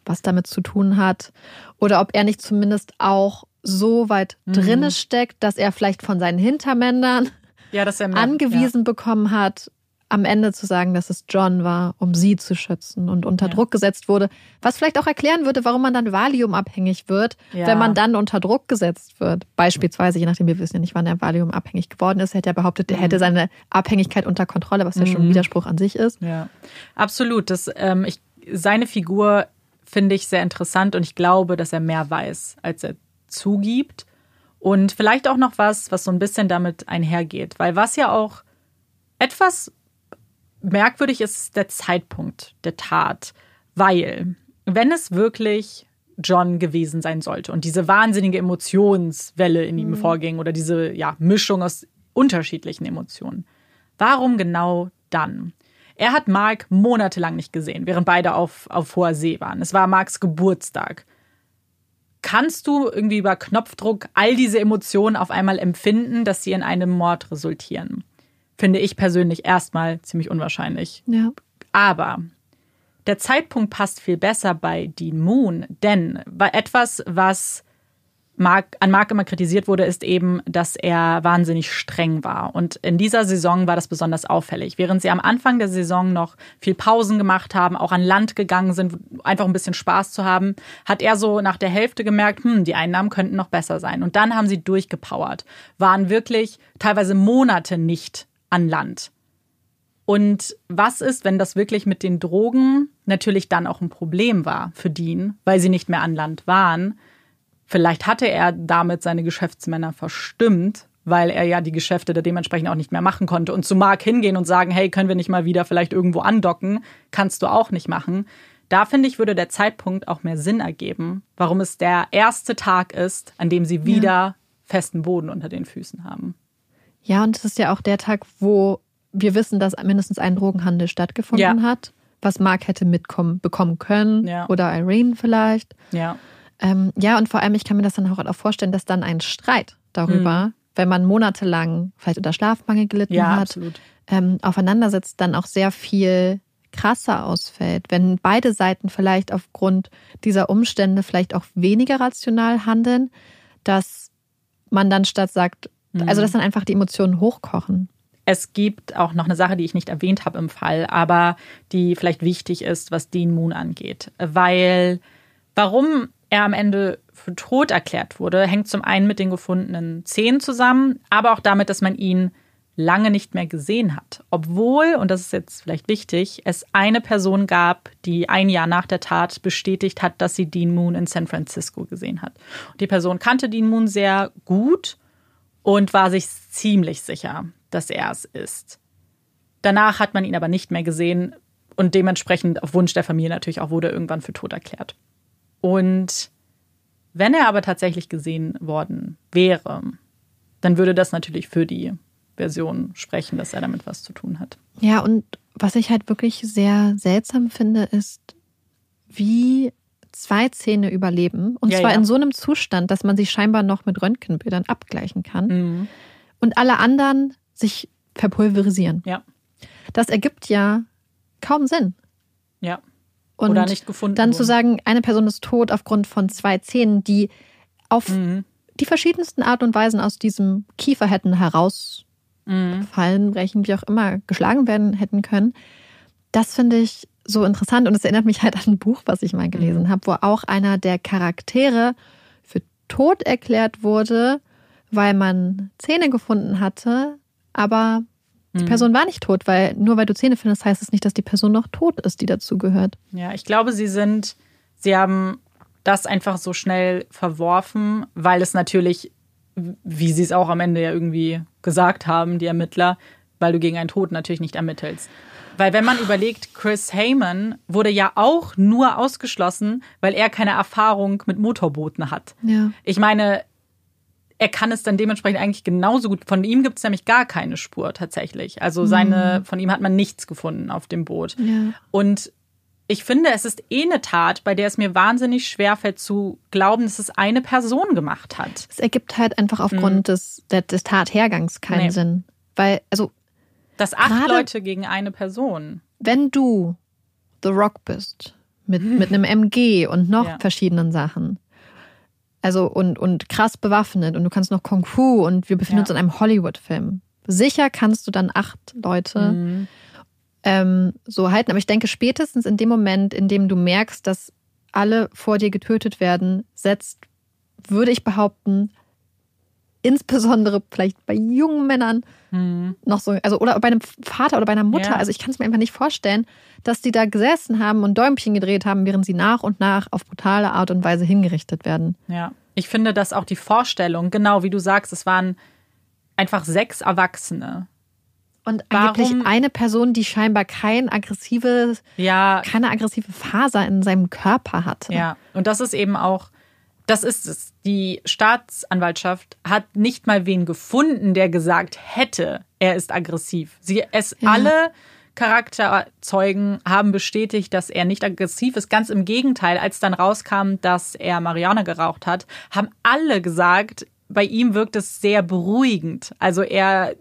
was damit zu tun hat oder ob er nicht zumindest auch so weit mhm. drinne steckt, dass er vielleicht von seinen Hintermännern ja, angewiesen ja. bekommen hat, am Ende zu sagen, dass es John war, um sie zu schützen und unter ja. Druck gesetzt wurde. Was vielleicht auch erklären würde, warum man dann Valium-abhängig wird, ja. wenn man dann unter Druck gesetzt wird. Beispielsweise, je nachdem, wir wissen ja nicht, wann er Valium-abhängig geworden ist, hätte er behauptet, er hätte mhm. seine Abhängigkeit unter Kontrolle, was ja schon ein mhm. Widerspruch an sich ist. Ja, absolut. Das, ähm, ich, seine Figur finde ich sehr interessant und ich glaube, dass er mehr weiß, als er zugibt. Und vielleicht auch noch was, was so ein bisschen damit einhergeht. Weil was ja auch etwas merkwürdig ist der Zeitpunkt der Tat, weil wenn es wirklich John gewesen sein sollte und diese wahnsinnige Emotionswelle in ihm mhm. vorging oder diese ja, Mischung aus unterschiedlichen Emotionen, warum genau dann? Er hat Mark monatelang nicht gesehen, während beide auf, auf hoher See waren. Es war Marks Geburtstag. Kannst du irgendwie über Knopfdruck all diese Emotionen auf einmal empfinden, dass sie in einem Mord resultieren? Finde ich persönlich erstmal ziemlich unwahrscheinlich. Ja. Aber der Zeitpunkt passt viel besser bei Dean Moon, denn etwas, was Mark, an Mark immer kritisiert wurde, ist eben, dass er wahnsinnig streng war. Und in dieser Saison war das besonders auffällig. Während sie am Anfang der Saison noch viel Pausen gemacht haben, auch an Land gegangen sind, einfach ein bisschen Spaß zu haben, hat er so nach der Hälfte gemerkt, hm, die Einnahmen könnten noch besser sein. Und dann haben sie durchgepowert, waren wirklich teilweise Monate nicht an Land. Und was ist, wenn das wirklich mit den Drogen natürlich dann auch ein Problem war für Dean, weil sie nicht mehr an Land waren? Vielleicht hatte er damit seine Geschäftsmänner verstimmt, weil er ja die Geschäfte da dementsprechend auch nicht mehr machen konnte. Und zu Mark hingehen und sagen, hey, können wir nicht mal wieder vielleicht irgendwo andocken? Kannst du auch nicht machen. Da finde ich, würde der Zeitpunkt auch mehr Sinn ergeben, warum es der erste Tag ist, an dem sie wieder ja. festen Boden unter den Füßen haben. Ja, und es ist ja auch der Tag, wo wir wissen, dass mindestens ein Drogenhandel stattgefunden ja. hat, was Mark hätte mitkommen bekommen können ja. oder Irene vielleicht. Ja. Ähm, ja, und vor allem, ich kann mir das dann auch vorstellen, dass dann ein Streit darüber, mhm. wenn man monatelang vielleicht unter Schlafmangel gelitten ja, hat, ähm, aufeinandersetzt, dann auch sehr viel krasser ausfällt. Wenn beide Seiten vielleicht aufgrund dieser Umstände vielleicht auch weniger rational handeln, dass man dann statt sagt, Also, dass dann einfach die Emotionen hochkochen. Es gibt auch noch eine Sache, die ich nicht erwähnt habe im Fall, aber die vielleicht wichtig ist, was Dean Moon angeht. Weil, warum er am Ende für tot erklärt wurde, hängt zum einen mit den gefundenen Zähnen zusammen, aber auch damit, dass man ihn lange nicht mehr gesehen hat. Obwohl, und das ist jetzt vielleicht wichtig, es eine Person gab, die ein Jahr nach der Tat bestätigt hat, dass sie Dean Moon in San Francisco gesehen hat. Und die Person kannte Dean Moon sehr gut und war sich ziemlich sicher, dass er es ist. Danach hat man ihn aber nicht mehr gesehen und dementsprechend auf Wunsch der Familie natürlich auch wurde er irgendwann für tot erklärt. Und wenn er aber tatsächlich gesehen worden wäre, dann würde das natürlich für die Version sprechen, dass er damit was zu tun hat. Ja, und was ich halt wirklich sehr seltsam finde, ist, wie zwei Zähne überleben. Und Ja, zwar ja. in so einem Zustand, dass man sie scheinbar noch mit Röntgenbildern abgleichen kann. Mhm. Und alle anderen sich verpulverisieren. Ja, Das ergibt ja kaum Sinn. ja. Und Oder nicht gefunden. dann zu wurden. sagen, eine Person ist tot aufgrund von zwei Zähnen, die auf Mhm. die verschiedensten Art und Weisen aus diesem Kiefer hätten herausfallen, Mhm. brechen, wie auch immer, geschlagen werden hätten können. Das finde ich so interessant und es erinnert mich halt an ein Buch, was ich mal gelesen Mhm. habe, wo auch einer der Charaktere für tot erklärt wurde, weil man Zähne gefunden hatte, aber die Mhm. Person war nicht tot, weil nur weil du Zähne findest, heißt es nicht, dass die Person noch tot ist, die dazugehört. Ja, ich glaube, sie sind, sie haben das einfach so schnell verworfen, weil es natürlich, wie sie es auch am Ende ja irgendwie gesagt haben, die Ermittler, weil du gegen einen Tod natürlich nicht ermittelst. Weil wenn man überlegt, Chris Heyman wurde ja auch nur ausgeschlossen, weil er keine Erfahrung mit Motorbooten hat. Ja. Ich meine, er kann es dann dementsprechend eigentlich genauso gut. Von ihm gibt es nämlich gar keine Spur tatsächlich. Also seine, von ihm hat man nichts gefunden auf dem Boot. Ja. Und ich finde, es ist eh eine Tat, bei der es mir wahnsinnig schwerfällt zu glauben, dass es eine Person gemacht hat. Es ergibt halt einfach aufgrund des, der, des Tathergangs keinen Nee. Sinn. Weil, also, Das acht Gerade- Leute gegen eine Person. wenn du The Rock bist, mit, mit einem MG und noch Ja. verschiedenen Sachen, also und, und krass bewaffnet und du kannst noch Kung Fu und wir befinden Ja. uns in einem Hollywood-Film. Sicher kannst du dann acht Leute Mhm. ähm, so halten. Aber ich denke, spätestens in dem Moment, in dem du merkst, dass alle vor dir getötet werden, setzt, würde ich behaupten, insbesondere vielleicht bei jungen Männern Mhm. noch so, also oder bei einem Vater oder bei einer Mutter. Ja. Also ich kann es mir einfach nicht vorstellen, dass die da gesessen haben und Däumchen gedreht haben, während sie nach und nach auf brutale Art und Weise hingerichtet werden. Ja. Ich finde, dass auch die Vorstellung, genau wie du sagst, es waren einfach sechs Erwachsene. Und Warum- angeblich eine Person, die scheinbar kein aggressives, Ja, keine aggressive Faser in seinem Körper hatte. Ja, und das ist eben auch, das ist es. Die Staatsanwaltschaft hat nicht mal wen gefunden, der gesagt hätte, er ist aggressiv. Sie, es Ja. alle Charakterzeugen haben bestätigt, dass er nicht aggressiv ist. Ganz im Gegenteil, als dann rauskam, dass er Marihuana geraucht hat, haben alle gesagt, bei ihm wirkt es sehr beruhigend. Also er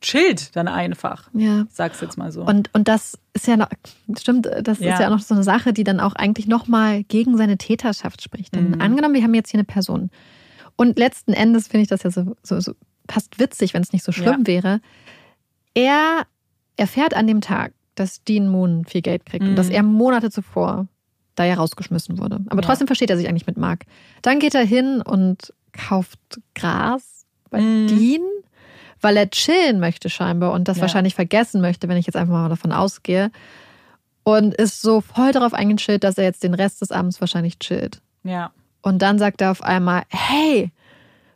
chillt dann einfach. Ja. Sag's jetzt mal so. Und, und das ist ja noch, stimmt, das Ja. ist ja noch so eine Sache, die dann auch eigentlich nochmal gegen seine Täterschaft spricht. Denn Mhm. angenommen, wir haben jetzt hier eine Person. Und letzten Endes finde ich das ja so, so, so fast witzig, wenn es nicht so schlimm Ja. wäre. Er erfährt an dem Tag, dass Dean Moon viel Geld kriegt und Mhm. dass er Monate zuvor da ja rausgeschmissen wurde. Aber Ja. trotzdem versteht er sich eigentlich mit Mark. Dann geht er hin und kauft Gras bei Mhm. Dean, weil er chillen möchte scheinbar und das Ja. wahrscheinlich vergessen möchte, wenn ich jetzt einfach mal davon ausgehe. Und ist so voll darauf eingechillt, dass er jetzt den Rest des Abends wahrscheinlich chillt. ja. Und dann sagt er auf einmal, hey,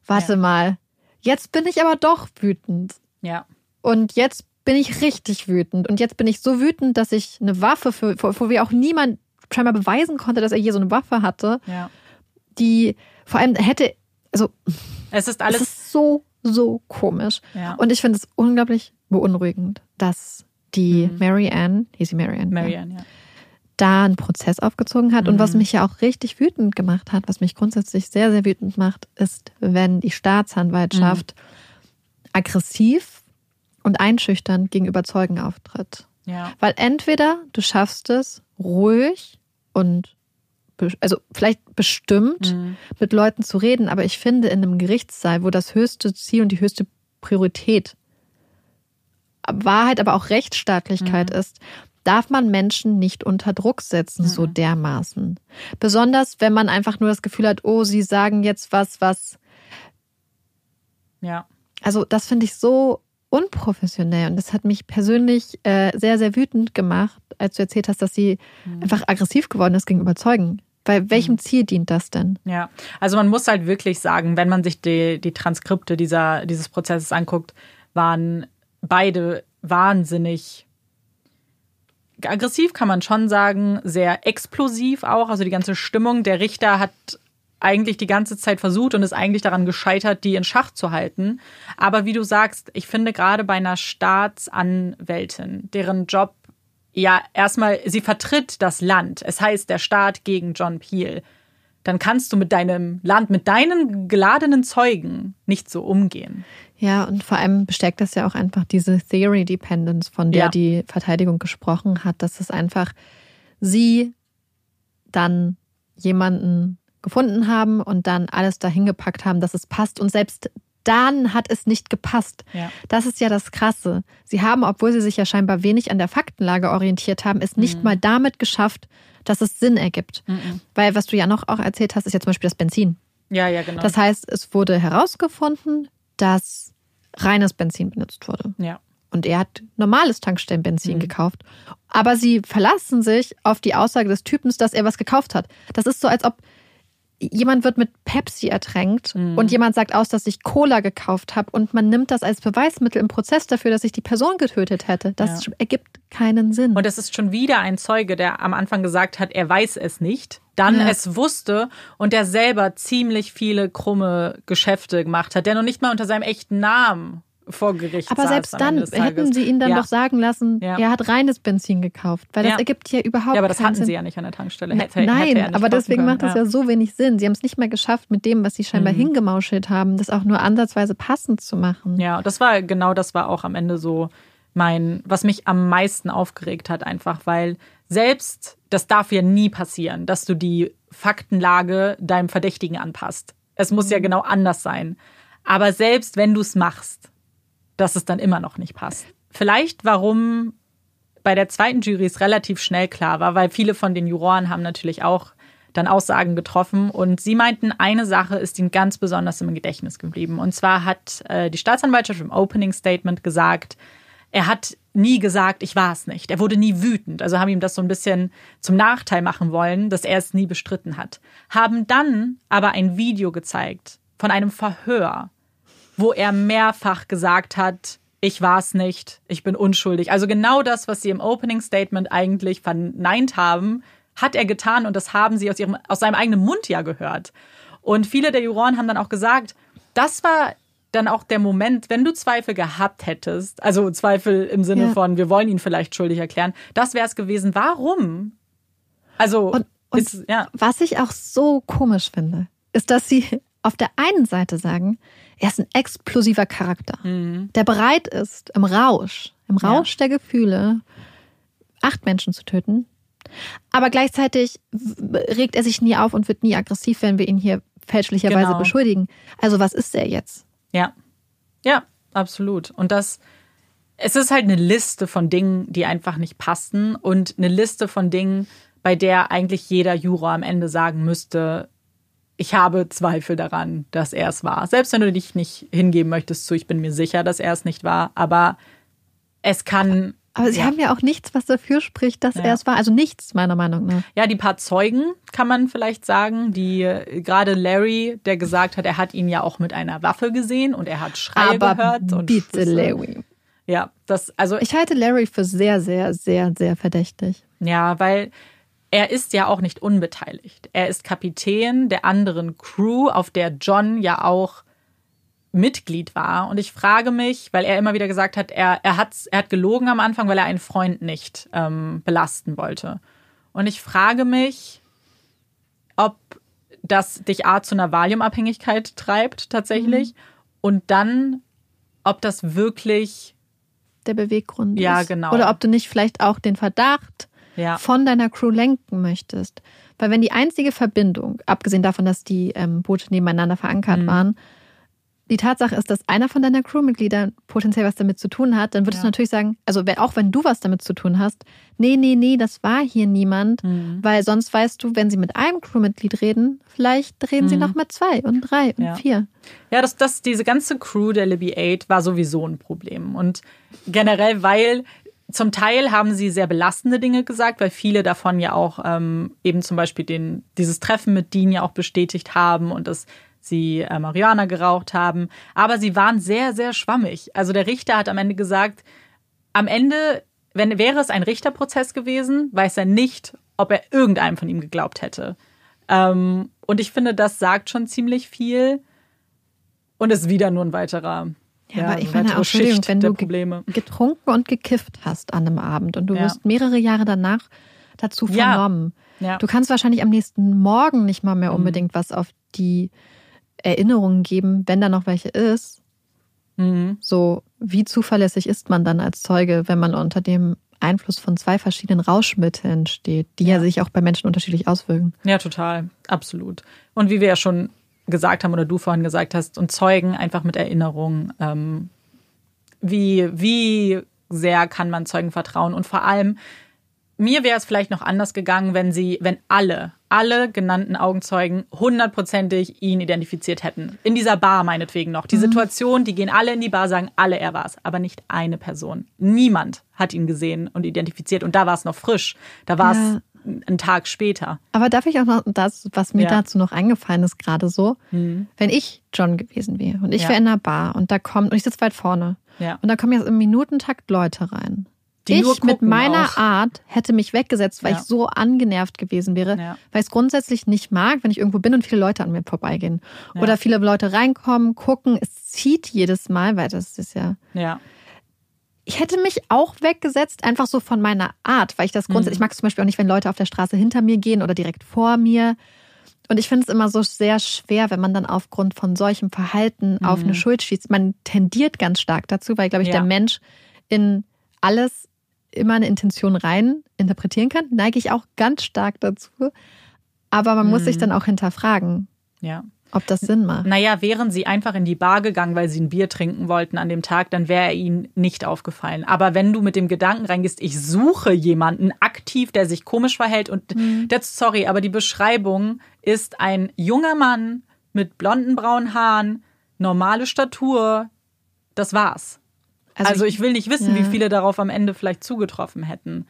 warte Ja. mal, jetzt bin ich aber doch wütend. Ja. Und jetzt bin ich richtig wütend. Und jetzt bin ich so wütend, dass ich eine Waffe, für, wo wir auch niemand scheinbar beweisen konnte, dass er hier so eine Waffe hatte, Ja. die vor allem hätte, also Es ist alles alles. ist so, so komisch. Ja. Und ich finde es unglaublich beunruhigend, dass die Mhm. Mary Ann, hieß sie Mary Ann, ja, Marianne, ja. da einen Prozess aufgezogen hat. Und was Mhm. mich ja auch richtig wütend gemacht hat, was mich grundsätzlich sehr, sehr wütend macht, ist, wenn die Staatsanwaltschaft Mhm. aggressiv und einschüchternd gegenüber Zeugen auftritt. Ja. Weil entweder du schaffst es, ruhig und also vielleicht bestimmt, Mhm. mit Leuten zu reden, aber ich finde, in einem Gerichtssaal, wo das höchste Ziel und die höchste Priorität Wahrheit, aber auch Rechtsstaatlichkeit Mhm. ist, darf man Menschen nicht unter Druck setzen, so Mhm. dermaßen. Besonders, wenn man einfach nur das Gefühl hat, oh, sie sagen jetzt was, was. Ja. Also, das finde ich so unprofessionell und das hat mich persönlich äh, sehr, sehr wütend gemacht, als du erzählt hast, dass sie Mhm. einfach aggressiv geworden ist gegenüber Zeugen. Bei welchem Ziel dient das denn? Ja, also man muss halt wirklich sagen, wenn man sich die, die Transkripte dieser, dieses Prozesses anguckt, waren beide wahnsinnig aggressiv, kann man schon sagen, sehr explosiv auch. Also die ganze Stimmung. Der Richter hat eigentlich die ganze Zeit versucht und ist eigentlich daran gescheitert, die in Schach zu halten. Aber wie du sagst, ich finde gerade bei einer Staatsanwältin, deren Job ja erstmal, sie vertritt das Land. Es heißt der Staat gegen John Peel. Dann kannst du mit deinem Land, mit deinen geladenen Zeugen nicht so umgehen. Ja, und vor allem bestärkt das ja auch einfach diese Theory Dependence, von der Ja. die Verteidigung gesprochen hat, dass es einfach sie dann jemanden gefunden haben und dann alles dahin gepackt haben, dass es passt. Und selbst dann hat es nicht gepasst. Ja. Das ist ja das Krasse. Sie haben, obwohl sie sich ja scheinbar wenig an der Faktenlage orientiert haben, es nicht mal damit geschafft, dass es Sinn ergibt. Mhm. Weil was du ja noch auch erzählt hast, ist ja zum Beispiel das Benzin. Ja, ja, genau. Das heißt, es wurde herausgefunden, dass reines Benzin benutzt wurde. ja. Und er hat normales Tankstellenbenzin Mhm. gekauft. Aber sie verlassen sich auf die Aussage des Typens, dass er was gekauft hat. Das ist so, als ob jemand wird mit Pepsi ertränkt Mhm. und jemand sagt aus, dass ich Cola gekauft habe und man nimmt das als Beweismittel im Prozess dafür, dass ich die Person getötet hätte. Das ergibt keinen Sinn. Und es ist schon wieder ein Zeuge, der am Anfang gesagt hat, er weiß es nicht, dann Ja. es wusste und der selber ziemlich viele krumme Geschäfte gemacht hat, der noch nicht mal unter seinem echten Namen vor Gericht Aber selbst dann hätten sie ihn dann ja. doch sagen lassen, Ja. er hat reines Benzin gekauft, weil das Ja. ergibt ja überhaupt Ja, aber das hatten Sinn. sie ja nicht an der Tankstelle. Hätte, Nein, hätte er aber deswegen können. macht das ja so wenig Sinn. Sie haben es nicht mal geschafft, mit dem, was sie scheinbar Mhm. hingemauschelt haben, das auch nur ansatzweise passend zu machen. Ja, das war genau das war auch am Ende so mein, was mich am meisten aufgeregt hat, einfach, weil selbst, das darf ja nie passieren, dass du die Faktenlage deinem Verdächtigen anpasst. Es muss ja genau anders sein. Aber selbst wenn du es machst, dass es dann immer noch nicht passt. Vielleicht, warum bei der zweiten Jury es relativ schnell klar war, weil viele von den Juroren haben natürlich auch dann Aussagen getroffen und sie meinten, eine Sache ist ihnen ganz besonders im Gedächtnis geblieben. Und zwar hat äh, die Staatsanwaltschaft im Opening Statement gesagt, er hat nie gesagt, ich war es nicht. Er wurde nie wütend. Also haben ihm das so ein bisschen zum Nachteil machen wollen, dass er es nie bestritten hat. Haben dann aber ein Video gezeigt von einem Verhör, wo er mehrfach gesagt hat, ich war es nicht, ich bin unschuldig. Also genau das, was sie im Opening Statement eigentlich verneint haben, hat er getan und das haben sie aus, ihrem, aus seinem eigenen Mund ja gehört. Und viele der Juroren haben dann auch gesagt, das war dann auch der Moment, wenn du Zweifel gehabt hättest, also Zweifel im Sinne Ja. von, wir wollen ihn vielleicht schuldig erklären, das wäre es gewesen. Warum? Also, Und, und ist, ja. was ich auch so komisch finde, ist, dass sie auf der einen Seite sagen, er ist ein explosiver Charakter, der bereit ist, im Rausch, im Ja. Rausch der Gefühle, acht Menschen zu töten. Aber gleichzeitig regt er sich nie auf und wird nie aggressiv, wenn wir ihn hier fälschlicherweise Genau. beschuldigen. Also was ist er jetzt? Ja. Ja, absolut. Und das, es ist halt eine Liste von Dingen, die einfach nicht passen und eine Liste von Dingen, bei der eigentlich jeder Juror am Ende sagen müsste, ich habe Zweifel daran, dass er es war. Selbst wenn du dich nicht hingeben möchtest zu, ich bin mir sicher, dass er es nicht war, aber es kann. Aber sie ja. haben ja auch nichts, was dafür spricht, dass Ja. er es war. Also nichts, meiner Meinung nach. Ja, die paar Zeugen kann man vielleicht sagen, die äh, gerade Larry, der gesagt hat, er hat ihn ja auch mit einer Waffe gesehen und er hat Schreie Aber gehört und bitte, Schüsse. Larry. Ja, das also Ich halte Larry für sehr, sehr, sehr, sehr verdächtig. Ja, weil er ist ja auch nicht unbeteiligt. Er ist Kapitän der anderen Crew, auf der John ja auch Mitglied war. Und ich frage mich, weil er immer wieder gesagt hat, er, er, hat, er hat gelogen am Anfang, weil er einen Freund nicht ähm, belasten wollte. Und ich frage mich, ob das dich A zu einer Valiumabhängigkeit treibt tatsächlich und dann, ob das wirklich Der Beweggrund Ja, ist. genau. Oder ob du nicht vielleicht auch den Verdacht ja von deiner Crew lenken möchtest. Weil wenn die einzige Verbindung, abgesehen davon, dass die ähm, Boote nebeneinander verankert Mhm. waren, die Tatsache ist, dass einer von deiner Crewmitgliedern potenziell was damit zu tun hat, dann würdest Ja. du natürlich sagen, also wenn- auch wenn du was damit zu tun hast, nee, nee, nee, das war hier niemand, Mhm. weil sonst weißt du, wenn sie mit einem Crewmitglied reden, vielleicht reden sie Mhm. noch mit zwei und drei und Ja. vier. Ja, das, das, diese ganze Crew der Libby 8 war sowieso ein Problem. Und generell, weil zum Teil haben sie sehr belastende Dinge gesagt, weil viele davon ja auch ähm, eben zum Beispiel den, dieses Treffen mit Dean ja auch bestätigt haben und dass sie äh, Marihuana geraucht haben. Aber sie waren sehr, sehr schwammig. Also der Richter hat am Ende gesagt, am Ende, wenn wäre es ein Richterprozess gewesen, weiß er nicht, ob er irgendeinem von ihm geglaubt hätte. Ähm, und ich finde, das sagt schon ziemlich viel und ist wieder nur ein weiterer. Ja, aber ich eine meine auch, Schicht wenn du Probleme. getrunken und gekifft hast an einem Abend und du Ja. wirst mehrere Jahre danach dazu Ja. vernommen. Ja. Du kannst wahrscheinlich am nächsten Morgen nicht mal mehr Mhm. unbedingt was auf die Erinnerungen geben, wenn da noch welche ist. Mhm. So, wie zuverlässig ist man dann als Zeuge, wenn man unter dem Einfluss von zwei verschiedenen Rauschmitteln steht, die ja, Ja. sich auch bei Menschen unterschiedlich auswirken? Ja, total. Absolut. Und wie wir ja schon gesagt haben oder du vorhin gesagt hast, und Zeugen einfach mit Erinnerung. Ähm, wie, wie sehr kann man Zeugen vertrauen? Und vor allem, mir wäre es vielleicht noch anders gegangen, wenn sie, wenn alle, alle genannten Augenzeugen hundertprozentig ihn identifiziert hätten. In dieser Bar meinetwegen noch. Die Situation, die gehen alle in die Bar, sagen alle, er war's. Aber nicht eine Person. Niemand hat ihn gesehen und identifiziert. Und da war es noch frisch. Da war es Ja. Einen Tag später. Aber darf ich auch noch das, was mir Ja. dazu noch eingefallen ist, gerade so, wenn ich John gewesen wäre und ich Ja. wäre in einer Bar und da kommt, und ich sitze weit vorne, Ja. und da kommen jetzt im Minutentakt Leute rein. Die ich mit meiner auch. Art hätte mich weggesetzt, weil Ja. ich so angenervt gewesen wäre, Ja. weil ich es grundsätzlich nicht mag, wenn ich irgendwo bin und viele Leute an mir vorbeigehen. Ja. Oder viele Leute reinkommen, gucken, es zieht jedes Mal, weil das ist ja. Ich hätte mich auch weggesetzt, einfach so von meiner Art, weil ich das grundsätzlich, ich mag es zum Beispiel auch nicht, wenn Leute auf der Straße hinter mir gehen oder direkt vor mir. Und ich finde es immer so sehr schwer, wenn man dann aufgrund von solchem Verhalten auf eine Schuld schießt. Man tendiert ganz stark dazu, weil, glaube ich, Ja. der Mensch in alles immer eine Intention rein interpretieren kann. Neige ich auch ganz stark dazu. Aber man muss sich dann auch hinterfragen, Ja. Ob das Sinn macht. Naja, wären sie einfach in die Bar gegangen, weil sie ein Bier trinken wollten an dem Tag, dann wäre er ihnen nicht aufgefallen. Aber wenn du mit dem Gedanken reingehst, ich suche jemanden aktiv, der sich komisch verhält und das, sorry, aber die Beschreibung ist ein junger Mann mit blonden braunen Haaren, normale Statur, das war's. Also, ich will nicht wissen, ja. wie viele darauf am Ende vielleicht zugetroffen hätten.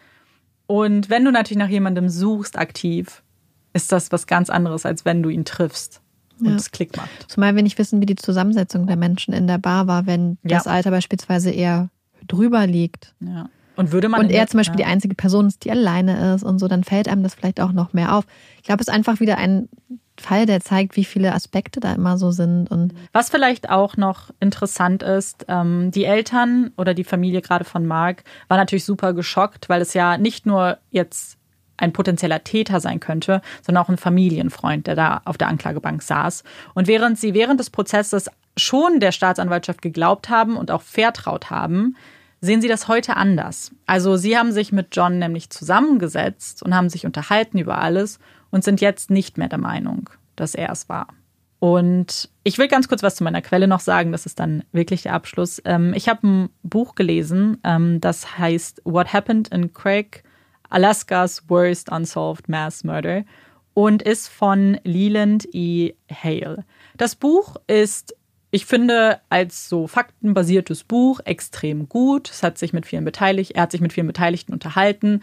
Und wenn du natürlich nach jemandem suchst aktiv, ist das was ganz anderes, als wenn du ihn triffst und es Klick macht. Zumal wir nicht wissen, wie die Zusammensetzung der Menschen in der Bar war, wenn das Alter beispielsweise eher drüber liegt. Ja. Und würde man und er zum Beispiel ja. die einzige Person ist, die alleine ist und so, dann fällt einem das vielleicht auch noch mehr auf. Ich glaube, es ist einfach wieder ein Fall, der zeigt, wie viele Aspekte da immer so sind. Und Was vielleicht auch noch interessant ist, ähm, die Eltern oder die Familie gerade von Mark war natürlich super geschockt, weil es ja nicht nur jetzt ein potenzieller Täter sein könnte, sondern auch ein Familienfreund, der da auf der Anklagebank saß. Und während sie während des Prozesses schon der Staatsanwaltschaft geglaubt haben und auch vertraut haben, sehen sie das heute anders. Also sie haben sich mit John nämlich zusammengesetzt und haben sich unterhalten über alles und sind jetzt nicht mehr der Meinung, dass er es war. Und ich will ganz kurz was zu meiner Quelle noch sagen, das ist dann wirklich der Abschluss. Ähm, ich habe ein Buch gelesen, ähm, das heißt What Happened in Craig, Alaska's Worst Unsolved Mass Murder und ist von Leland E. Hale. Das Buch ist, ich finde, als so faktenbasiertes Buch extrem gut. Es hat sich mit vielen beteiligt, er hat sich mit vielen Beteiligten unterhalten.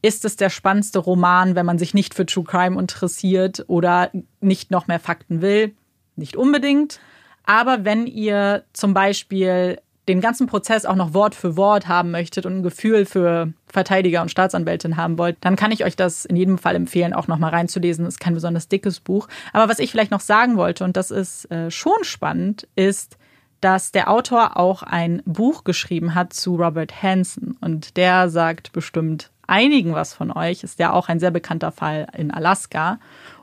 Ist es der spannendste Roman, wenn man sich nicht für True Crime interessiert oder nicht noch mehr Fakten will? Nicht unbedingt. Aber wenn ihr zum Beispiel den ganzen Prozess auch noch Wort für Wort haben möchtet und ein Gefühl für Verteidiger und Staatsanwältin haben wollt, dann kann ich euch das in jedem Fall empfehlen, auch noch mal reinzulesen. Ist kein besonders dickes Buch. Aber was ich vielleicht noch sagen wollte, und das ist äh, schon spannend, ist, dass der Autor auch ein Buch geschrieben hat zu Robert Hansen. Und der sagt bestimmt einigen was von euch, ist ja auch ein sehr bekannter Fall in Alaska.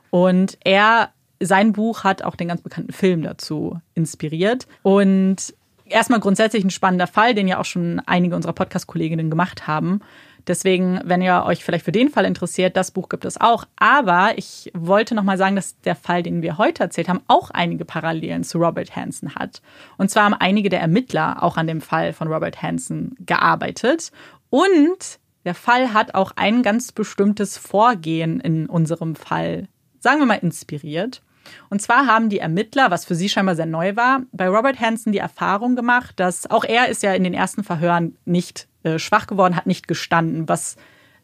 Und er, sein Buch hat auch den ganz bekannten Film dazu inspiriert. Und erstmal grundsätzlich ein spannender Fall, den ja auch schon einige unserer Podcast-Kolleginnen gemacht haben. Deswegen, wenn ihr euch vielleicht für den Fall interessiert, das Buch gibt es auch. Aber ich wollte noch mal sagen, dass der Fall, den wir heute erzählt haben, auch einige Parallelen zu Robert Hansen hat. Und zwar haben einige der Ermittler auch an dem Fall von Robert Hansen gearbeitet. Und der Fall hat auch ein ganz bestimmtes Vorgehen in unserem Fall, sagen wir mal, inspiriert. Und zwar haben die Ermittler, was für sie scheinbar sehr neu war, bei Robert Hansen die Erfahrung gemacht, dass auch er ist ja in den ersten Verhören nicht äh, schwach geworden, hat nicht gestanden, was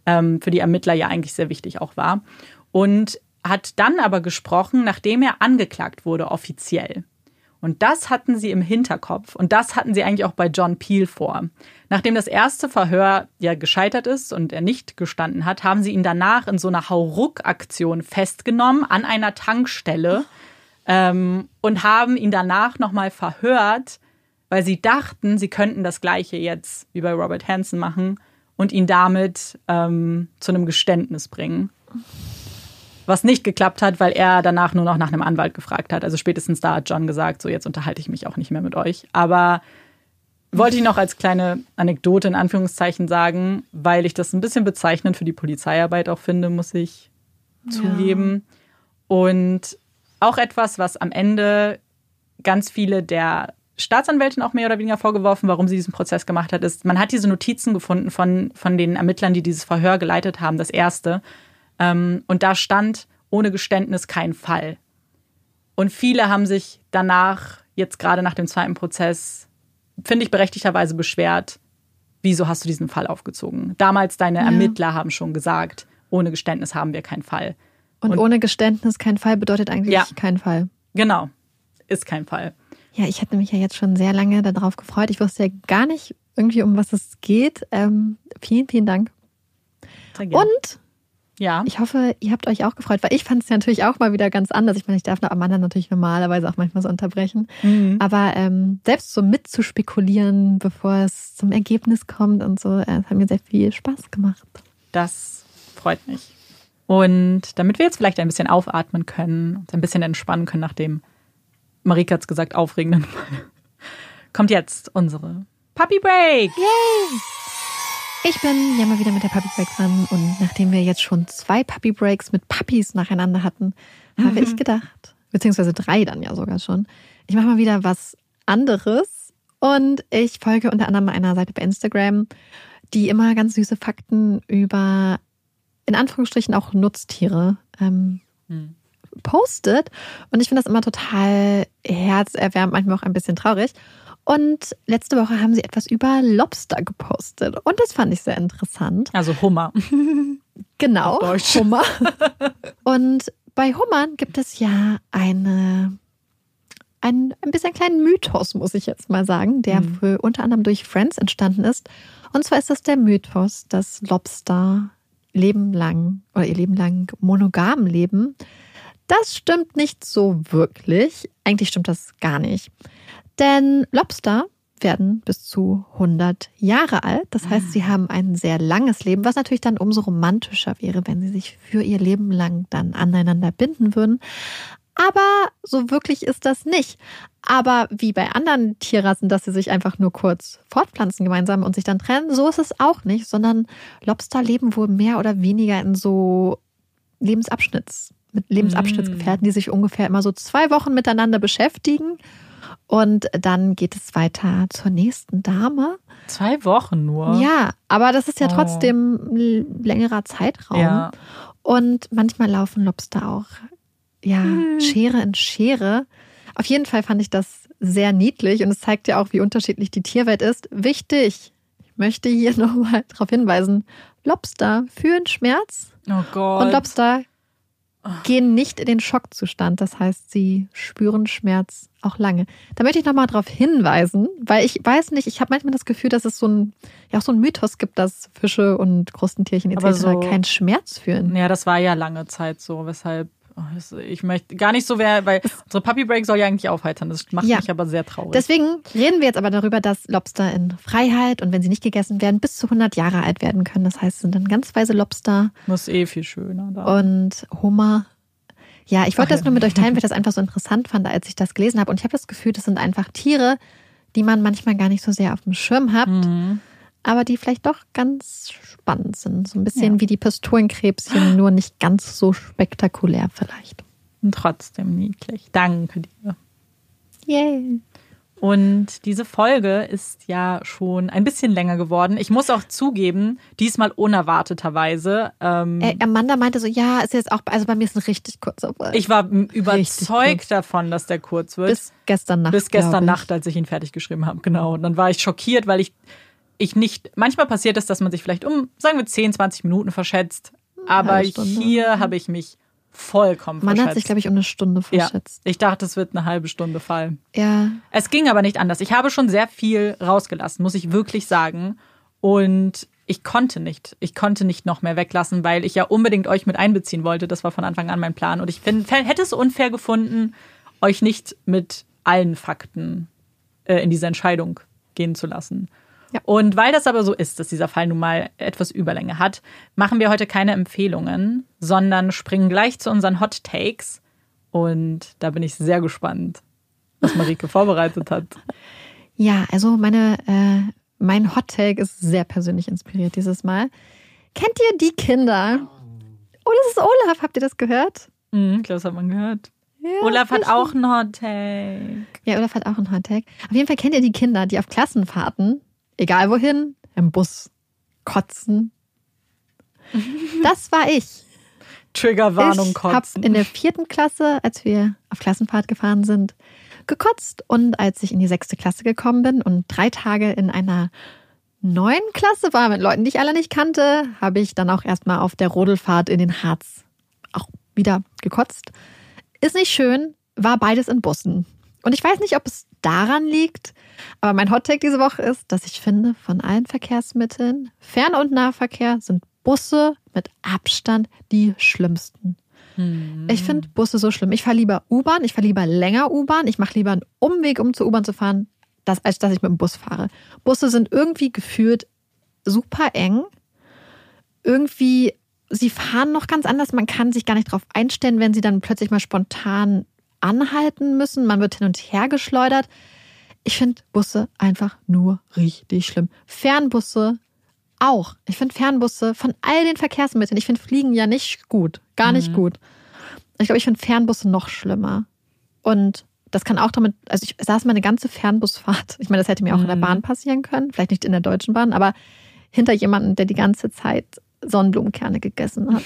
ähm, für die Ermittler ja eigentlich sehr wichtig auch war. Und hat dann aber gesprochen, nachdem er angeklagt wurde offiziell. Und das hatten sie im Hinterkopf und das hatten sie eigentlich auch bei John Peel vor. Nachdem das erste Verhör ja gescheitert ist und er nicht gestanden hat, haben sie ihn danach in so einer Hauruck-Aktion festgenommen an einer Tankstelle ähm, und haben ihn danach nochmal verhört, weil sie dachten, sie könnten das gleiche jetzt wie bei Robert Hansen machen und ihn damit ähm, zu einem Geständnis bringen was nicht geklappt hat, weil er danach nur noch nach einem Anwalt gefragt hat. Also spätestens da hat John gesagt, so jetzt unterhalte ich mich auch nicht mehr mit euch. Aber wollte ich noch als kleine Anekdote in Anführungszeichen sagen, weil ich das ein bisschen bezeichnend für die Polizeiarbeit auch finde, muss ich zugeben. Ja. Und auch etwas, was am Ende ganz viele der Staatsanwältin auch mehr oder weniger vorgeworfen, warum sie diesen Prozess gemacht hat, ist, man hat diese Notizen gefunden von, von den Ermittlern, die dieses Verhör geleitet haben, das erste. Ähm, und da stand ohne Geständnis kein Fall. Und viele haben sich danach, jetzt gerade nach dem zweiten Prozess, finde ich berechtigterweise beschwert, wieso hast du diesen Fall aufgezogen? Damals deine ja. Ermittler haben schon gesagt, ohne Geständnis haben wir keinen Fall. Und, Und ohne Geständnis kein Fall bedeutet eigentlich ja, kein Fall. Genau, ist kein Fall. Ja, ich hatte mich ja jetzt schon sehr lange darauf gefreut. Ich wusste ja gar nicht irgendwie, um was es geht. Ähm, vielen, vielen Dank. Und ja. Ich hoffe, ihr habt euch auch gefreut, weil ich fand es ja natürlich auch mal wieder ganz anders. Ich meine, ich darf Amanda natürlich normalerweise auch manchmal so unterbrechen. Mhm. Aber ähm, selbst so mitzuspekulieren, bevor es zum Ergebnis kommt und so, äh, hat mir sehr viel Spaß gemacht. Das freut mich. Und damit wir jetzt vielleicht ein bisschen aufatmen können, uns ein bisschen entspannen können nach dem, Marika hat es gesagt, aufregenden Fall, kommt jetzt unsere Puppy Break. Yay! Ich bin ja mal wieder mit der Puppy Break dran und nachdem wir jetzt schon zwei Puppy Breaks mit Puppies nacheinander hatten, mhm. habe ich gedacht, beziehungsweise drei dann ja sogar schon, ich mache mal wieder was anderes und ich folge unter anderem einer Seite bei Instagram, die immer ganz süße Fakten über in Anführungsstrichen auch Nutztiere ähm, mhm. postet und ich finde das immer total herzerwärmend, manchmal auch ein bisschen traurig. Und letzte Woche haben sie etwas über Lobster gepostet. Und das fand ich sehr interessant. Also Hummer. Genau, Hummer. Und bei Hummern gibt es ja eine, ein, ein bisschen kleinen Mythos, muss ich jetzt mal sagen, der mhm. für, unter anderem durch Friends entstanden ist. Und zwar ist das der Mythos, dass Lobster Leben lang oder ihr Leben lang monogam leben. Das stimmt nicht so wirklich. Eigentlich stimmt das gar nicht. Denn Lobster werden bis zu 100 Jahre alt. Das heißt, sie ah. haben ein sehr langes Leben, was natürlich dann umso romantischer wäre, wenn sie sich für ihr Leben lang dann aneinander binden würden. Aber so wirklich ist das nicht. Aber wie bei anderen Tierrassen, dass sie sich einfach nur kurz fortpflanzen gemeinsam und sich dann trennen, so ist es auch nicht, sondern Lobster leben wohl mehr oder weniger in so Lebensabschnitts, mit Lebensabschnittsgefährten, die sich ungefähr immer so zwei Wochen miteinander beschäftigen und dann geht es weiter zur nächsten Dame. Zwei Wochen nur. Ja, aber das ist ja oh. trotzdem ein längerer Zeitraum. Ja. Und manchmal laufen Lobster auch, ja, hm. Schere in Schere. Auf jeden Fall fand ich das sehr niedlich und es zeigt ja auch, wie unterschiedlich die Tierwelt ist. Wichtig, ich möchte hier nochmal darauf hinweisen, Lobster fühlen Schmerz. Oh Gott. Und Lobster gehen nicht in den Schockzustand. Das heißt, sie spüren Schmerz auch lange. Da möchte ich nochmal darauf hinweisen, weil ich weiß nicht, ich habe manchmal das Gefühl, dass es so ein, ja auch so ein Mythos gibt, dass Fische und Krustentierchen etc. So, keinen Schmerz fühlen. Ja, das war ja lange Zeit so, weshalb ich möchte gar nicht so wer, weil unsere Puppy Break soll ja eigentlich aufheitern. Das macht ja. mich aber sehr traurig. Deswegen reden wir jetzt aber darüber, dass Lobster in Freiheit und wenn sie nicht gegessen werden, bis zu 100 Jahre alt werden können. Das heißt, es sind dann ganz weise Lobster. Das ist eh viel schöner. Da. Und Hummer ja, ich wollte das nur mit euch teilen, weil ich das einfach so interessant fand, als ich das gelesen habe. Und ich habe das Gefühl, das sind einfach Tiere, die man manchmal gar nicht so sehr auf dem Schirm hat. Mhm. Aber die vielleicht doch ganz spannend sind. So ein bisschen Ja. wie die Pistolenkrebschen, nur nicht ganz so spektakulär vielleicht. Und trotzdem niedlich. Danke dir. Yay. Und diese Folge ist ja schon ein bisschen länger geworden. Ich muss auch zugeben, diesmal unerwarteterweise. Ähm, Äh, Amanda meinte so, ja, ist jetzt auch, also bei mir ist ein richtig kurzer ich war überzeugt davon, dass der kurz wird. bis gestern Nacht. Bis gestern. Nacht, als ich ihn fertig geschrieben habe. Genau. Und dann war ich schockiert, weil ich, ich nicht. Manchmal passiert es, dass man sich vielleicht um, sagen wir, 10, 20 Minuten verschätzt. Aber hier habe ich mich vollkommen Man verschätzt. hat sich, glaube ich, um eine Stunde ja, verschätzt. ich dachte, es wird eine halbe Stunde fallen. Ja. Es ging aber nicht anders. Ich habe schon sehr viel rausgelassen, muss ich wirklich sagen. Und ich konnte nicht. Ich konnte nicht noch mehr weglassen, weil ich ja unbedingt euch mit einbeziehen wollte. Das war von Anfang an mein Plan. Und ich find, hätte es unfair gefunden, euch nicht mit allen Fakten äh, in diese Entscheidung gehen zu lassen. Ja. Und weil das aber so ist, dass dieser Fall nun mal etwas Überlänge hat, machen wir heute keine Empfehlungen, sondern springen gleich zu unseren Hot Takes. Und da bin ich sehr gespannt, was Marike vorbereitet hat. Ja, also meine, äh, mein Hot Take ist sehr persönlich inspiriert dieses Mal. Kennt ihr die Kinder? Oh, das ist Olaf. Habt ihr das gehört? Mhm, ich glaube, das hat man gehört. Ja, Olaf hat auch einen Hot Take. Ja, Olaf hat auch einen Hot Take. Auf jeden Fall kennt ihr die Kinder, die auf Klassenfahrten, egal wohin, im Bus kotzen. Das war ich. Triggerwarnung ich habe kotzen. in der vierten Klasse, als wir auf Klassenfahrt gefahren sind, gekotzt. Und als ich in die sechste Klasse gekommen bin und drei Tage in einer neuen Klasse war mit Leuten, die ich alle nicht kannte, habe ich dann auch erstmal auf der Rodelfahrt in den Harz auch wieder gekotzt. Ist nicht schön, war beides in Bussen. Und ich weiß nicht, ob es daran liegt, aber mein Hottake diese Woche ist, dass ich finde, von allen Verkehrsmitteln, Fern- und Nahverkehr, sind Busse mit Abstand die schlimmsten. Ich finde Busse so schlimm. Ich fahre lieber U-Bahn, ich fahre lieber länger U-Bahn, ich mache lieber einen Umweg, um zur U-Bahn zu fahren, das, als dass ich mit dem Bus fahre. Busse sind irgendwie gefühlt super eng. Irgendwie, sie fahren noch ganz anders. Man kann sich gar nicht darauf einstellen, wenn sie dann plötzlich mal spontan anhalten müssen. Man wird hin und her geschleudert. Ich finde Busse einfach nur richtig schlimm. Fernbusse auch. Ich finde Fernbusse von all den Verkehrsmitteln, ich finde Fliegen ja nicht gut. Gar nicht gut. Ich glaube, ich finde Fernbusse noch schlimmer. Und das kann auch damit, also ich saß mal eine ganze Fernbusfahrt. Ich meine, das hätte mir auch in der Mhm. Bahn passieren können. Vielleicht nicht in der Deutschen Bahn, aber hinter jemandem, der die ganze Zeit Sonnenblumenkerne gegessen hat.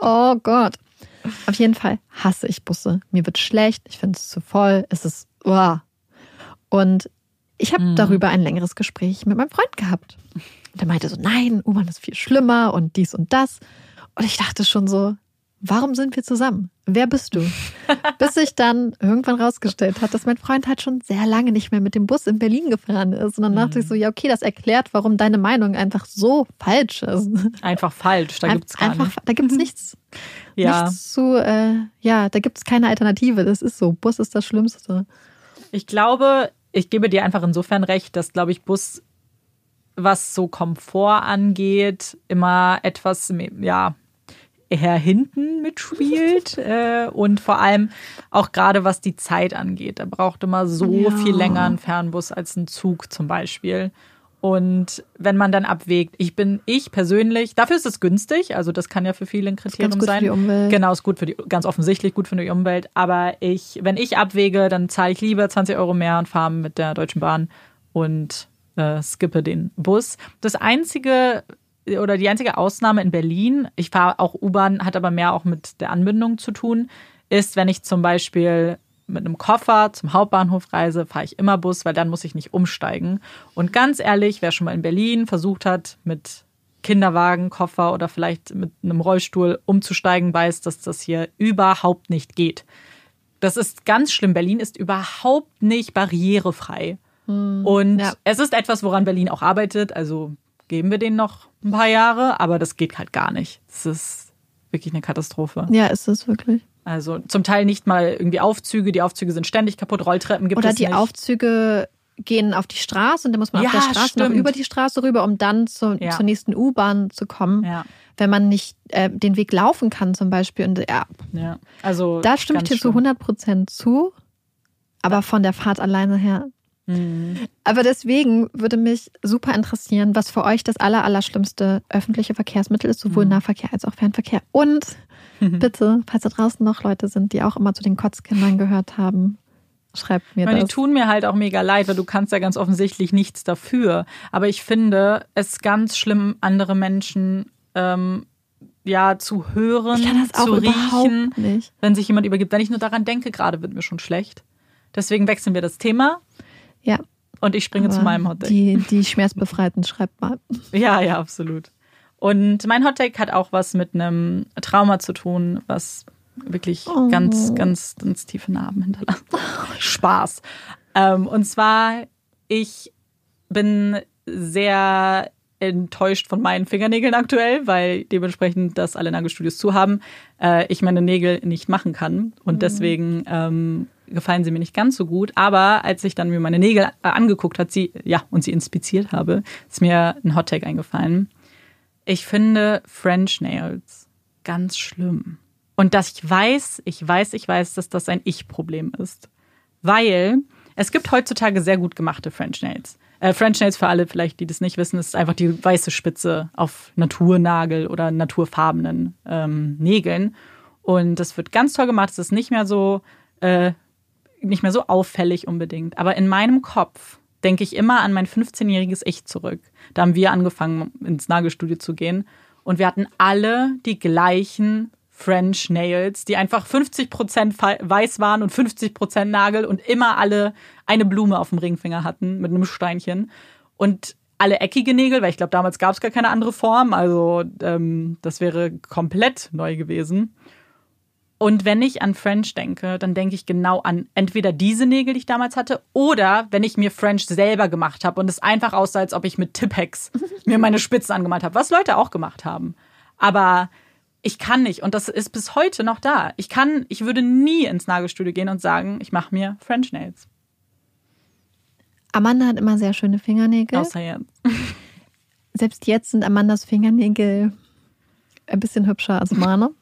Oh Gott. Auf jeden Fall hasse ich Busse. Mir wird schlecht, ich finde es zu voll, es ist. uah. Und ich habe Mhm. darüber ein längeres Gespräch mit meinem Freund gehabt. Und er meinte so, nein, U-Bahn ist viel schlimmer und dies und das. Und ich dachte schon so, warum sind wir zusammen? Wer bist du? Bis sich dann irgendwann rausgestellt hat, dass mein Freund halt schon sehr lange nicht mehr mit dem Bus in Berlin gefahren ist. Und dann dachte ich so, ja, okay, das erklärt, warum deine Meinung einfach so falsch ist. Einfach falsch, da gibt's gar einfach, nicht. Da gibt's nichts, Ja, nichts zu, äh, ja, da gibt's keine Alternative. Das ist so. Bus ist das Schlimmste. ich glaube, ich gebe dir einfach insofern recht, dass, glaube ich, Bus, was so Komfort angeht, immer etwas, ja, eher hinten mitspielt äh, und vor allem auch gerade was die Zeit angeht. Da braucht immer so Ja. viel länger ein Fernbus als ein Zug zum Beispiel. Und wenn man dann abwägt, ich bin ich persönlich, dafür ist es günstig, also das kann ja für viele ein Kriterium ganz gut für sein. die Umwelt. Genau, ist gut für die, ganz offensichtlich gut für die Umwelt. Aber ich, wenn ich abwäge, dann zahle ich lieber 20 Euro mehr und fahre mit der Deutschen Bahn und äh, skippe den Bus. Das einzige oder die einzige Ausnahme in Berlin, ich fahre auch U-Bahn, hat aber mehr auch mit der Anbindung zu tun, ist, wenn ich zum Beispiel mit einem Koffer zum Hauptbahnhof reise, fahre ich immer Bus, weil dann muss ich nicht umsteigen. Und ganz ehrlich, wer schon mal in Berlin versucht hat, mit Kinderwagen, Koffer oder vielleicht mit einem Rollstuhl umzusteigen, weiß, dass das hier überhaupt nicht geht. Das ist ganz schlimm. Berlin ist überhaupt nicht barrierefrei. Und ja. es ist etwas, woran Berlin auch arbeitet. Also geben wir denen noch ein paar Jahre, aber das geht halt gar nicht. Das ist wirklich eine Katastrophe. Ja, ist es wirklich. Also zum Teil nicht mal irgendwie Aufzüge. Die Aufzüge sind ständig kaputt. Rolltreppen gibt Oder es die nicht. Aufzüge gehen auf die Straße und dann muss man Ja, auf der Straße noch stimmt. über die Straße rüber, um dann zu, Ja. zur nächsten U-Bahn zu kommen. Ja, Wenn man nicht äh, den Weg laufen kann zum Beispiel. Und ja, ja. Also da stimme ich dir zu schlimm. 100 Prozent zu. Aber von der Fahrt alleine her, Aber deswegen würde mich super interessieren, was für euch das aller, allerschlimmste öffentliche Verkehrsmittel ist, sowohl Nahverkehr als auch Fernverkehr. Und bitte, falls da draußen noch Leute sind, die auch immer zu den Kotzkindern gehört haben, schreibt mir Ich meine, das. die tun mir halt auch mega leid, weil du kannst ja ganz offensichtlich nichts dafür. Aber ich finde es ganz schlimm, andere Menschen ähm, ja zu hören, zu riechen, wenn sich jemand übergibt. Wenn ich nur daran denke, gerade wird mir schon schlecht. Deswegen wechseln wir das Thema Ja, und ich springe zu aber meinem Hottake. Die, die Schmerzbefreiten, schreibt mal. Ja, ja, absolut. Und mein Hottake hat auch was mit einem Trauma zu tun, was wirklich Oh. ganz, ganz, ganz tiefe Narben hinterlässt. Spaß. Ähm, und zwar, ich bin sehr enttäuscht von meinen Fingernägeln aktuell, weil dementsprechend, dass alle Nagelstudios zu haben, äh, ich meine Nägel nicht machen kann. Und deswegen ähm, gefallen sie mir nicht ganz so gut. Aber als ich dann mir meine Nägel äh, angeguckt hat, sie, ja, und sie inspiziert habe, ist mir ein Hottake eingefallen. Ich finde French Nails ganz schlimm. Und dass ich weiß, ich weiß, ich weiß, dass das ein Ich-Problem ist. Weil es gibt heutzutage sehr gut gemachte French Nails. Äh, French Nails für alle vielleicht, die das nicht wissen, ist einfach die weiße Spitze auf Naturnagel oder naturfarbenen ähm, Nägeln. Und das wird ganz toll gemacht. Es ist nicht mehr so, äh, nicht mehr so auffällig unbedingt. Aber in meinem Kopf denke ich immer an mein 15-jähriges Ich zurück. Da haben wir angefangen, ins Nagelstudio zu gehen. Und wir hatten alle die gleichen French Nails, die einfach 50% fe- weiß waren und 50% Nagel und immer alle eine Blume auf dem Ringfinger hatten mit einem Steinchen. Und alle eckige Nägel, weil ich glaube, damals gab es gar keine andere Form. Also ähm, das wäre komplett neu gewesen. Und wenn ich an French denke, dann denke ich genau an entweder diese Nägel, die ich damals hatte, oder wenn ich mir French selber gemacht habe und es einfach aussah, als ob ich mit Tippex mir meine Spitzen angemalt habe, was Leute auch gemacht haben. Aber ich kann nicht und das ist bis heute noch da. Ich kann, ich würde nie ins Nagelstudio gehen und sagen, ich mache mir French Nails. Amanda hat immer sehr schöne Fingernägel. Außer jetzt. Selbst jetzt sind Amandas Fingernägel ein bisschen hübscher als meine.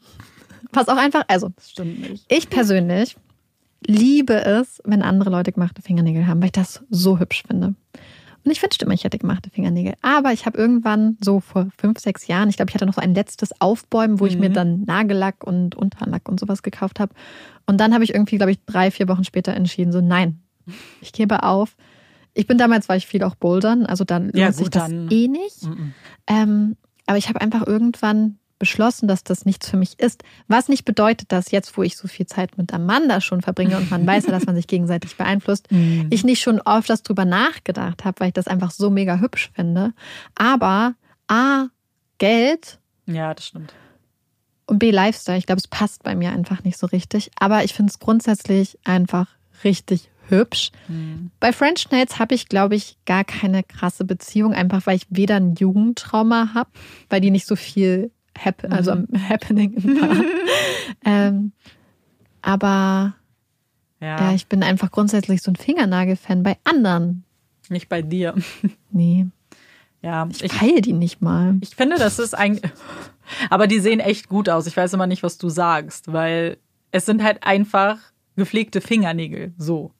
Was auch einfach, also ich persönlich liebe es, wenn andere Leute gemachte Fingernägel haben, weil ich das so hübsch finde. Und ich wünschte immer, ich hätte gemachte Fingernägel. Aber ich habe irgendwann so vor fünf, sechs Jahren, ich glaube, ich hatte noch so ein letztes Aufbäumen, wo ich mir dann Nagellack und Unterlack und sowas gekauft habe. Und dann habe ich irgendwie, glaube ich, drei, vier Wochen später entschieden, so nein, ich gebe auf. Ich bin damals, war ich viel auch bouldern, also dann Ja, lohnt sich das eh nicht. Ähm, aber ich habe einfach irgendwann beschlossen, dass das nichts für mich ist. Was nicht bedeutet, dass jetzt, wo ich so viel Zeit mit Amanda schon verbringe und man weiß ja, dass man sich gegenseitig beeinflusst, ich nicht schon öfters drüber nachgedacht habe, weil ich das einfach so mega hübsch finde. Aber A, Geld Ja, das stimmt. und B, Lifestyle. Ich glaube, es passt bei mir einfach nicht so richtig. Aber ich finde es grundsätzlich einfach richtig hübsch. Bei French Nails habe ich, glaube ich, gar keine krasse Beziehung, einfach weil ich weder ein Jugendtrauma habe, weil die nicht so viel hap also am Happening war. ähm, aber Ja, ja, ich bin einfach grundsätzlich so ein Fingernagel-Fan bei anderen. nicht bei dir. Nee, Ja, ich peile die nicht mal. Ich finde, das ist eigentlich. Aber die sehen echt gut aus. Ich weiß immer nicht, was du sagst, weil es sind halt einfach gepflegte Fingernägel. So.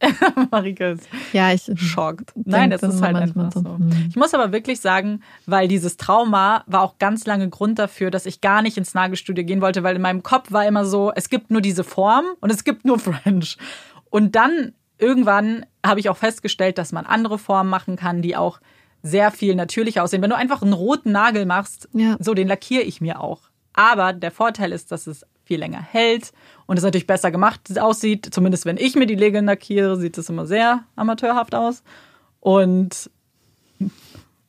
Marike ist Ja, ich schockt. Nein, das ist halt einfach so. hm. Ich muss aber wirklich sagen, weil dieses Trauma war auch ganz lange Grund dafür, dass ich gar nicht ins Nagelstudio gehen wollte, weil in meinem Kopf war immer so, es gibt nur diese Form und es gibt nur French. Und dann irgendwann habe ich auch festgestellt, dass man andere Formen machen kann, die auch sehr viel natürlicher aussehen. Wenn du einfach einen roten Nagel machst, Ja. so den lackiere ich mir auch. Aber der Vorteil ist, dass es viel länger hält und es natürlich besser gemacht aussieht. Zumindest wenn ich mir die Nägel lackiere, sieht es immer sehr amateurhaft aus. Und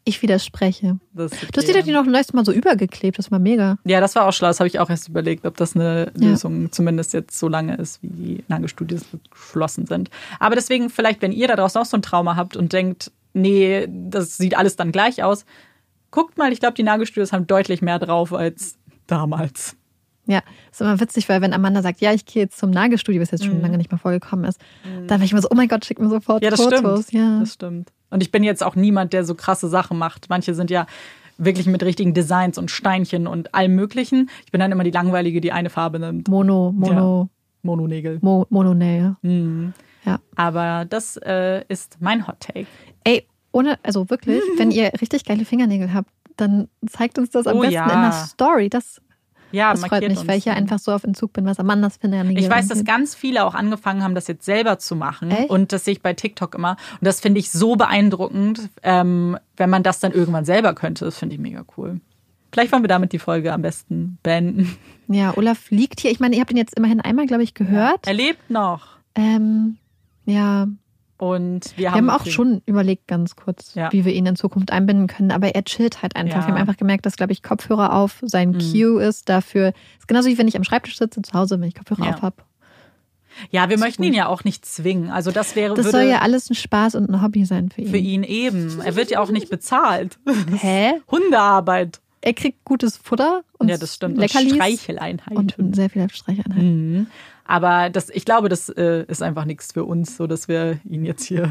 Ich widerspreche. das Du hast die doch die noch neuestes Mal so übergeklebt, das war mega. Ja, das war auch schlau. Das habe ich auch erst überlegt, ob das eine Ja. Lösung zumindest jetzt so lange ist, wie die Nagelstudios geschlossen sind. Aber deswegen, vielleicht, wenn ihr da draußen auch so ein Trauma habt und denkt, nee, das sieht alles dann gleich aus, guckt mal, ich glaube, die Nagelstudios haben deutlich mehr drauf als damals. Ja, ist immer witzig, weil wenn Amanda sagt, ja, ich gehe jetzt zum Nagelstudio, was jetzt schon lange nicht mehr vorgekommen ist, dann bin ich immer so, oh mein Gott, schick mir sofort Mhm. Ja, das Fotos. stimmt. Ja. Das stimmt. Und ich bin jetzt auch niemand, der so krasse Sachen macht. Manche sind ja wirklich mit richtigen Designs und Steinchen und allem Möglichen. Ich bin dann immer die Langweilige, die eine Farbe nimmt. Mono, Mono, Mononägel. Mo, Mononähe. Mhm. Ja. Aber das äh, ist mein Hot Take. Ey, ohne, also wirklich, wenn ihr richtig geile Fingernägel habt, dann zeigt uns das am Oh besten ja. in der Story. Das, Ja, das freut mich, weil ich ja einfach so auf Entzug bin, was Amandas Fingernägel Ich weiß, dass ganz viele auch angefangen haben, das jetzt selber zu machen. Echt? Und das sehe ich bei TikTok immer. Und das finde ich so beeindruckend, ähm, wenn man das dann irgendwann selber könnte. Das finde ich mega cool. Vielleicht wollen wir damit die Folge am besten beenden. Ja, Olaf liegt hier. Ich meine, ihr habt ihn jetzt immerhin einmal, glaube ich, gehört. Er lebt noch. Ähm, ja, Und wir wir haben, haben auch schon überlegt, ganz kurz, Ja. wie wir ihn in Zukunft einbinden können. Aber er chillt halt einfach. Ja. Mhm. Wir haben einfach gemerkt, dass, glaube ich, Kopfhörer auf sein Cue ist dafür. Ist genauso wie wenn ich am Schreibtisch sitze zu Hause, wenn ich Kopfhörer Ja. auf habe. Ja, wir ist möchten ihn ja auch nicht zwingen. Also das wäre Das soll ja alles ein Spaß und ein Hobby sein für ihn. für ihn eben. Er wird ja auch nicht bezahlt. Hä? Hundearbeit. Er kriegt gutes Futter und ja, das stimmt. Und Streicheleinheiten. und sehr viele Streicheinheiten. Mhm. Aber das, ich glaube, das äh, ist einfach nichts für uns, so dass wir ihn jetzt hier.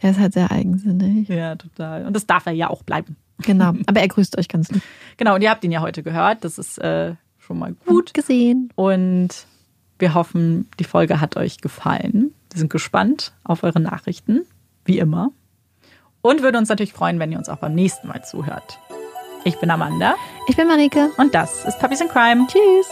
Er ist halt sehr eigensinnig. Ja, total. Und das darf er ja auch bleiben. Genau. Aber er grüßt euch ganz lieb. Genau, und ihr habt ihn ja heute gehört. Das ist äh, schon mal gut. Gut gesehen. Und wir hoffen, die Folge hat euch gefallen. Wir sind gespannt auf eure Nachrichten, wie immer. Und würden uns natürlich freuen, wenn ihr uns auch beim nächsten Mal zuhört. Ich bin Amanda Ich bin Marike. und das ist Puppies in Crime. Tschüss.